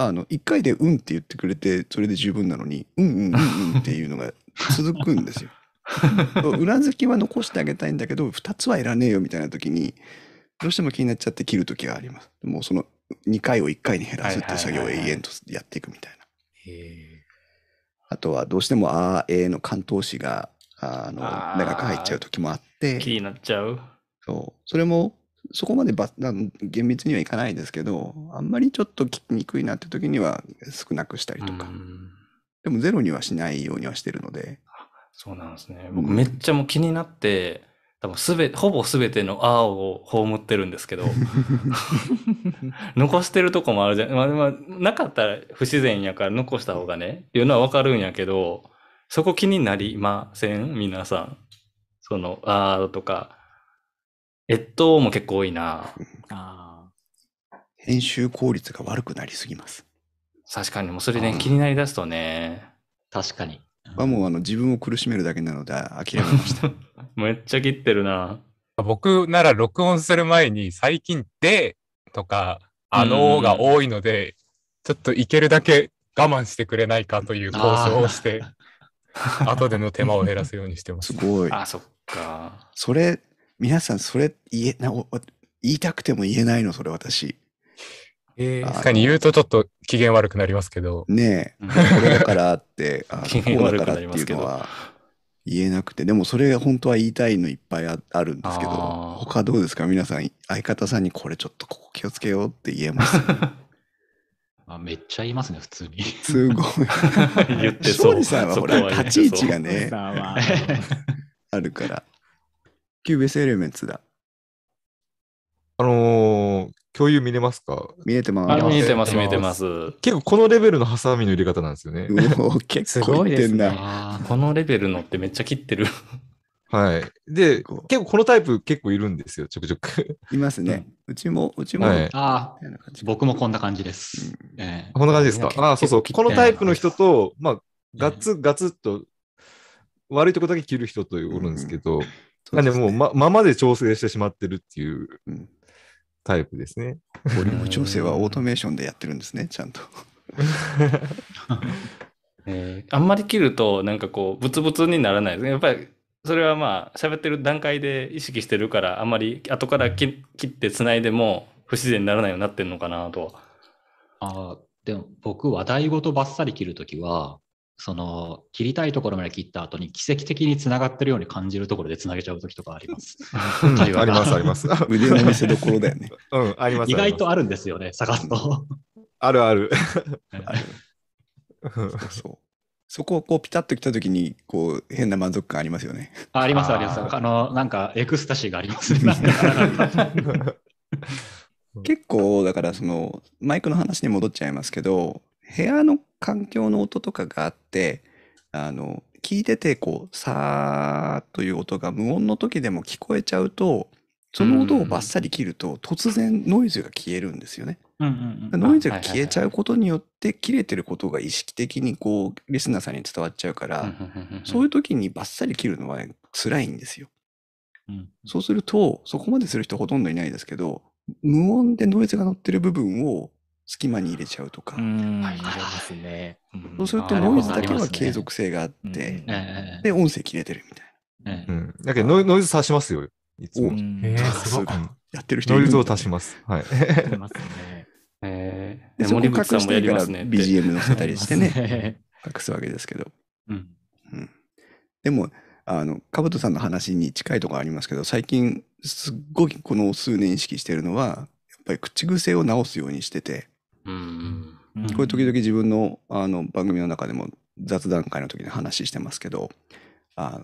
Speaker 2: あの、一回でうんって言ってくれて、それで十分なのに、うんうんうんうんっていうのが続くんですよ。うなずきは残してあげたいんだけど、二つはいらねえよみたいな時に、どうしても気になっちゃって切る時があります。もうその2回を1回に減らすっていう作業を永遠とやっていくみたいな。
Speaker 3: へ
Speaker 2: あとはどうしてもあーえーの関東詞があの長く入っちゃう時もあって、
Speaker 4: 気になっちゃう。
Speaker 2: そうそれもそこまでば厳密にはいかないですけど、あんまりちょっと聞きにくいなって時には少なくしたりとか、
Speaker 4: うん。
Speaker 2: でもゼロにはしないようにはしてるので、
Speaker 4: そうなんですね。
Speaker 2: うん。
Speaker 4: 僕めっちゃもう気になって、多分すべ、ほぼすべてのあーを葬ってるんですけど、残してるとこもあるじゃん。まあ、まあ、なかったら不自然やから残した方がね、いうのはわかるんやけど、そこ気になりません？皆さん。その、あーとか、えっとも結構多いな。
Speaker 3: あ
Speaker 2: 編集効率が悪くなりすぎます。
Speaker 4: 確かにもうそれね
Speaker 2: う、ん
Speaker 4: 気になりだすとね、
Speaker 5: 確かに。
Speaker 2: はもうあの自分を苦しめるだけなので諦めました。
Speaker 4: めっちゃ切ってるな。
Speaker 6: 僕なら録音する前に最近でとかあのーが多いので、ちょっといけるだけ我慢してくれないかという交渉をして、後での手間を減らすようにしてますす。
Speaker 2: ごい。
Speaker 4: あ、そっか。
Speaker 2: それ、皆さんそれ言えなお言いたくても言えないの、それ私。
Speaker 6: えー確かに言うとちょっと機嫌悪くなりますけど、
Speaker 2: ねえ、
Speaker 4: うん
Speaker 2: これだからって、あ
Speaker 4: 機嫌悪く
Speaker 2: こうだからって
Speaker 4: なりますけど
Speaker 2: いうのは言えなくて、でもそれが本当は言いたいのいっぱいああるんですけど、他どうですか？皆さん、相方さんにこれちょっとここ気をつけようって言えます？
Speaker 5: あめっちゃ言いますね、普通に。
Speaker 2: すごい。
Speaker 4: 言ってそう。
Speaker 2: 庄司さんはほら、立ち位置が
Speaker 3: あ。
Speaker 2: ね、
Speaker 3: さんは
Speaker 2: あるから。 Cubase Elements だ。
Speaker 8: あのー共有見れますか？
Speaker 2: 見えてま
Speaker 4: あ
Speaker 2: す。
Speaker 4: 見えてます、見えて
Speaker 8: ま
Speaker 4: ます。
Speaker 8: 結構このレベルのハサミの入れ方なんですよね。
Speaker 2: う お結構いってんな。
Speaker 5: あ
Speaker 4: このレベルのってめっちゃ切ってる。
Speaker 8: はい。で、
Speaker 2: こう
Speaker 8: 結構このタイプ結構いるんですよ、ちょくちょく。
Speaker 2: いますね。うちも、うちも、
Speaker 8: はい
Speaker 2: み
Speaker 5: あ
Speaker 2: たいな感じ。
Speaker 5: 僕もこんな感じです。ええ
Speaker 8: こんな感じですか？ああ、そうそう。このタイプの人と、まあ、
Speaker 5: うん
Speaker 8: ガツガツっと、悪いとこだけ切る人とおるんですけど、
Speaker 2: そ
Speaker 8: なんでもう、ま、ままで調整してしまってるっていう
Speaker 2: うん
Speaker 8: タイプですね。
Speaker 2: ボリューム調整はオートメーションでやってるんですね、ちゃんと。
Speaker 4: えーあんまり切ると、なんかこう、ブツブツにならないですね。やっぱり、それはまあ、喋ってる段階で意識してるから、あんまり後から切切って繋いでも不自然にならないようになってんのかなとは。
Speaker 5: あでも僕、話題ごとバッサリ切るときは、その切りたいところまで切った後に奇跡的につながってるように感じるところでつなげちゃうときとかあります。
Speaker 8: あります、あります。
Speaker 2: 腕の見せ所だよね。
Speaker 8: うん、あります。
Speaker 5: 意外と
Speaker 8: あ
Speaker 5: あるんですよね、探すと。
Speaker 8: あるある。
Speaker 2: そうそう。そこをこうピタッと来た時に、こう、変な満足感ありますよね。
Speaker 5: あります、
Speaker 4: あ
Speaker 5: ります。あの、なんかエクスタシーがありますね。
Speaker 2: 結構、だからその、マイクの話に戻っちゃいますけど、部屋の環境の音とかがあって、あの、聞いてて、こう、さーという音が無音の時でも聞こえちゃうと、その音をバッサリ切ると、突然ノイズが消えるんですよね。
Speaker 5: うんうんうん
Speaker 2: ノイズが消えちゃうことによって、切れてることが意識的にこう、リスナーさんに伝わっちゃうから、そういう時にバッサリ切るのは辛いんですよ。
Speaker 5: うん
Speaker 2: そうすると、そこまでする人ほとんどいないですけど、無音でノイズが乗ってる部分を隙間に入れちゃうとか。
Speaker 3: 入れますね。うん。
Speaker 2: そうするとノイズだけは継続性があっ
Speaker 3: うん
Speaker 2: て、
Speaker 5: ええ
Speaker 2: で、音声切れてるみたい
Speaker 5: ええ。
Speaker 8: うん。だけどノイ、ノイズ足しますよ、いつ
Speaker 2: お。
Speaker 8: も。
Speaker 2: やってる人
Speaker 8: ノイズを足します。はい。
Speaker 3: 入れますね。
Speaker 4: え
Speaker 2: でそこ隠
Speaker 4: ー森口さんもや
Speaker 2: してから
Speaker 4: りますね。って。
Speaker 2: BGM 載せたりしてね、
Speaker 3: ね。
Speaker 2: 隠すわけですけど。
Speaker 5: うん。
Speaker 2: うん。でも、あの、かぶとさんの話に近いところありますけど、最近、すっごいこの数年意識してるのは、やっぱり口癖を直すようにしてて、
Speaker 4: うん。
Speaker 2: これ時々自分のあの番組の中でも雑談会の時に話してますけど、あ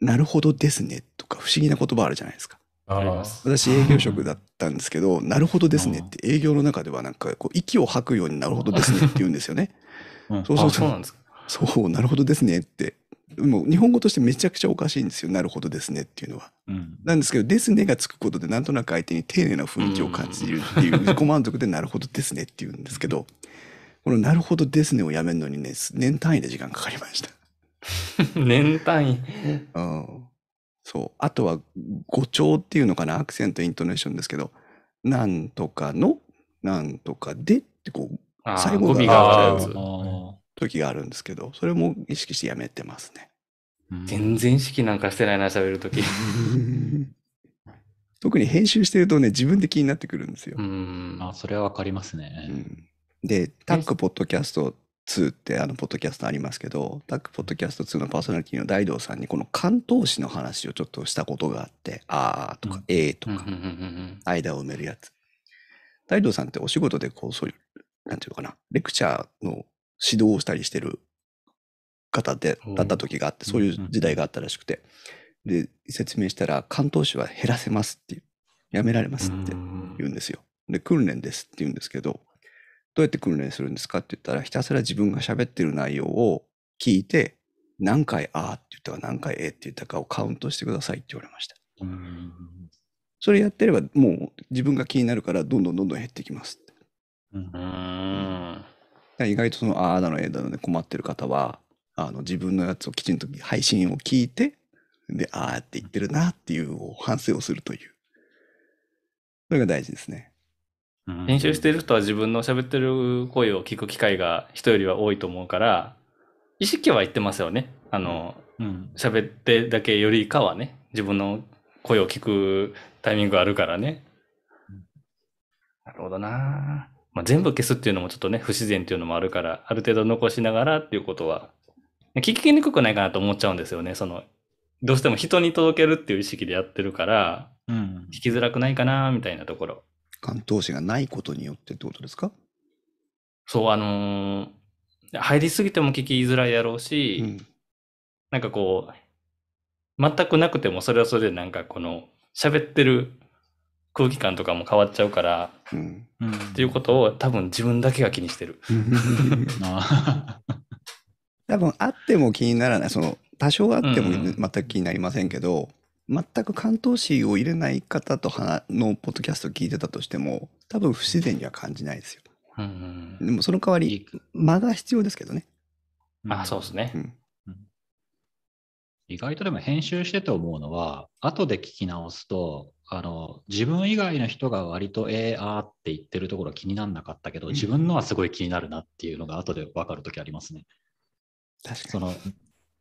Speaker 2: なるほどですねとか不思議な言葉あるじゃないですか。私営業職だったんですけど、なるほどですねって営業の中ではなんかこう息を吐くようになるほどですねって言うんですよね。
Speaker 5: うん
Speaker 2: そうそう
Speaker 4: あそうなんですか。
Speaker 2: そう、なるほどですねってもう日本語としてめちゃくちゃおかしいんですよ。なるほどですねっていうのは。
Speaker 5: うん。
Speaker 2: なんですけど、ですねがつくことで、なんとなく相手に丁寧な雰囲気を感じるっていう自己満足で、なるほどですねっていうんですけど、このなるほどですねをやめるのにね、年単位で時間かかりました。
Speaker 4: 年単位。
Speaker 2: うんそう。あとは語調っていうのかな、アクセント、イントネーションですけど、なんとかの、なんとかでってこう、最後が
Speaker 4: 語尾が
Speaker 2: 時があるんですけど、それも意識してやめてますね。
Speaker 5: うん
Speaker 4: 全然意識なんかしてないな、喋るとき。
Speaker 2: 特に編集してるとね、自分で気になってくるんですよ
Speaker 4: う。ん。
Speaker 5: あ、それはわかります
Speaker 2: う
Speaker 5: ね。
Speaker 2: んで、タックポッドキャスト2ってあのポッドキャストありますけど、タックポッドキャスト2のパーソナリティの大道さんにこの関東詞の話をちょっとしたことがあって、あーとか
Speaker 5: うん、
Speaker 2: えーとか
Speaker 4: うんうん、うんうん
Speaker 2: 間を埋めるやつ。大道さんってお仕事でこう、そういう、なんていうのかな、レクチャーの指導をしたりしてる方で、だった時があって、そういう時代があったらしくて、で、説明したら、関東詞は減らせますっていう、やめられますって
Speaker 4: うん
Speaker 2: 言うんですよ。で、訓練ですって言うんですけど、どうやって訓練するんですか？って言ったら、ひたすら自分が喋ってる内容を聞いて、何回あーって言ったか何回えーって言ったかをカウントしてくださいって言われました。
Speaker 5: うん。
Speaker 2: それやってれば、もう自分が気になるから、どんどんどんどん減ってきますって。
Speaker 5: うん
Speaker 2: 意外とそのああだのえーだので困ってる方はあの自分のやつをきちんと配信を聞いてでああって言ってるなっていう反省をするというそれが大事ですね。
Speaker 5: うん
Speaker 4: 編集してる人は自分の喋ってる声を聞く機会が人よりは多いと思うから、意識は言ってますよね。あの、
Speaker 5: うん
Speaker 4: 喋ってだけよりかはね、自分の声を聞くタイミングがあるからね
Speaker 5: うん。
Speaker 4: なるほどなまあ、全部消すっていうのもちょっとね、不自然っていうのもあるから、ある程度残しながらっていうことは、聞きにくくないかなと思っちゃうんですよね。その、どうしても人に届けるっていう意識でやってるから、
Speaker 5: うん
Speaker 4: 聞きづらくないかなみたいなところ。
Speaker 2: 関東詞がないことによってってことですか、
Speaker 4: そう、あのー入りすぎても聞きづらいやろうし、
Speaker 2: うん、
Speaker 4: なんかこう、全くなくてもそれはそれでなんかこの、喋ってる空気感とかも変わっちゃうから、
Speaker 2: うん、
Speaker 5: うん
Speaker 4: っていうことを多分自分だけが気にしてる。
Speaker 5: あ
Speaker 2: 多分あっても気にならない。その多少あっても
Speaker 4: うん。うん
Speaker 2: 全く気になりませんけど、全く関東詞を入れない方と話のポッドキャストを聞いてたとしても多分不自然には感じないですよ。
Speaker 4: うん
Speaker 2: でもその代わり間が必要ですけどね。
Speaker 4: あ、そうですね。
Speaker 2: うん。
Speaker 5: 意外とでも編集してて思うのは、後で聞き直すと、あの自分以外の人が割とえー、あーって言ってるところは気にならなかったけど、自分のはすごい気になるなっていうのが後で分かるときありますね。
Speaker 2: 確か
Speaker 5: その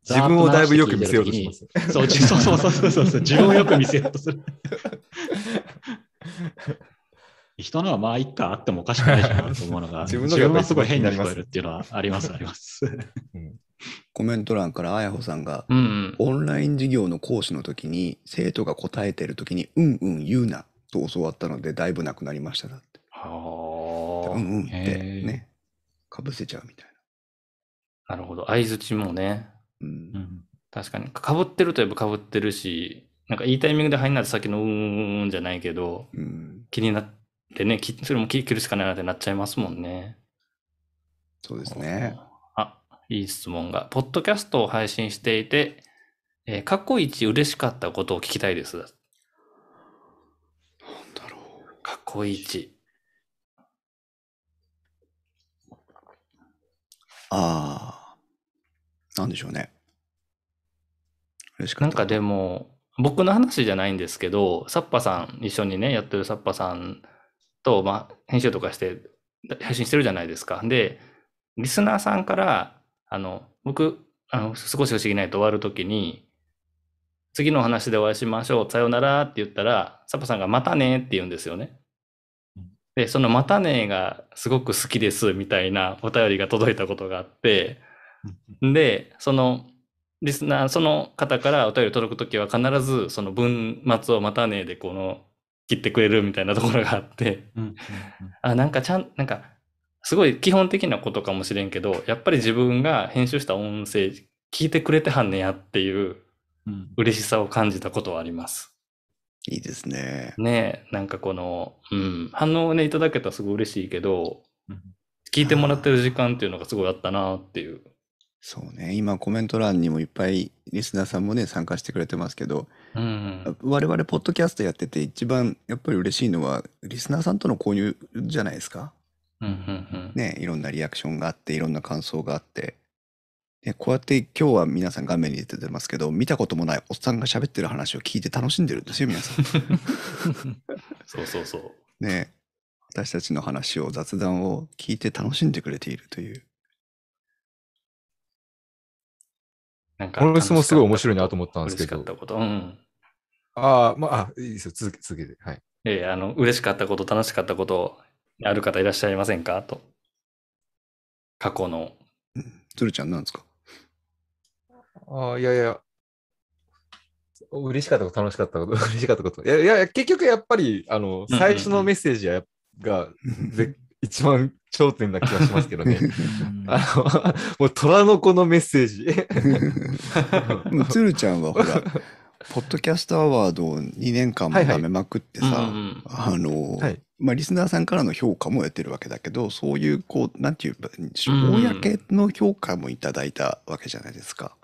Speaker 8: 自分をだいぶよく見せようとします。
Speaker 5: そう、じそうそうそうそうそう自分をよく見せようとする。人のはまあ一回あってもおかしくないじゃんと思うのが、
Speaker 8: 自分
Speaker 5: はすごい変に
Speaker 8: なり
Speaker 5: えるっていうのはあります、あります。
Speaker 2: コメント欄からあやほさんが
Speaker 4: うんうん。
Speaker 2: オンライン授業の講師の時に生徒が答えてる時にうんうん言うなと教わったのでだいぶなくなりましただって。
Speaker 4: はあ、
Speaker 2: うんうんって
Speaker 5: へー
Speaker 2: ねかぶせちゃうみたい
Speaker 4: なるほど。相づちもね。
Speaker 2: な。うん
Speaker 5: うん
Speaker 4: 確かに。かぶってるといえばかぶってるし、なんかいいタイミングで入んないと先のうんうんうんじゃないけど、
Speaker 2: うん、
Speaker 4: 気になってね、きそれも聞るしかないなってなっちゃいますもんね。
Speaker 2: そうですね。
Speaker 4: あ、いい質問が。ポッドキャストを配信していて、えー過去一嬉しかったことを聞きたいです。
Speaker 2: なんだろ
Speaker 4: 過去一。
Speaker 2: う。ああ。なんでしょうね。嬉しかった。
Speaker 4: なんかでも、僕の話じゃないんですけど、サッパさん、一緒にね、やってるサッパさんと、まあ、編集とかして、配信してるじゃないですか。で、リスナーさんから、あの、僕、あの、少し不思議ないと終わるときに、次のお話でお会いしましょう、さようならって言ったら、サッパさんがまたねって言うんですよね。で、そのまたねがすごく好きですみたいなお便りが届いたことがあって、で、その、リスナー、その方からお便り届くときは必ずその文末をまたねでこの切ってくれるみたいなところがあって、
Speaker 5: うんうん
Speaker 4: あ、なんかちゃん、なんかすごい基本的なことかもしれんけど、やっぱり自分が編集した音声聞いてくれてはんねやっていう
Speaker 5: うん
Speaker 4: 嬉しさを感じたことはあります。
Speaker 2: いいですね。
Speaker 4: ねえ、なんかこの、うん、反応をね、いただけたらすごい嬉しいけど、
Speaker 5: うん
Speaker 4: 聞いてもらってる時間っていうのがすごいあったなっていう。
Speaker 2: そうね。今コメント欄にもいっぱいリスナーさんもね、参加してくれてますけど、
Speaker 4: うん。
Speaker 2: 我々ポッドキャストやってて一番やっぱり嬉しいのは、リスナーさんとの交流じゃないですか。
Speaker 4: うん。うん。
Speaker 2: ね、いろんなリアクションがあって、いろんな感想があって。でこうやって今日は皆さん画面に出てますけど、見たこともないおっさんが喋ってる話を聞いて楽しんでるんですよ、皆さん。
Speaker 4: そうそうそう。
Speaker 2: ね、私たちの話を、雑談を聞いて楽しんでくれているという。
Speaker 4: なんか
Speaker 8: この質問すごい面白いなと思ったんですけど
Speaker 4: 嬉しかったこと。うん。
Speaker 8: ああ、まあ、あいいですよ。続け、続けて。はい。
Speaker 4: ええあの、嬉しかったこと、楽しかったこと、ある方いらっしゃいませんか？と。過去の。
Speaker 2: 鶴ちゃんなんですか？
Speaker 8: ああ、いやいや。嬉しかったこと、楽しかったこと、嬉しかったこと。いやいや結局やっぱり、あの、
Speaker 4: うん
Speaker 8: 最初のメッセージやが、ぜ 一番頂点な気がしますけどね。あの、もう虎の子のメッセージ。
Speaker 2: 鶴ちゃんはほら、ポッドキャストアワードを2年間も
Speaker 8: はいはい。
Speaker 2: 舐めまくって
Speaker 4: うん
Speaker 2: さ、
Speaker 4: うん。
Speaker 2: あの、
Speaker 8: はい。
Speaker 2: まあ、リスナーさんからの評価も得てるわけだけど、そういう、こう、なんていう、
Speaker 4: うん
Speaker 2: 公の評価もいただいたわけじゃないですか。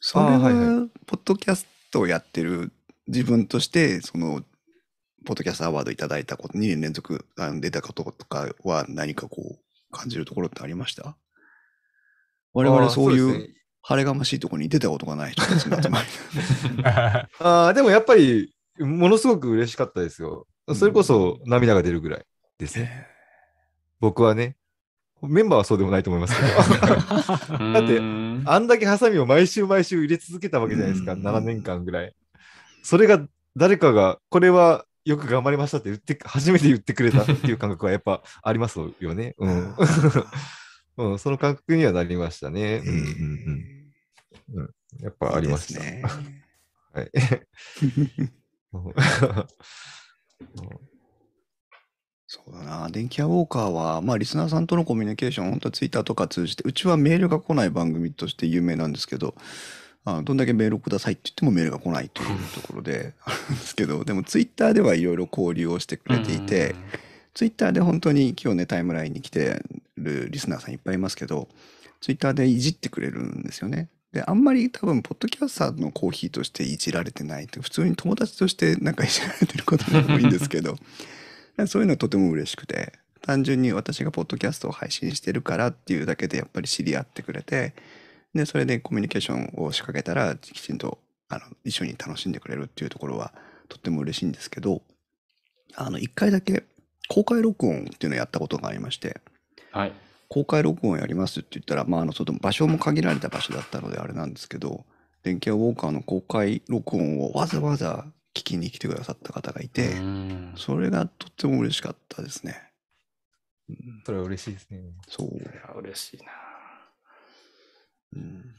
Speaker 2: それは、ポッドキャストをやってる自分として、その、ポッドキャストアワードいただいたこと、2年連続出たこととかは何かこう、感じるところってありました？我々そういう晴れがましいところに出たことがない人たちの集まり。
Speaker 8: ああ、でもやっぱり、ものすごく嬉しかったですよ。それこそ涙が出るぐらいですね。僕はね。メンバーはそうでもないと思いますけど。だって
Speaker 4: うん
Speaker 8: あんだけハサミを毎週毎週入れ続けたわけじゃないですか。
Speaker 2: うん
Speaker 8: 7年間ぐらい。それが誰かが、これはよく頑張りましたって言って、初めて言ってくれたっていう感覚はやっぱありますよね。うん。うん、その感覚にはなりましたね。うんうんうん。やっぱありました。
Speaker 2: いいね。
Speaker 8: はい。う ん
Speaker 2: そうだな。電気屋ウォーカーは、まあ、リスナーさんとのコミュニケーション、本当ツイッターとか通じて、うちはメールが来ない番組として有名なんですけど、あどんだけメールをくださいって言ってもメールが来ないというところであるんですけど、でもツイッターではいろいろ交流をしてくれていて、ツイッターで本当に今日ね、タイムラインに来てるリスナーさんいっぱいいますけど、ツイッターでいじってくれるんですよね。で、あんまり多分、ポッドキャスターのコーヒーとしていじられてないって、普通に友達としてなんかいじられてることが多いんですけど、そういうのはとても嬉しくて、単純に私がポッドキャストを配信してるからっていうだけでやっぱり知り合ってくれて、で、それでコミュニケーションを仕掛けたら、きちんとあの一緒に楽しんでくれるっていうところはとっても嬉しいんですけど、あの、一回だけ公開録音っていうのをやったことがありまして、
Speaker 4: はい。
Speaker 2: 公開録音やりますって言ったら、まあ、あの、その場所も限られた場所だったのであれなんですけど、電気屋ウォーカーの公開録音をわざわざ聞きに来てくださった方がいて、
Speaker 4: うん
Speaker 2: それがとっても嬉しかったですね。うん
Speaker 8: それは嬉しいですね。
Speaker 2: そう。
Speaker 4: いや嬉しいな。
Speaker 2: うん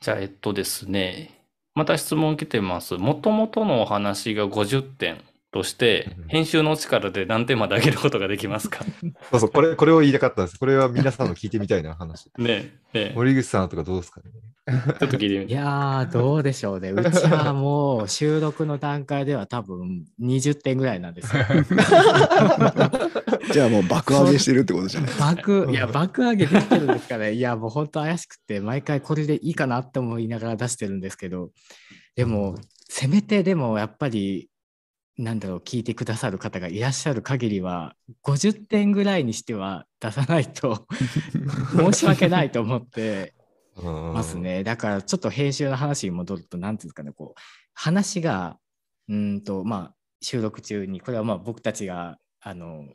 Speaker 4: じゃあ、えっとですね、また質問来てます。もともとのお話が50点として
Speaker 8: うん、
Speaker 4: 編集の力で何点まで上げることができますか？
Speaker 8: そうそう、これ、これを言いたかったんです。これは皆さんの聞いてみたいな話。
Speaker 4: ねえ、ね
Speaker 8: 森口さんとかどうですかね？
Speaker 4: え ちょっと聞いてみ
Speaker 3: い
Speaker 4: て。
Speaker 3: やー、どうでしょうね。うちはもう収録の段階では多分20点ぐらいなんですよ。
Speaker 2: じゃあもう爆上げしてるってことじゃない
Speaker 3: 爆、いや、爆上げできてるんですかね。いや、もう本当怪しくて、毎回これでいいかなって思いながら出してるんですけど、でも、せめてでもやっぱり、なんだろう、聞いてくださる方がいらっしゃる限りは、50点ぐらいにしては出さないと 申し訳ないと思ってますね。だからちょっと編集の話に戻ると、なんていうんですかね、こう、話が、うーんと、まあ、収録中に、これはまあ僕たちが、あの、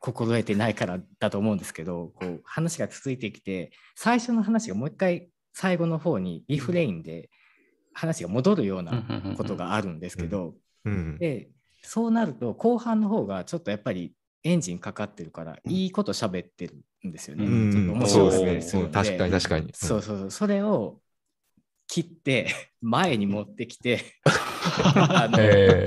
Speaker 3: 心得てないからだと思うんですけど、こう、話が続いてきて、最初の話がもう一回、最後の方にリフレインで話が戻るようなことがあるんですけど、
Speaker 8: うん。
Speaker 3: でそうなると後半の方がちょっとやっぱりエンジンかかってるからいいこと喋ってるんですよね。
Speaker 8: うん
Speaker 3: ちょっと面
Speaker 8: そう
Speaker 3: 白かった
Speaker 8: ですね。
Speaker 3: りするので
Speaker 8: うん確かに確かに。
Speaker 3: そうそうそうそれを切って前に持ってきて あの、
Speaker 6: え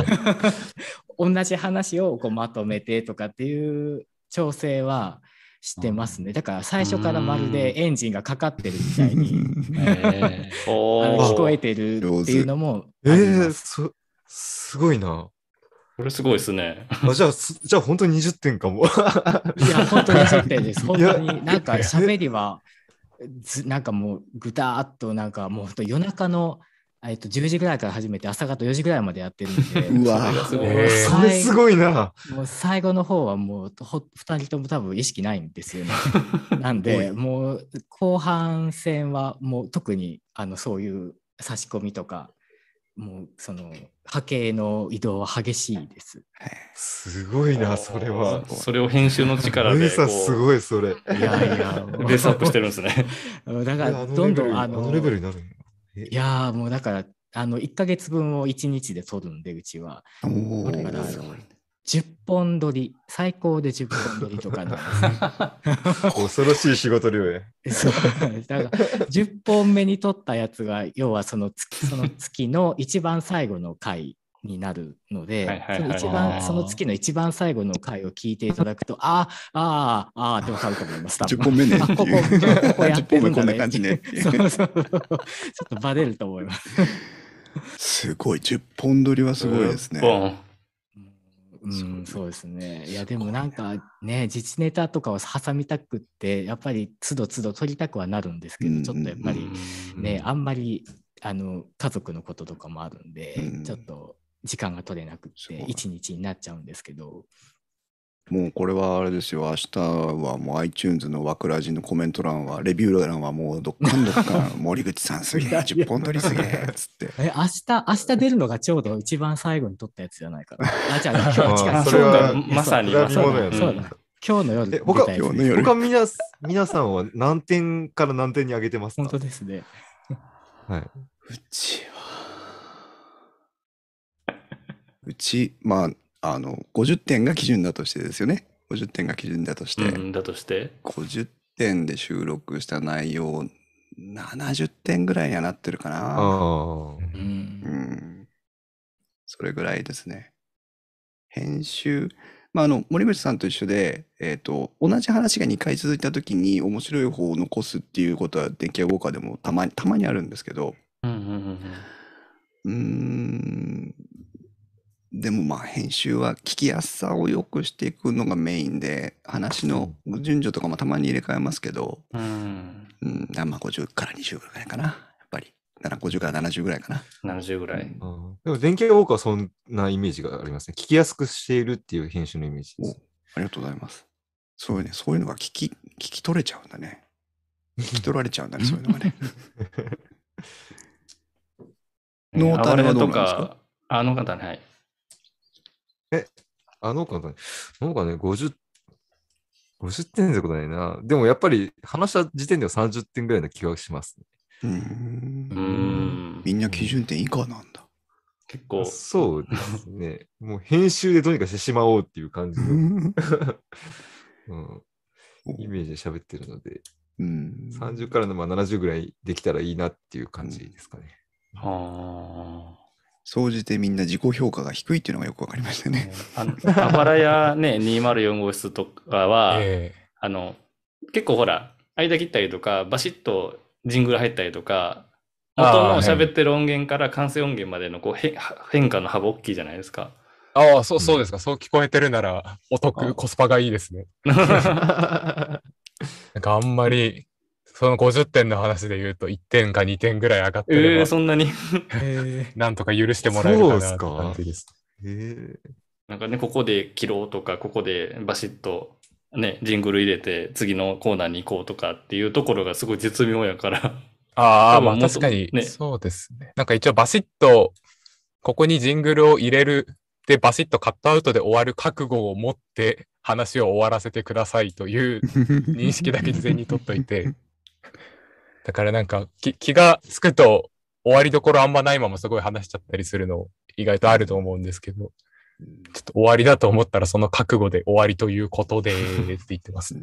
Speaker 3: 同じ話をこうまとめてとかっていう調整はしてますね。だから最初からまるでエンジンがかかってるみたいに
Speaker 5: え
Speaker 4: ー
Speaker 3: の聞こえてるっていうのも
Speaker 8: え
Speaker 3: あり
Speaker 8: ー、
Speaker 3: ます。
Speaker 8: そ、すごいな。
Speaker 4: これすごいですね。
Speaker 8: あじゃあ、すじゃあ本当に20点かも。
Speaker 3: いや、本当に20点です。本
Speaker 8: いや
Speaker 3: 当に、なんか喋りは、ずなんかもうぐたーっとなんかもう夜中の、えっと、10時ぐらいから始めて朝方4時ぐらいまでやってるんで
Speaker 2: うわ
Speaker 8: それすごいな。
Speaker 3: もう最後の方はもうほ2人とも多分意識ないんですよね。なんでもう後半戦はもう特にあのそういう差し込みとかもうその波形の移動は激しいです。
Speaker 8: すごいな、それは。
Speaker 4: それを編集の力で
Speaker 8: す
Speaker 4: こ
Speaker 8: ごい、それ。
Speaker 3: いやいや
Speaker 4: う、ベースアップしてるんですね。
Speaker 3: だからどんどんあ
Speaker 8: のレベル
Speaker 3: の
Speaker 8: になる
Speaker 3: いやーもうだからあの1ヶ月分を1日で撮るんでうちは
Speaker 2: おお
Speaker 3: だから
Speaker 2: すごい。
Speaker 3: 10本撮り最高で10本撮りとかなんですね。
Speaker 8: 恐ろしい仕事量や。
Speaker 3: そうだから10本目に撮ったやつが要はその月その月の一番最後の回になるのでその一番その月の一番最後の回を聞いていただくとあーあーああってわかると思います。多分
Speaker 2: 10本目ね
Speaker 3: あここここやってるんだ
Speaker 2: 10本目こんな
Speaker 3: ね
Speaker 2: 感じね
Speaker 3: そうそうそうちょっとバレると思います。
Speaker 2: すごい。10本撮りはすごいですね。
Speaker 3: うん、そうですね。いや、でもなんかね、自治ネタとかを挟みたくって、やっぱりつどつど取りたくはなるんですけど、
Speaker 2: うん
Speaker 3: ちょっとやっぱりね、
Speaker 8: うん。
Speaker 3: あんまりあの家族のこととかもあるんで、
Speaker 2: うん。
Speaker 3: ちょっと時間が取れなくって、一日になっちゃうんですけど、
Speaker 2: もうこれはあれですよ。明日はもう iTunes の枠ラジのコメント欄は、レビュー欄はもうどっかんどっかん。森口さんすげえ、
Speaker 3: いやいや。
Speaker 2: 10本撮りすげえ、つって。
Speaker 3: え、明日、明日出るのがちょうど一番最後に撮ったやつじゃないかな。あ、じゃあ、今日
Speaker 8: あ
Speaker 3: 違う。
Speaker 8: それ
Speaker 4: まさに
Speaker 3: そうだ
Speaker 8: まさに。
Speaker 3: そうだそうだ今日の夜。
Speaker 8: え他
Speaker 3: 出たやつ。
Speaker 2: 今日の夜。
Speaker 8: 他皆皆さんは何点から何点に上げてますか？
Speaker 3: 本当ですね。
Speaker 8: はい。
Speaker 2: うちは、うち、まあ、あの、50点が基準だとしてですよね。50点が基準だとして、
Speaker 4: うん、だとして。
Speaker 2: 50点で収録した内容、70点ぐらいにはなってるかな。
Speaker 8: ああ。
Speaker 3: う。
Speaker 2: うんん。それぐらいですね。編集、まあ、あの、森口さんと一緒で、えっと、同じ話が2回続いたときに面白い方を残すっていうことは電気屋ウォーカーでもたまに、たまにあるんですけど、
Speaker 4: うんうんうん
Speaker 2: うーん、でもまあ編集は聞きやすさを良くしていくのがメインで、話の順序とかもたまに入れ替えますけど、
Speaker 4: うん。うん。
Speaker 2: うん、まあ50から20ぐらいかな。やっぱり。7 50から70ぐらいかな。
Speaker 4: 70ぐらい。
Speaker 8: あでも、電気屋ウォーカーはそんなイメージがありますね。聞きやすくしているっていう編集のイメージです。
Speaker 2: ありがとうございます。そういうね、そういうのが聞き、聞き取れちゃうんだね。聞き取られちゃうんだね、そういうのが ね。ノータルはどうなんですか、
Speaker 4: あの方ね、はい。
Speaker 8: あ、農家ね、農家ね、50、50点ってことないな。でもやっぱり話した時点では30点ぐらいな気がします、
Speaker 2: うー。
Speaker 4: うんん。
Speaker 2: みんな基準点以下なんだ。
Speaker 4: 結構、
Speaker 8: そうですね。もう編集でどうにかしてしまおうっていう感じの、うん、イメージで喋ってるので、
Speaker 2: うん。
Speaker 8: 30からのまあ70ぐらいできたらいいなっていう感じですかね。
Speaker 4: は
Speaker 2: 総じてみんな自己評価が低いっていうのがよくわかりました
Speaker 4: あ。
Speaker 2: ね。
Speaker 4: あばらやね、204号室とかは、
Speaker 6: え
Speaker 4: あの、結構ほら、間切ったりとか、バシッとジングル入ったりとか、元の喋ってる音源から完成音源までのこう変変化の幅大きいじゃないですか。
Speaker 6: えああ、そう、そうですか。そう聞こえてるなら、お
Speaker 4: あ
Speaker 6: 得、コスパがいいですね。なんかあんまり、その50点の話で言うと、1点か2点ぐらい上がって
Speaker 4: えー、
Speaker 6: れば、
Speaker 4: そんなに？
Speaker 3: へ
Speaker 6: なんとか許してもらえるかなって感じです。
Speaker 8: へえ
Speaker 4: なんかね、ここで切ろうとか、ここでバシッとね、ジングル入れて次のコーナーに行こうとかっていうところがすごい絶妙やから。
Speaker 6: ああ、まあ確かに、
Speaker 4: ね
Speaker 6: そうですね。なんか一応バシッと、ここにジングルを入れる、で、バシッとカットアウトで終わる覚悟を持って話を終わらせてくださいという認識だけ事前に取っといて、だからなんか気気がつくと終わりどころあんまないまますごい話しちゃったりするの意外とあると思うんですけど、ちょっと終わりだと思ったらその覚悟で終わりということでーって言ってます。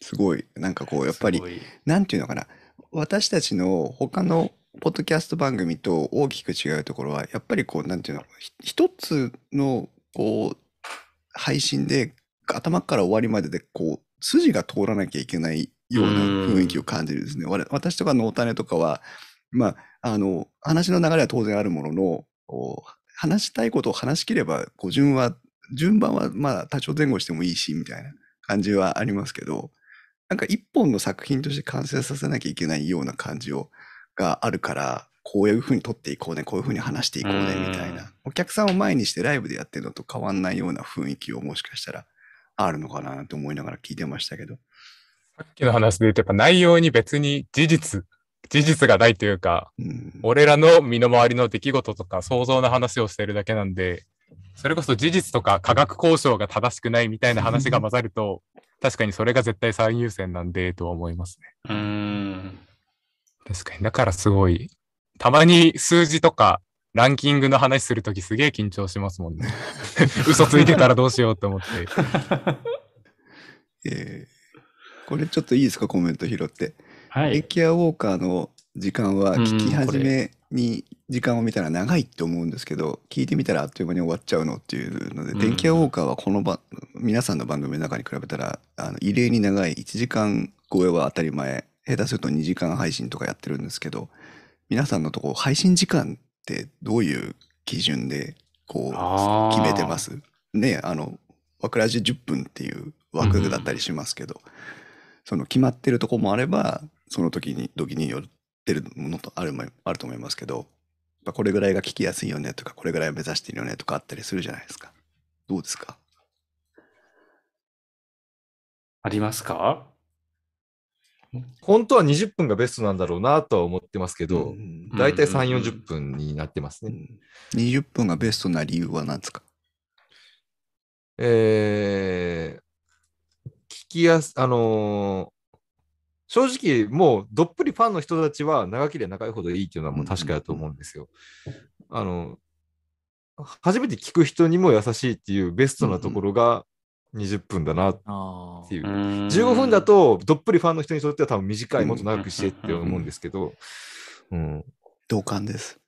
Speaker 2: すごい。なんかこう、やっぱりなんていうのかな。私たちの他のポッドキャスト番組と大きく違うところは、やっぱりこう、なんていうの、ひ一つの、こう、配信で頭から終わりまでで、こう、筋が通らなきゃいけないような雰囲気を感じるんですね。我私とかノータネとかは、まあ、あの、話の流れは当然あるものの、話したいことを話し切れば、こう順は、順番はまあ多少前後してもいいし、みたいな感じはありますけど、なんか一本の作品として完成させなきゃいけないような感じをがあるから、こういうふうに撮っていこうね、こういうふうに話していこうね、
Speaker 4: うん
Speaker 2: みたいな。お客さんを前にしてライブでやってるのと変わんないような雰囲気をもしかしたらあるのかなって思いながら聞いてましたけど。
Speaker 6: さっきの話で言うと、やっぱ内容に別に事実、事実がないというか、
Speaker 2: うん、
Speaker 6: 俺らの身の回りの出来事とか想像の話をしてるだけなんで、それこそ事実とか科学交渉が正しくないみたいな話が混ざると、確かにそれが絶対最優先なんで、とは思いますね。
Speaker 4: うーん。
Speaker 6: 確かに。だからすごい、たまに数字とかランキングの話するときすげえ緊張しますもんね。嘘ついてたらどうしようと思って。
Speaker 2: えーこれちょっといいですか、コメント拾って。
Speaker 4: はい。
Speaker 2: エキアウォーカーの時間は
Speaker 4: うん
Speaker 2: 聞き始めに時間を見たら長いって思うんですけど、聞いてみたらあっという間に終わっちゃうのっていうので、
Speaker 4: うん
Speaker 2: 電気屋ウォーカーはこのば皆さんの番組の中に比べたらあの異例に長い1時間超えは当たり前下手すると2時間配信とかやってるんですけど皆さんのとこ配信時間ってどういう基準でこう決めてます？ねあの枠ラジ10分っていう枠だったりしますけど、その決まってるとこもあればその時に時によってるものとあるもあると思いますけどこれぐらいが聞きやすいよねとかこれぐらいを目指してるよねとかあったりするじゃないですか。どうですか？
Speaker 4: ありますか？
Speaker 8: 本当は20分がベストなんだろうなとは思ってますけど、
Speaker 2: うん
Speaker 8: だいたい3、
Speaker 4: うんうんうん。
Speaker 8: 40分になってますね。
Speaker 2: うん。20分がベストな理由は何ですか？
Speaker 8: えー、聞きやす、あのー正直もうどっぷりファンの人たちは長ければ長いほどいいっていうのはもう確かだと思うんですよ。あの、初めて聞く人にも優しいっていうベストなところが20分だなっ
Speaker 3: あ
Speaker 8: ていう。
Speaker 4: 15
Speaker 8: 15分だ、とどっぷりファンの人にとっては多分短い、もっと長くしてって思うんですけど、うん。
Speaker 2: 同感です。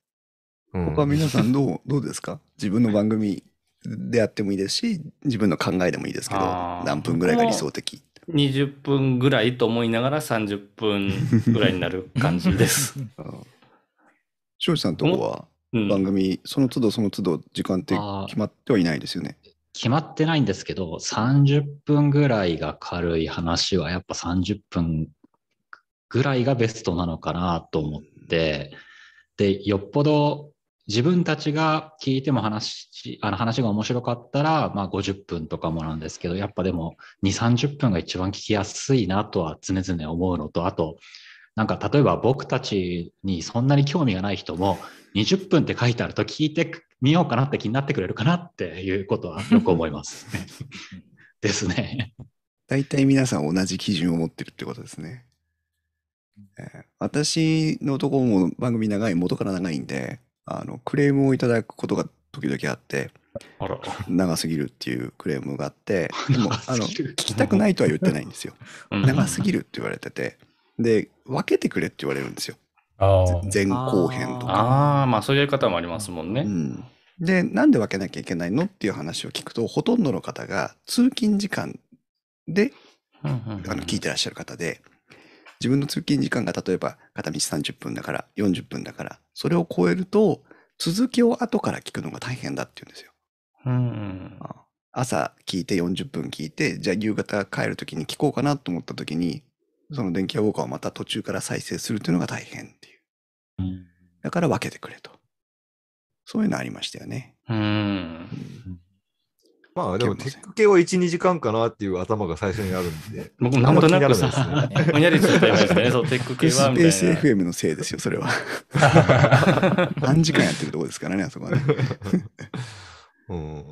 Speaker 8: うん。
Speaker 2: 他皆さんどうどうですか？自分の番組であってもいいですし自分の考えでもいいですけど何分ぐらいが理想的
Speaker 4: ？20分ぐらいと思いながら30分ぐらいになる感じです。
Speaker 2: 庄司さんとこは
Speaker 4: うん。
Speaker 2: 番組その都度その都度時間って決まってはいないですよね？
Speaker 5: 決まってないんですけど、30分ぐらいが軽い話はやっぱ30分ぐらいがベストなのかなと思って、で、よっぽど自分たちが聞いても話、あの話が面白かったら、まあ50分とかもなんですけど、やっぱでも2、30分が一番聞きやすいなとは常々思うのと、あと、なんか例えば僕たちにそんなに興味がない人も20分って書いてあると聞いてみようかなって気になってくれるかなっていうことはよく思います。ですね。
Speaker 2: 大体皆さん同じ基準を持ってるってことですね。えー私のところも番組長い、元から長いんで、あの、クレームをいただくことが時々あって、
Speaker 4: あら。
Speaker 2: 長すぎるっていうクレームがあって、でも、あの、聞きたくないとは言ってないんですよ。
Speaker 4: うん
Speaker 2: 長すぎるって言われてて、で、分けてくれって言われるんですよ。
Speaker 6: ああ。
Speaker 2: 前後編とか。
Speaker 4: ああ、まあそういう方もありますもんね。
Speaker 2: うん、でなんで分けなきゃいけないのっていう話を聞くとほとんどの方が通勤時間であの聞いてらっしゃる方で自分の通勤時間が例えば片道30分だから40分だからそれを超えると続きを後から聞くのが大変だって言うんですよ。
Speaker 4: うん
Speaker 2: 朝聞いて40分聞いてじゃあ夕方帰る時に聞こうかなと思った時にその電気屋ウォーカーをまた途中から再生するというのが大変っていう
Speaker 5: うん
Speaker 2: だから分けてくれとそういうのありましたよね。
Speaker 4: うん。
Speaker 2: うん
Speaker 8: まあでもテック系は1、2時間かなっていう頭が最初にあるんで。
Speaker 4: 僕なんとなく
Speaker 8: あんま気にならな いですね
Speaker 4: ぼんやりついたイメージでね、そう、テック系は みたい
Speaker 2: スペース
Speaker 4: な。
Speaker 2: FM のせいですよ、それは。何時間やってるとこですからね、あそこはね。
Speaker 8: うん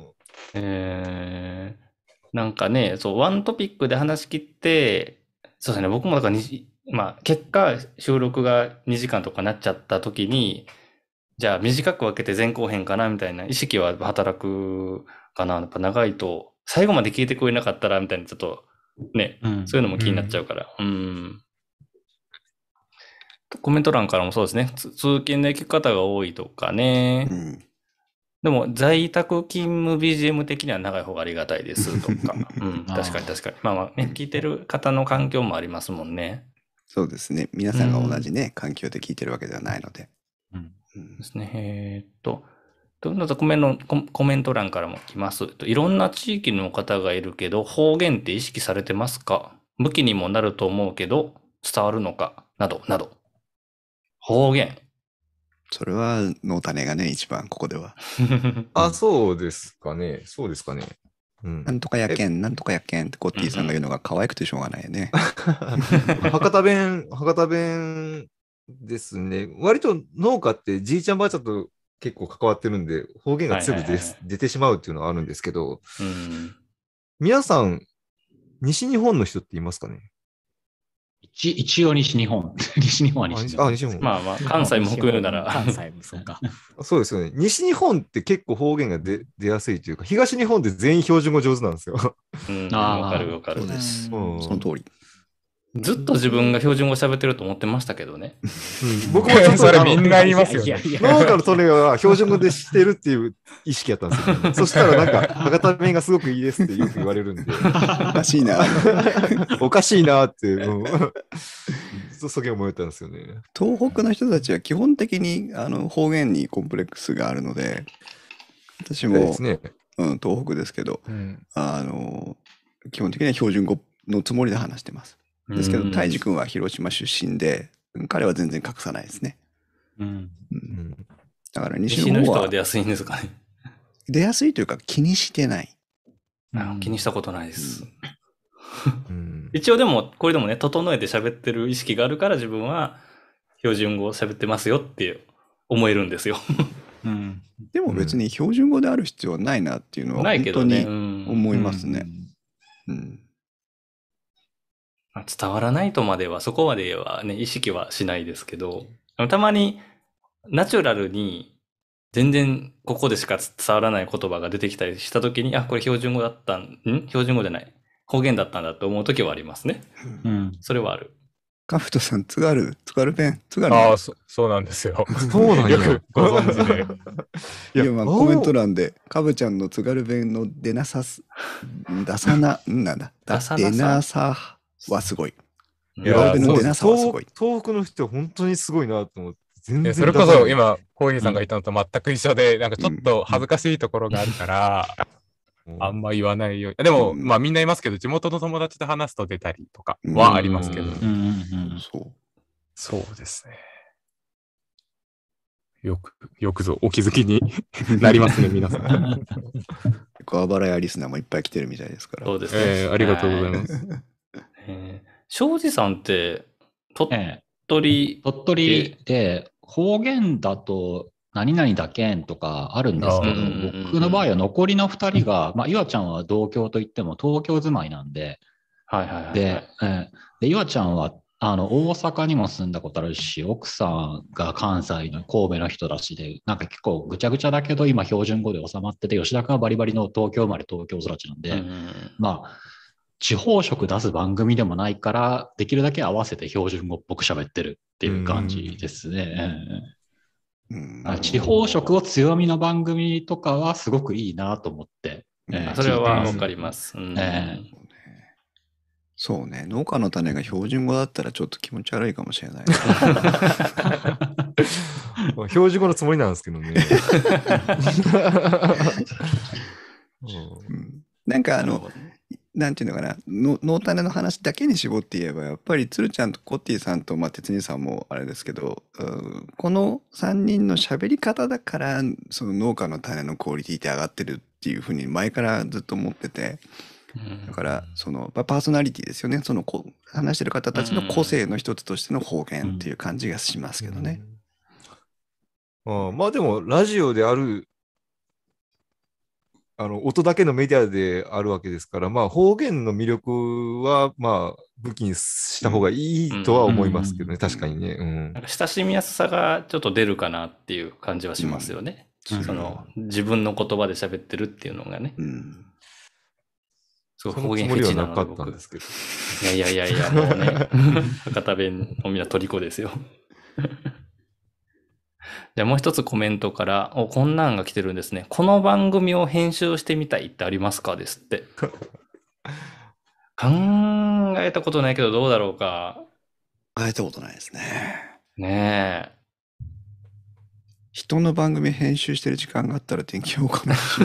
Speaker 4: えーなんかね、そう、ワントピックで話し切って、そうですね、僕もだからに、まあ、結果、収録が2時間とかなっちゃった時に、じゃあ短く分けて前後編かなみたいな意識は働くかな。やっぱ長いと、最後まで聞いてくれなかったらみたいな、ちょっとね、
Speaker 5: うん
Speaker 4: そういうのも気になっちゃうから。うん。コメント欄からもそうですね。つ通勤で聞く方が多いとかね。
Speaker 2: うん
Speaker 4: でも、在宅勤務 BGM 的には長い方がありがたいですとか。うん、確かに確かに。まあまあね、聞いてる方の環境もありますもんね。
Speaker 2: そうですね。皆さんが同じね、環境で聞いてるわけではないので。
Speaker 5: うん
Speaker 2: うん
Speaker 4: ですね。えーっと、どんどんコメントココメント欄からも来ます。といろんな地域の方がいるけど、方言って意識されてますか？武器にもなると思うけど、伝わるのか、など、など。方言。
Speaker 2: それは、の種がね、一番、ここでは。
Speaker 8: あ、そうですかね。そうですかね。うん
Speaker 2: な。んとかやけん、なんとかやけんってコッティさんが言うのが可愛くてしょうがないよね。
Speaker 8: 博多弁、博多弁ですね。割と農家ってじいちゃんばあちゃんと結構関わってるんで、方言が強く出出てしまうっていうのはあるんですけど、
Speaker 4: うん
Speaker 8: 皆さん、西日本の人っていますかね？
Speaker 5: 一一応西日本。西日本は西日
Speaker 8: あ、
Speaker 5: 本。
Speaker 8: 西日本。
Speaker 4: まあまあ、関西も含めるなら。
Speaker 3: 関西もそうか。
Speaker 8: そうですよね。西日本って結構方言が出出やすいというか、東日本って全員標準語上手なんですよ。
Speaker 4: うん、
Speaker 5: あー
Speaker 4: わかるわかる
Speaker 2: そう。です。
Speaker 8: うん
Speaker 2: その通り。
Speaker 4: ずっと自分が標準語喋ってると思ってましたけどね。
Speaker 8: うん僕もちょっと
Speaker 6: それみんな言いますよね。
Speaker 3: いやいやいや
Speaker 8: 農家のトネは標準語でしてるっていう意識やったんですよ、ね。そしたらなんか、博多弁がすごくいいですってよく言われるんで、
Speaker 2: おかしいな。
Speaker 8: おかしいなって、うん、そうそげ思えたんですよね。
Speaker 2: 東北の人たちは基本的にあの方言にコンプレックスがあるので、私も
Speaker 8: ね。
Speaker 2: うん、東北ですけど、
Speaker 6: うん
Speaker 2: あの、基本的には標準語のつもりで話してます。ですけど、
Speaker 4: うん
Speaker 2: 泰治君は広島出身で、彼は全然隠さないですね。
Speaker 5: うん。
Speaker 2: う、
Speaker 8: うんん
Speaker 2: だから西
Speaker 4: 西の
Speaker 2: の方は
Speaker 4: 人が出やすいんですかね。
Speaker 2: 出やすいというか気にしてない。
Speaker 4: あ気にしたことないです。
Speaker 8: うん
Speaker 4: 一応でも、これでもね、整えて喋ってる意識があるから自分は標準語を喋ってますよって思えるんですよ。
Speaker 5: うん。
Speaker 2: でも別に標準語である必要はないなっていうのは
Speaker 4: ない
Speaker 2: 本当
Speaker 4: けどね。
Speaker 2: に
Speaker 4: うん
Speaker 2: 思いますね。うん
Speaker 4: 伝わらないとまでは、そこまではね、意識はしないですけど、たまにナチュラルに全然ここでしか伝わらない言葉が出てきたりしたときに、あ、これ標準語だったん、ん？標準語じゃない。方言だったんだと思うときはありますね。
Speaker 5: うん。
Speaker 4: それはある。
Speaker 2: カフトさん、津軽、津軽弁、津軽
Speaker 6: ああ、そそうなんですよ。
Speaker 8: そうなんや
Speaker 6: よくご存知で。
Speaker 2: いや、まあ、コメント欄で、かぶちゃんの津軽弁の出なさす、出さな、んなんだ、だ？
Speaker 4: 出さなさ
Speaker 2: 出なさはすごい。
Speaker 4: うん
Speaker 6: いや
Speaker 8: す
Speaker 2: さはすごい
Speaker 8: 東。東北の人は本当にすごいなと思って。
Speaker 6: それこそ今、コーヒーさんが言ったのと全く一緒で、なんかちょっと恥ずかしいところがあるから、あんま言わないように。でも、
Speaker 2: うん
Speaker 6: まあみんないますけど、地元の友達と話すと出たりとかはありますけど。
Speaker 2: うん
Speaker 5: うんうんうん。
Speaker 2: そう。
Speaker 6: そうですね。よく、よくぞお気づきに なりますね、皆さん。
Speaker 2: 結構、あばらやリスナーもいっぱい来てるみたいですから。
Speaker 4: そうですね。
Speaker 6: えーありがとうござい
Speaker 4: は
Speaker 6: ます。
Speaker 4: えー。庄司さんって、鳥
Speaker 5: ええ。
Speaker 4: 取、
Speaker 5: 鳥取で方言だと何々だけんとかあるんですけど僕の場合は残りの2人が、まあ、岩ちゃんは同郷といっても東京住まいなんで、
Speaker 4: はいはいはいはい。
Speaker 5: で、ええ。で岩ちゃんはあの大阪にも住んだことあるし、奥さんが関西の神戸の人だしで、なんか結構ぐちゃぐちゃだけど、今標準語で収まってて、吉田君はバリバリの東京生まれ、東京育ちなんで、
Speaker 4: うん。
Speaker 5: まあ、地方色出す番組でもないから、できるだけ合わせて標準語っぽく喋ってるっていう感じですね。
Speaker 2: うん
Speaker 5: あ地方色を強みの番組とかはすごくいいなと思って。えー
Speaker 4: それはわかります。うん
Speaker 5: え
Speaker 2: そうね、農家の種が標準語だったらちょっと気持ち悪いかもしれない。
Speaker 8: まあ標準語のつもりなんですけどね。うん
Speaker 2: うんなんかあの、なんていうのかな、の農種の話だけに絞って言えば、やっぱり鶴ちゃんとコッティさんと、まあ、鉄人さんもあれですけど、うんこの3人の喋り方だから、その農家の種のクオリティって上がってるっていうふうに前からずっと思ってて、
Speaker 4: うん
Speaker 2: だから、その、まあパーソナリティですよね。そのこ、話してる方たちの個性の一つとしての方言っていう感じがしますけどね。
Speaker 8: うんまあでも、ラジオである、あの、音だけのメディアであるわけですから、まあ方言の魅力は、まあ武器にした方がいいとは思いますけどね、
Speaker 5: うん
Speaker 8: 確かにね。うん
Speaker 4: なんか親しみやすさがちょっと出るかなっていう感じはしますよね。
Speaker 5: うん
Speaker 4: その自分の言葉で喋ってるっていうのがね。
Speaker 2: うん。
Speaker 4: す方言フェチなの。
Speaker 8: かったんですけど。
Speaker 4: いやいやいやいや、もうね、博多弁のみんな虜ですよ。じゃあもう一つコメントから、お、こんなんが来てるんですね。この番組を編集してみたいってありますかですって。考えたことないけどどうだろうか。
Speaker 2: 変えたことないですね。
Speaker 4: ねえ。
Speaker 2: 人の番組編集してる時間があったら天気予報かな。
Speaker 8: 人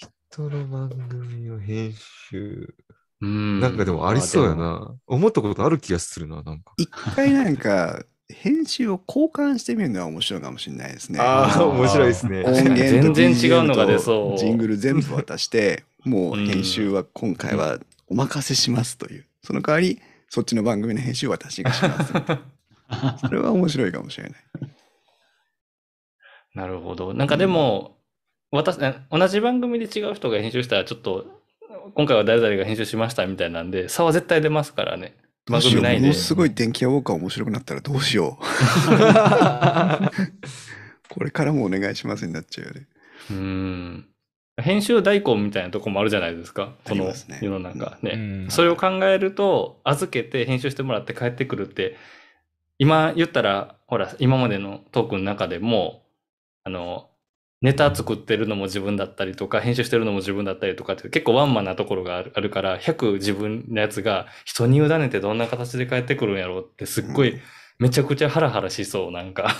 Speaker 8: 人の番組を編集。
Speaker 4: うん。
Speaker 8: なんかでもありそうやな。思ったことある気がするな、なんか。
Speaker 2: 一回なんか、編集を交換してみるのは面白いかもしれないですね。
Speaker 8: ああ、
Speaker 4: ー
Speaker 8: 面白いですね。
Speaker 2: 音源と
Speaker 4: 全然違うのが出そう
Speaker 2: とジングル全部渡して、もう
Speaker 4: うん
Speaker 2: 編集は今回はお任せしますという。その代わり、そっちの番組の編集は私がします。それは面白いかもしれない。
Speaker 4: なるほど。なんかでも、私、え同じ番組で違う人が編集したら、ちょっと、今回は誰々が編集しましたみたいなんで、差は絶対出ますからね。番
Speaker 2: どうしようも。のすごい電気屋ウォーカー面白くなったらどうしよう。これからもお願いしますになっちゃうよね。
Speaker 4: うん。編集代行みたいなとこもあるじゃないですか。
Speaker 2: あ
Speaker 4: この
Speaker 2: りますね
Speaker 4: 世の中ね。
Speaker 6: うん
Speaker 4: それを考えると、預けて編集してもらって帰ってくるって、今言ったら、ほら、今までのトークの中でも、あの、ネタ作ってるのも自分だったりとか、編集してるのも自分だったりとかって結構ワンマンなところがあるから、100自分のやつが人に委ねてどんな形で帰ってくるんやろうってすっごい
Speaker 2: うん
Speaker 4: めちゃくちゃハラハラしそう、なんか。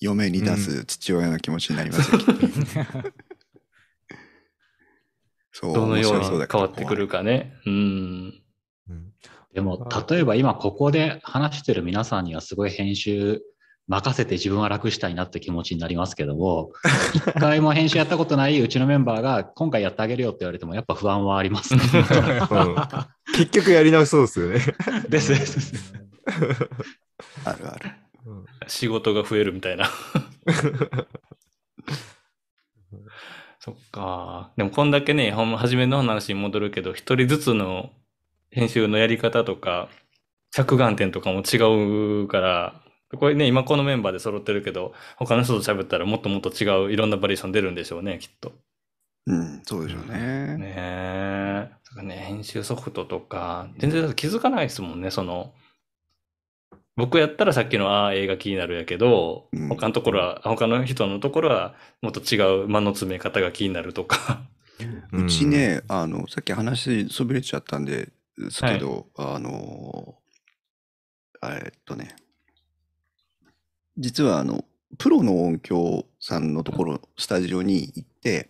Speaker 2: 嫁に出す父親の気持ちになりますよ。きっとそう、
Speaker 4: どのように変わってくるかね。うん。
Speaker 8: うん
Speaker 5: でも、例えば今ここで話してる皆さんにはすごい編集任せて自分は楽したいなって気持ちになりますけども、一回も編集やったことないうちのメンバーが今回やってあげるよって言われてもやっぱ不安はありますね。
Speaker 8: う ん結局やり直しそうですよね。
Speaker 5: ですです。
Speaker 2: あるある。
Speaker 8: うん
Speaker 4: 仕事が増えるみたいな。そっか。でもこんだけね、ほんま初めの話に戻るけど、一人ずつの編集のやり方とか、着眼点とかも違うから、これね、今このメンバーで揃ってるけど、他の人と喋ったらもっともっと違ういろんなバリエーション出るんでしょうね、きっと。
Speaker 2: うん、そうでしょうね。
Speaker 4: ねえ。とかね、編集ソフトとか、全然気づかないですもんね、その。僕やったらさっきのああ映画気になるやけど、
Speaker 2: うん
Speaker 4: 他のところは、他の人のところはもっと違う間の詰め方が気になるとか。
Speaker 2: うちね、あの、さっき話そびれちゃったんで、ですけど、あの、えっとね、実はあの、プロの音響さんのところ、スタジオに行って、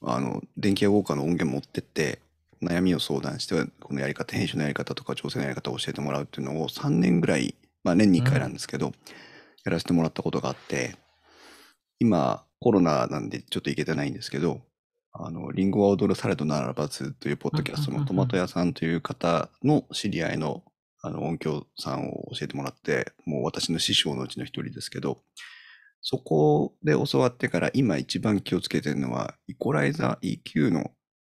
Speaker 2: あの、電気屋ウォーカーの音源持ってって、悩みを相談して、このやり方、編集のやり方とか調整のやり方を教えてもらうっていうのを3年ぐらい、まあ年に1回なんですけど、やらせてもらったことがあって、今、コロナなんでちょっと行けてないんですけど、あの、リンゴは踊るされどならばずというポッドキャストのトマト屋さんという方の知り合いのあの音響さんを教えてもらって、もう私の師匠のうちの一人ですけど、そこで教わってから今一番気をつけてるのは、イコライザー EQ の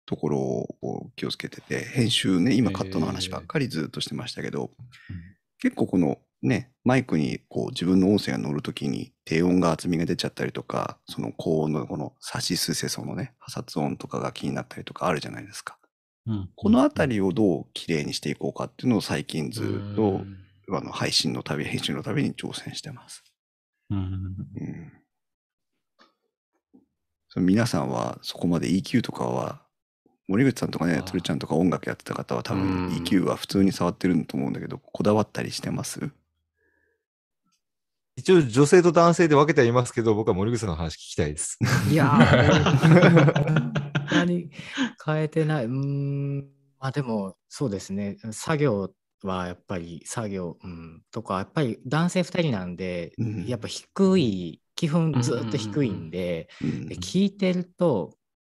Speaker 2: ところを気をつけてて、編集ね、今カットの話ばっかりずっとしてましたけど、結構このね、マイクにこう自分の音声が乗るときに低音が厚みが出ちゃったりとか、その高音のこのサシスセソのね、破殺音とかが気になったりとかあるじゃないですか。このあたりをどう綺麗にしていこうかっていうのを最近ずっとあの配信のたび、編集のたびに挑戦してます。
Speaker 5: うん。
Speaker 2: うん。その皆さんはそこまで EQ とかは、森口さんとかね、
Speaker 4: あー。
Speaker 2: 鶴ちゃんとか音楽やってた方は多分
Speaker 4: うん。
Speaker 2: EQ は普通に触ってると思うんだけど、こだわったりしてます？
Speaker 8: 一応女性と男性で分けてはいますけど、僕は森口さんの話聞きたいです。
Speaker 3: いやー、何変えてない。うーん、まあでも、そうですね。作業はやっぱり、作業、うん、とか、やっぱり男性2人なんで、
Speaker 2: うん。
Speaker 3: やっぱ低い、基本ずっと低いんで、
Speaker 2: うん。
Speaker 3: で聞いてると、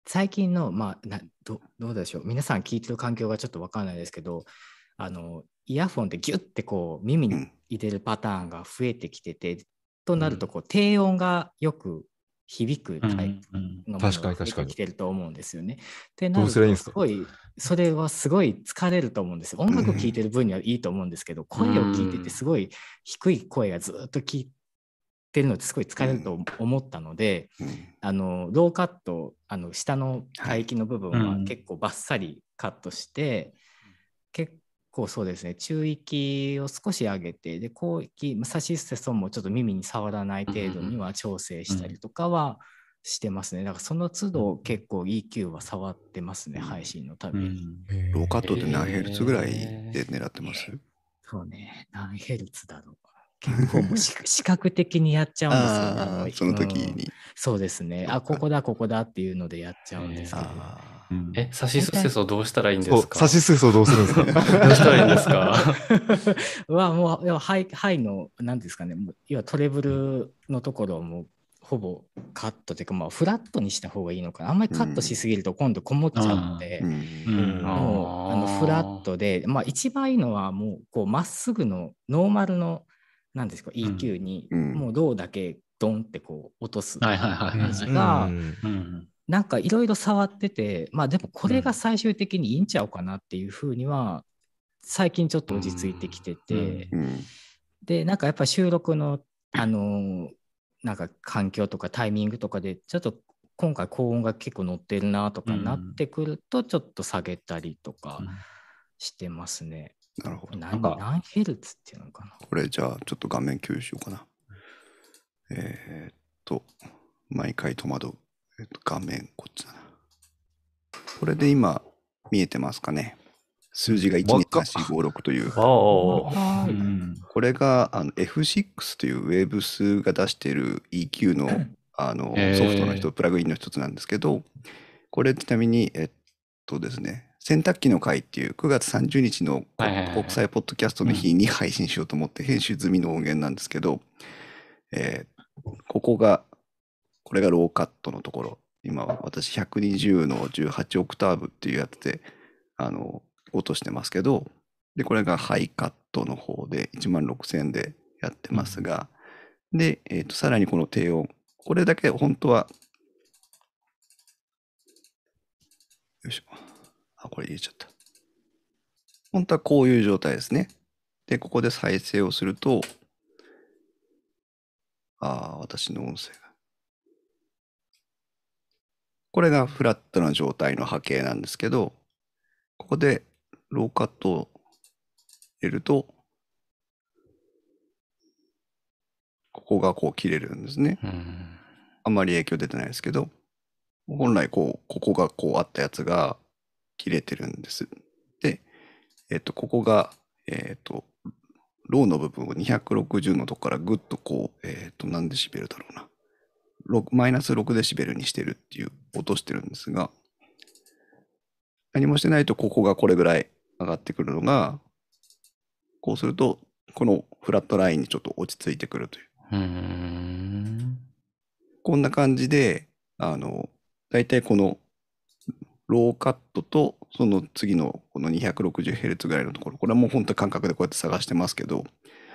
Speaker 3: 最近の、まあなど、どうでしょう、皆さん聞いてる環境がちょっとわかんないですけど、あの、イヤホンでギュッてこう耳に
Speaker 2: うん。
Speaker 3: 入れるパターンが増えてきてて、となるとこう低音がよく響くタイプのものが
Speaker 8: 確かに確かに。
Speaker 3: 出てると思うんですよね。ってな
Speaker 8: ど
Speaker 3: るとすごいそれはすごい疲れると思うんですよ。音楽聴いてる分にはいいと思うんですけど、声を聞いててすごい低い声がずっと聞いてるのってすごい疲れると思ったので、
Speaker 2: うん。
Speaker 3: あのローカットあの下の帯域の部分は
Speaker 5: うん
Speaker 3: 結構バッサリカットして、結構そうですね。中域を少し上げてで広域サシステソンもちょっと耳に触らない程度には調整したりとかはしてますね。だからその都度結構 EQ は触ってますね、配信のたびに、
Speaker 2: ローカットって何ヘルツぐらいで狙ってます？
Speaker 3: そうね何ヘルツだろう。結構もう視 視覚的にやっちゃうんですよね
Speaker 2: その時
Speaker 3: うん。
Speaker 2: に。
Speaker 3: そうですね。あ、ここだ、ここだっていうのでやっちゃうんですけど。
Speaker 2: あ
Speaker 5: うん。
Speaker 4: え、サシスセソどうしたらいいんです、か？
Speaker 8: サシスソどうするんですか？
Speaker 4: どうしたらいいんですか？
Speaker 3: はもう、要はハイハイの、なんですかね、もう要はトレブルのところをもうほぼカットというか、まあ、フラットにした方がいいのかな。あんまりカットしすぎると今度こもっちゃうので、
Speaker 2: うん。
Speaker 5: うん。
Speaker 3: もうあのフラットで、まあ、一番いいのはもうこうまっすぐのノーマルのなんですか EQ に
Speaker 2: うん。
Speaker 3: もう銅だけドンってこう落とす
Speaker 5: はいはいはいはい
Speaker 3: 感じがなんかいろいろ触っててまあでもこれが最終的にいいんちゃうかなっていうふうには最近ちょっと落ち着いてきてて、
Speaker 2: うん
Speaker 3: でなんかやっぱ収録のあのーなんか環境とかタイミングとかでちょっと今回高音が結構乗ってるなとかなってくるとちょっと下げたりとかしてますね。
Speaker 2: なるほど。
Speaker 3: 何
Speaker 5: なんか
Speaker 3: 何ヘルツっていうのかな
Speaker 2: これじゃあちょっと画面共有しようかな。えーっと、毎回戸惑う。えーっと、画面こっちだな。これで今見えてますかね。数字が1、2、3、4、5、6という。
Speaker 4: おー
Speaker 3: はーい
Speaker 5: うん
Speaker 2: これがあの F6 というウェブスが出している EQ のあのソフトの一つ、プラグインの一つなんですけど、これちなみに、えっとですね、洗濯機の会っていう9月30日の国際ポッドキャストの日に配信しようと思って編集済みの音源なんですけど、えーここが、これがローカットのところ。今は私120の18オクターブっていうやつで、あの、落としてますけど、で、これがハイカットの方で1万6000円でやってますが、で、えっ、と、さらにこの低音。これだけ本当は、よいしょ。あ、これ入れちゃった。本当はこういう状態ですね。で、ここで再生をすると、ああ、私の音声が。これがフラットな状態の波形なんですけど、ここでローカットを入れると、ここがこう切れるんですね。
Speaker 4: うん
Speaker 2: あんまり影響出てないですけど、本来こう、ここがこうあったやつが切れてるんです。で、えっと、ここが、えっと、ローの部分を260のとこからぐっとこう、えっと、何デシベルだろうな。6マイナス6デシベルにしてるっていう、落としてるんですが、何もしてないとここがこれぐらい上がってくるのが、こうすると、このフラットラインにちょっと落ち着いてくるという。
Speaker 4: うん。
Speaker 2: こんな感じで、あの、大体このローカットとその次のこの 260Hz ぐらいのところ、これはもう本当に感覚でこうやって探してますけど、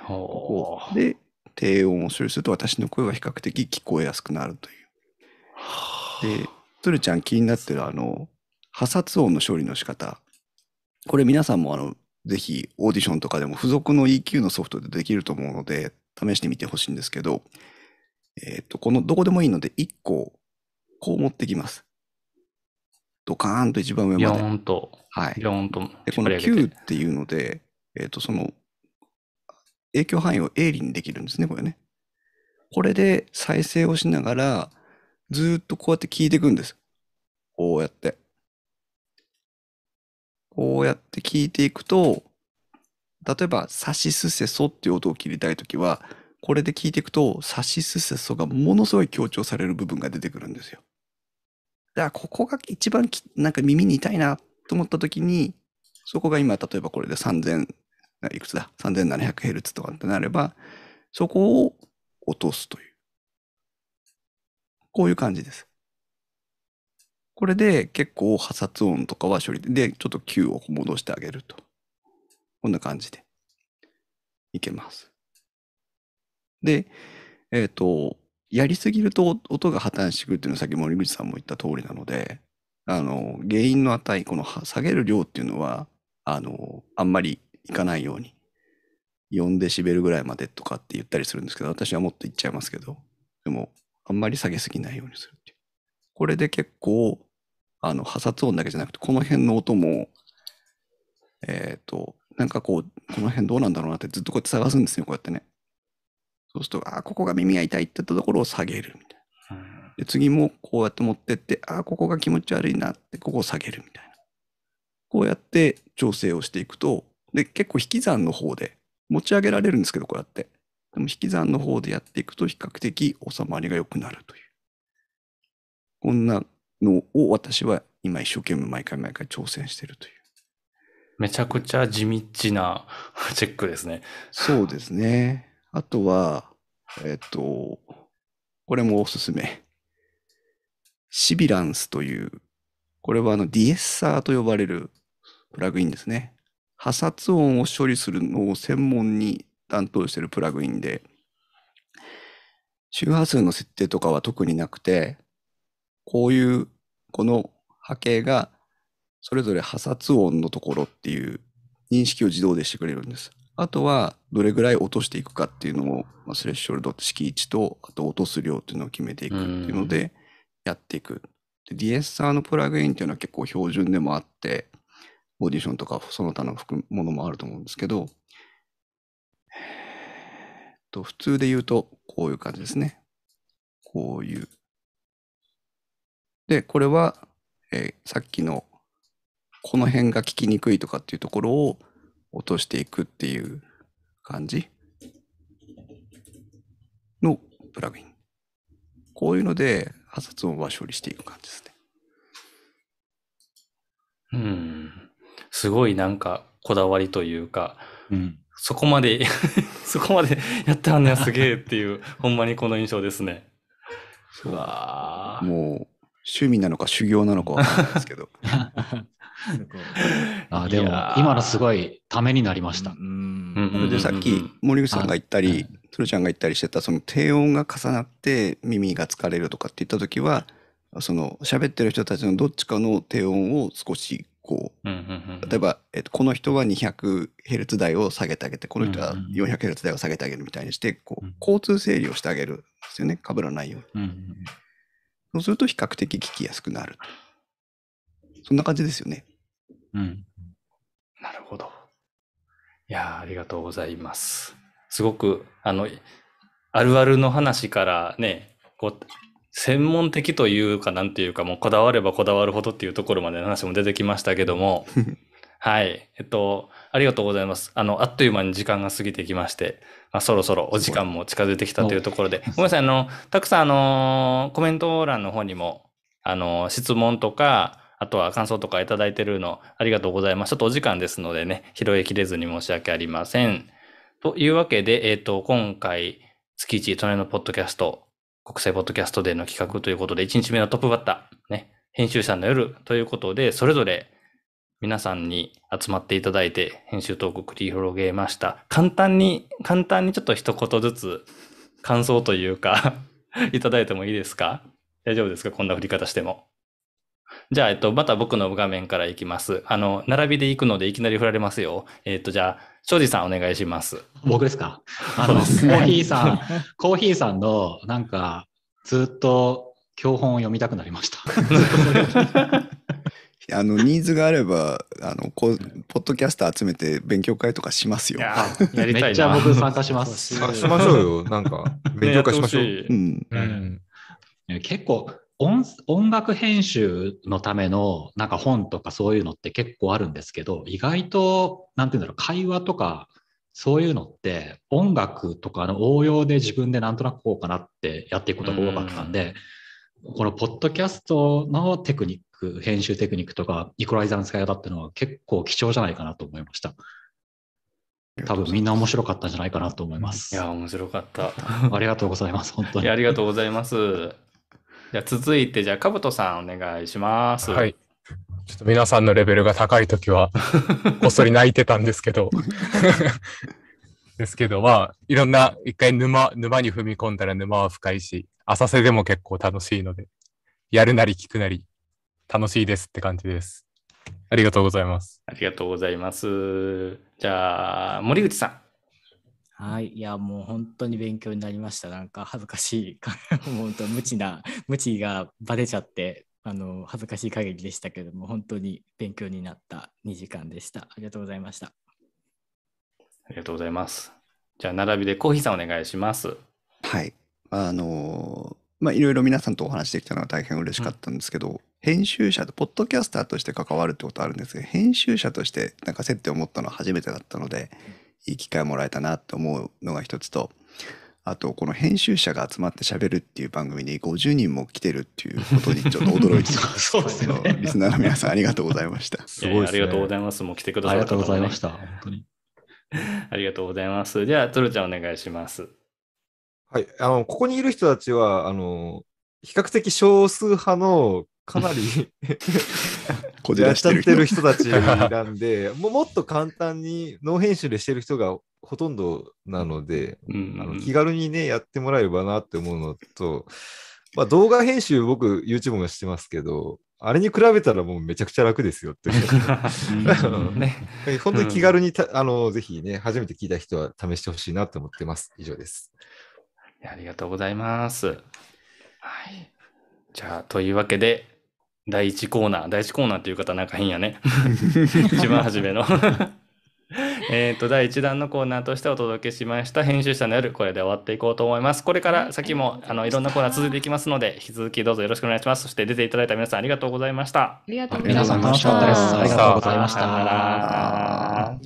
Speaker 2: こうで、低音を処理すると私の声は比較的聞こえやすくなるという。で、つるちゃん気になってるあの、破殺音の処理の仕方。これ皆さんもあの、ぜひオーディションとかでも付属の EQ のソフトでできると思うので、試してみてほしいんですけど、えっ、と、このどこでもいいので1個、こう持ってきます。ドカーンと一番上まで。
Speaker 4: ョーンと、
Speaker 2: はい。
Speaker 4: ビョーンと
Speaker 2: で、この Q っていうので、えっ、と、その、影響範囲を鋭利にできるんですね、これね。これで再生をしながら、ずっとこうやって聞いていくんです。こうやって。こうやって聞いていくと、例えば、サシスセソっていう音を切りたいときは、これで聞いていくと、サシスセソがものすごい強調される部分が出てくるんですよ。だから、ここが一番きなんか耳に痛いなと思ったときに、そこが今、例えばこれで3000、いくつだ ?3700Hz とかってなれば、そこを落とすという。こういう感じです。これで結構破殺音とかは処理で、ちょっと Q を戻してあげると。こんな感じでいけます。で、えっ、と、やりすぎると音が破綻してくるっていうのはさっき森口さんも言った通りなので、あの、原因の値、この下げる量っていうのは、あの、あんまりいかないように、4デシベルぐらいまでとかって言ったりするんですけど、私はもっと言っちゃいますけど、でも、あんまり下げすぎないようにするっていう。これで結構、あの、破殺音だけじゃなくて、この辺の音も、えっ、と、なんかこう、この辺どうなんだろうなってずっとこうやって探すんですよ、こうやってね。そうすると、あ、ここが耳が痛いって言ったところを下げるみたいな。で、次もこうやって持ってって、あ、ここが気持ち悪いなって、ここを下げるみたいな。こうやって調整をしていくと、で、結構引き算の方で持ち上げられるんですけど、こうやって。でも引き算の方でやっていくと比較的収まりが良くなるという。こんなのを私は今一生懸命毎回毎回挑戦してるという。
Speaker 4: めちゃくちゃ地道な チェックですね。
Speaker 2: そうですね。あとは、えっと、これもおすすめ。シビランスという、これはあのディエッサーと呼ばれるプラグインですね。破殺音を処理するのを専門に担当しているプラグインで、周波数の設定とかは特になくて、こういう、この波形がそれぞれ破殺音のところっていう認識を自動でしてくれるんです。あとは、どれぐらい落としていくかっていうのを、まあ、スレッショルド式1と、あと落とす量っていうのを決めていくっていうので、やっていく。で、ディエッサーのプラグインっていうのは結構標準でもあって、オーディションとかその他のものもあると思うんですけど、えーと、普通で言うと、こういう感じですね。こういう。で、これは、えーさっきの、この辺が聞きにくいとかっていうところを落としていくっていう感じのプラグイン。こういうので、破殺音は処理していく感じですね。
Speaker 4: うん。すごいなんかこだわりというか、
Speaker 5: うん。
Speaker 4: そこまで、そこまで やってはんねやすげえっていう、ほんまにこの印象ですね。うわー
Speaker 2: もう、趣味なのか修行なのかわかんないですけど。
Speaker 5: あでも今のすごいためになりました。
Speaker 3: うん
Speaker 4: うん
Speaker 2: それでさっき森口さんが言ったり
Speaker 5: はい、
Speaker 2: 鶴ちゃんが言ったりしてた、その低音が重なって耳が疲れるとかって言った時は、その喋ってる人たちのどっちかの低音を少しこ
Speaker 4: うんうん
Speaker 2: う、例えば、えっと、この人は 200Hz 台を下げてあげて、この人は
Speaker 5: うんうん
Speaker 2: 400Hz 台を下げてあげるみたいにして、こう
Speaker 5: うん
Speaker 2: 交通整理をしてあげるんですよね。被らないように。
Speaker 5: うん
Speaker 2: そうすると比較的聞きやすくなる。そんな感じですよね。
Speaker 5: うん
Speaker 4: なるほど。いやーありがとうございます。すごく、あの、あるあるの話からね、こう、専門的というか、なんていうか、もうこだわればこだわるほどっていうところまでの話も出てきましたけども、はい。えっと、ありがとうございます。あの、あっという間に時間が過ぎてきまして、まあ、そろそろお時間も近づいてきたというところで、ごめんなさい、あの、たくさん、あの、コメント欄の方にも、あの、質問とか、あとは感想とかいただいてるの、ありがとうございます。ちょっとお時間ですのでね、拾いきれずに申し訳ありません。というわけで、えっ、と、今回、月一隣のポッドキャスト、国際ポッドキャストでの企画ということで、1日目のトップバッター、ね、編集者の夜ということで、それぞれ皆さんに集まっていただいて、編集トークを繰り広げました。簡単に、簡単にちょっと一言ずつ感想というか、いただいてもいいですか？大丈夫ですか？こんな振り方しても。じゃあ、えっと、また僕の画面からいきます。あの、並びで行くのでいきなり振られますよ。えっと、じゃあ、庄司さんお願いします。
Speaker 5: 僕ですか？あの、コーヒーさん、コーヒーさんのなんかずっと教本を読みたくなりました。
Speaker 2: あの、ニーズがあれば、あの、こう、ポッドキャスター集めて勉強会とかしますよ。
Speaker 4: やりたいな。
Speaker 5: めっちゃ僕参加します。
Speaker 8: しましょうよ。なんか、勉強会しましょう。
Speaker 4: ね
Speaker 2: うん。
Speaker 6: うん。
Speaker 5: ね結構音音楽編集のためのなんか本とかそういうのって結構あるんですけど意外となんていうんだろう会話とかそういうのって音楽とかの応用で自分でなんとなくこうかなってやっていくことが多かったんでこのポッドキャストのテクニック編集テクニックとかイコライザーの使い方っていうのは結構貴重じゃないかなと思いました多分みんな面白かったんじゃないかなと思います
Speaker 4: いや、面白かった。
Speaker 5: ありがとうございます本当に
Speaker 4: ありがとうございます。じゃあ続いて、じゃあ、かぶとさんお願いします。
Speaker 6: はい。ちょっと皆さんのレベルが高いときは、こっそり泣いてたんですけど。ですけど、まあ、いろんな、一回沼、沼に踏み込んだら沼は深いし、浅瀬でも結構楽しいので、やるなり聞くなり、楽しいですって感じです。ありがとうございます。
Speaker 4: ありがとうございます。じゃあ、森口さん。
Speaker 3: はい。いや、もう本当に勉強になりました。なんか恥ずかしい、もう本当無知な、無知がバレちゃって、あの、恥ずかしい限りでしたけども、本当に勉強になった2時間でした。ありがとうございました。
Speaker 4: ありがとうございます。じゃあ、並びでコーヒーさんお願いします。
Speaker 2: はい。あのーまあ、いろいろ皆さんとお話しできたのは大変嬉しかったんですけど、編集者と、ポッドキャスターとして関わるってことあるんですけど、編集者としてなんか接点を持ったのは初めてだったので、いい機会をもらえたなと思うのが一つと、あとこの編集者が集まって喋るっていう番組に50人も来てるっていうことにちょっと驚いてます。
Speaker 5: そうですね
Speaker 2: リスナーの皆さんありがとうございました。
Speaker 8: すごいですね。
Speaker 4: ありがとうございます。もう来てくださ
Speaker 5: ありがとうございました。本当に。
Speaker 4: ありがとうございます。じゃあ、つるちゃんお願いします。
Speaker 8: はい。あの、ここにいる人たちは、あの、比較的少数派の、かなり
Speaker 2: こじ
Speaker 8: やっちゃって
Speaker 2: らしてる人。
Speaker 8: る人たちなんで、もうもっと簡単にノー編集でしてる人がほとんどなので、
Speaker 4: うん
Speaker 8: あの気軽にね、やってもらえればなって思うのと、まあ、動画編集、僕、YouTube もしてますけど、あれに比べたらもうめちゃくちゃ楽ですよって。
Speaker 4: うんね。
Speaker 8: 本当に気軽にた、あの、ぜひね、初めて聞いた人は試してほしいなと思ってます。以上です。
Speaker 4: ありがとうございます。はい。じゃあ、というわけで、第1コーナー、第1コーナーっていう方なんか変やね。一番初めの。えっと、第1弾のコーナーとしてお届けしました編集者の夜、これで終わっていこうと思います。これから先も、あの、いろんなコーナー続いていきますので、引き続きどうぞよろしくお願いします。そして出ていただいた皆さんありがとうございました。
Speaker 1: ありがとうございました。
Speaker 3: 皆さん楽しかったです。ありがとうございました。
Speaker 4: ら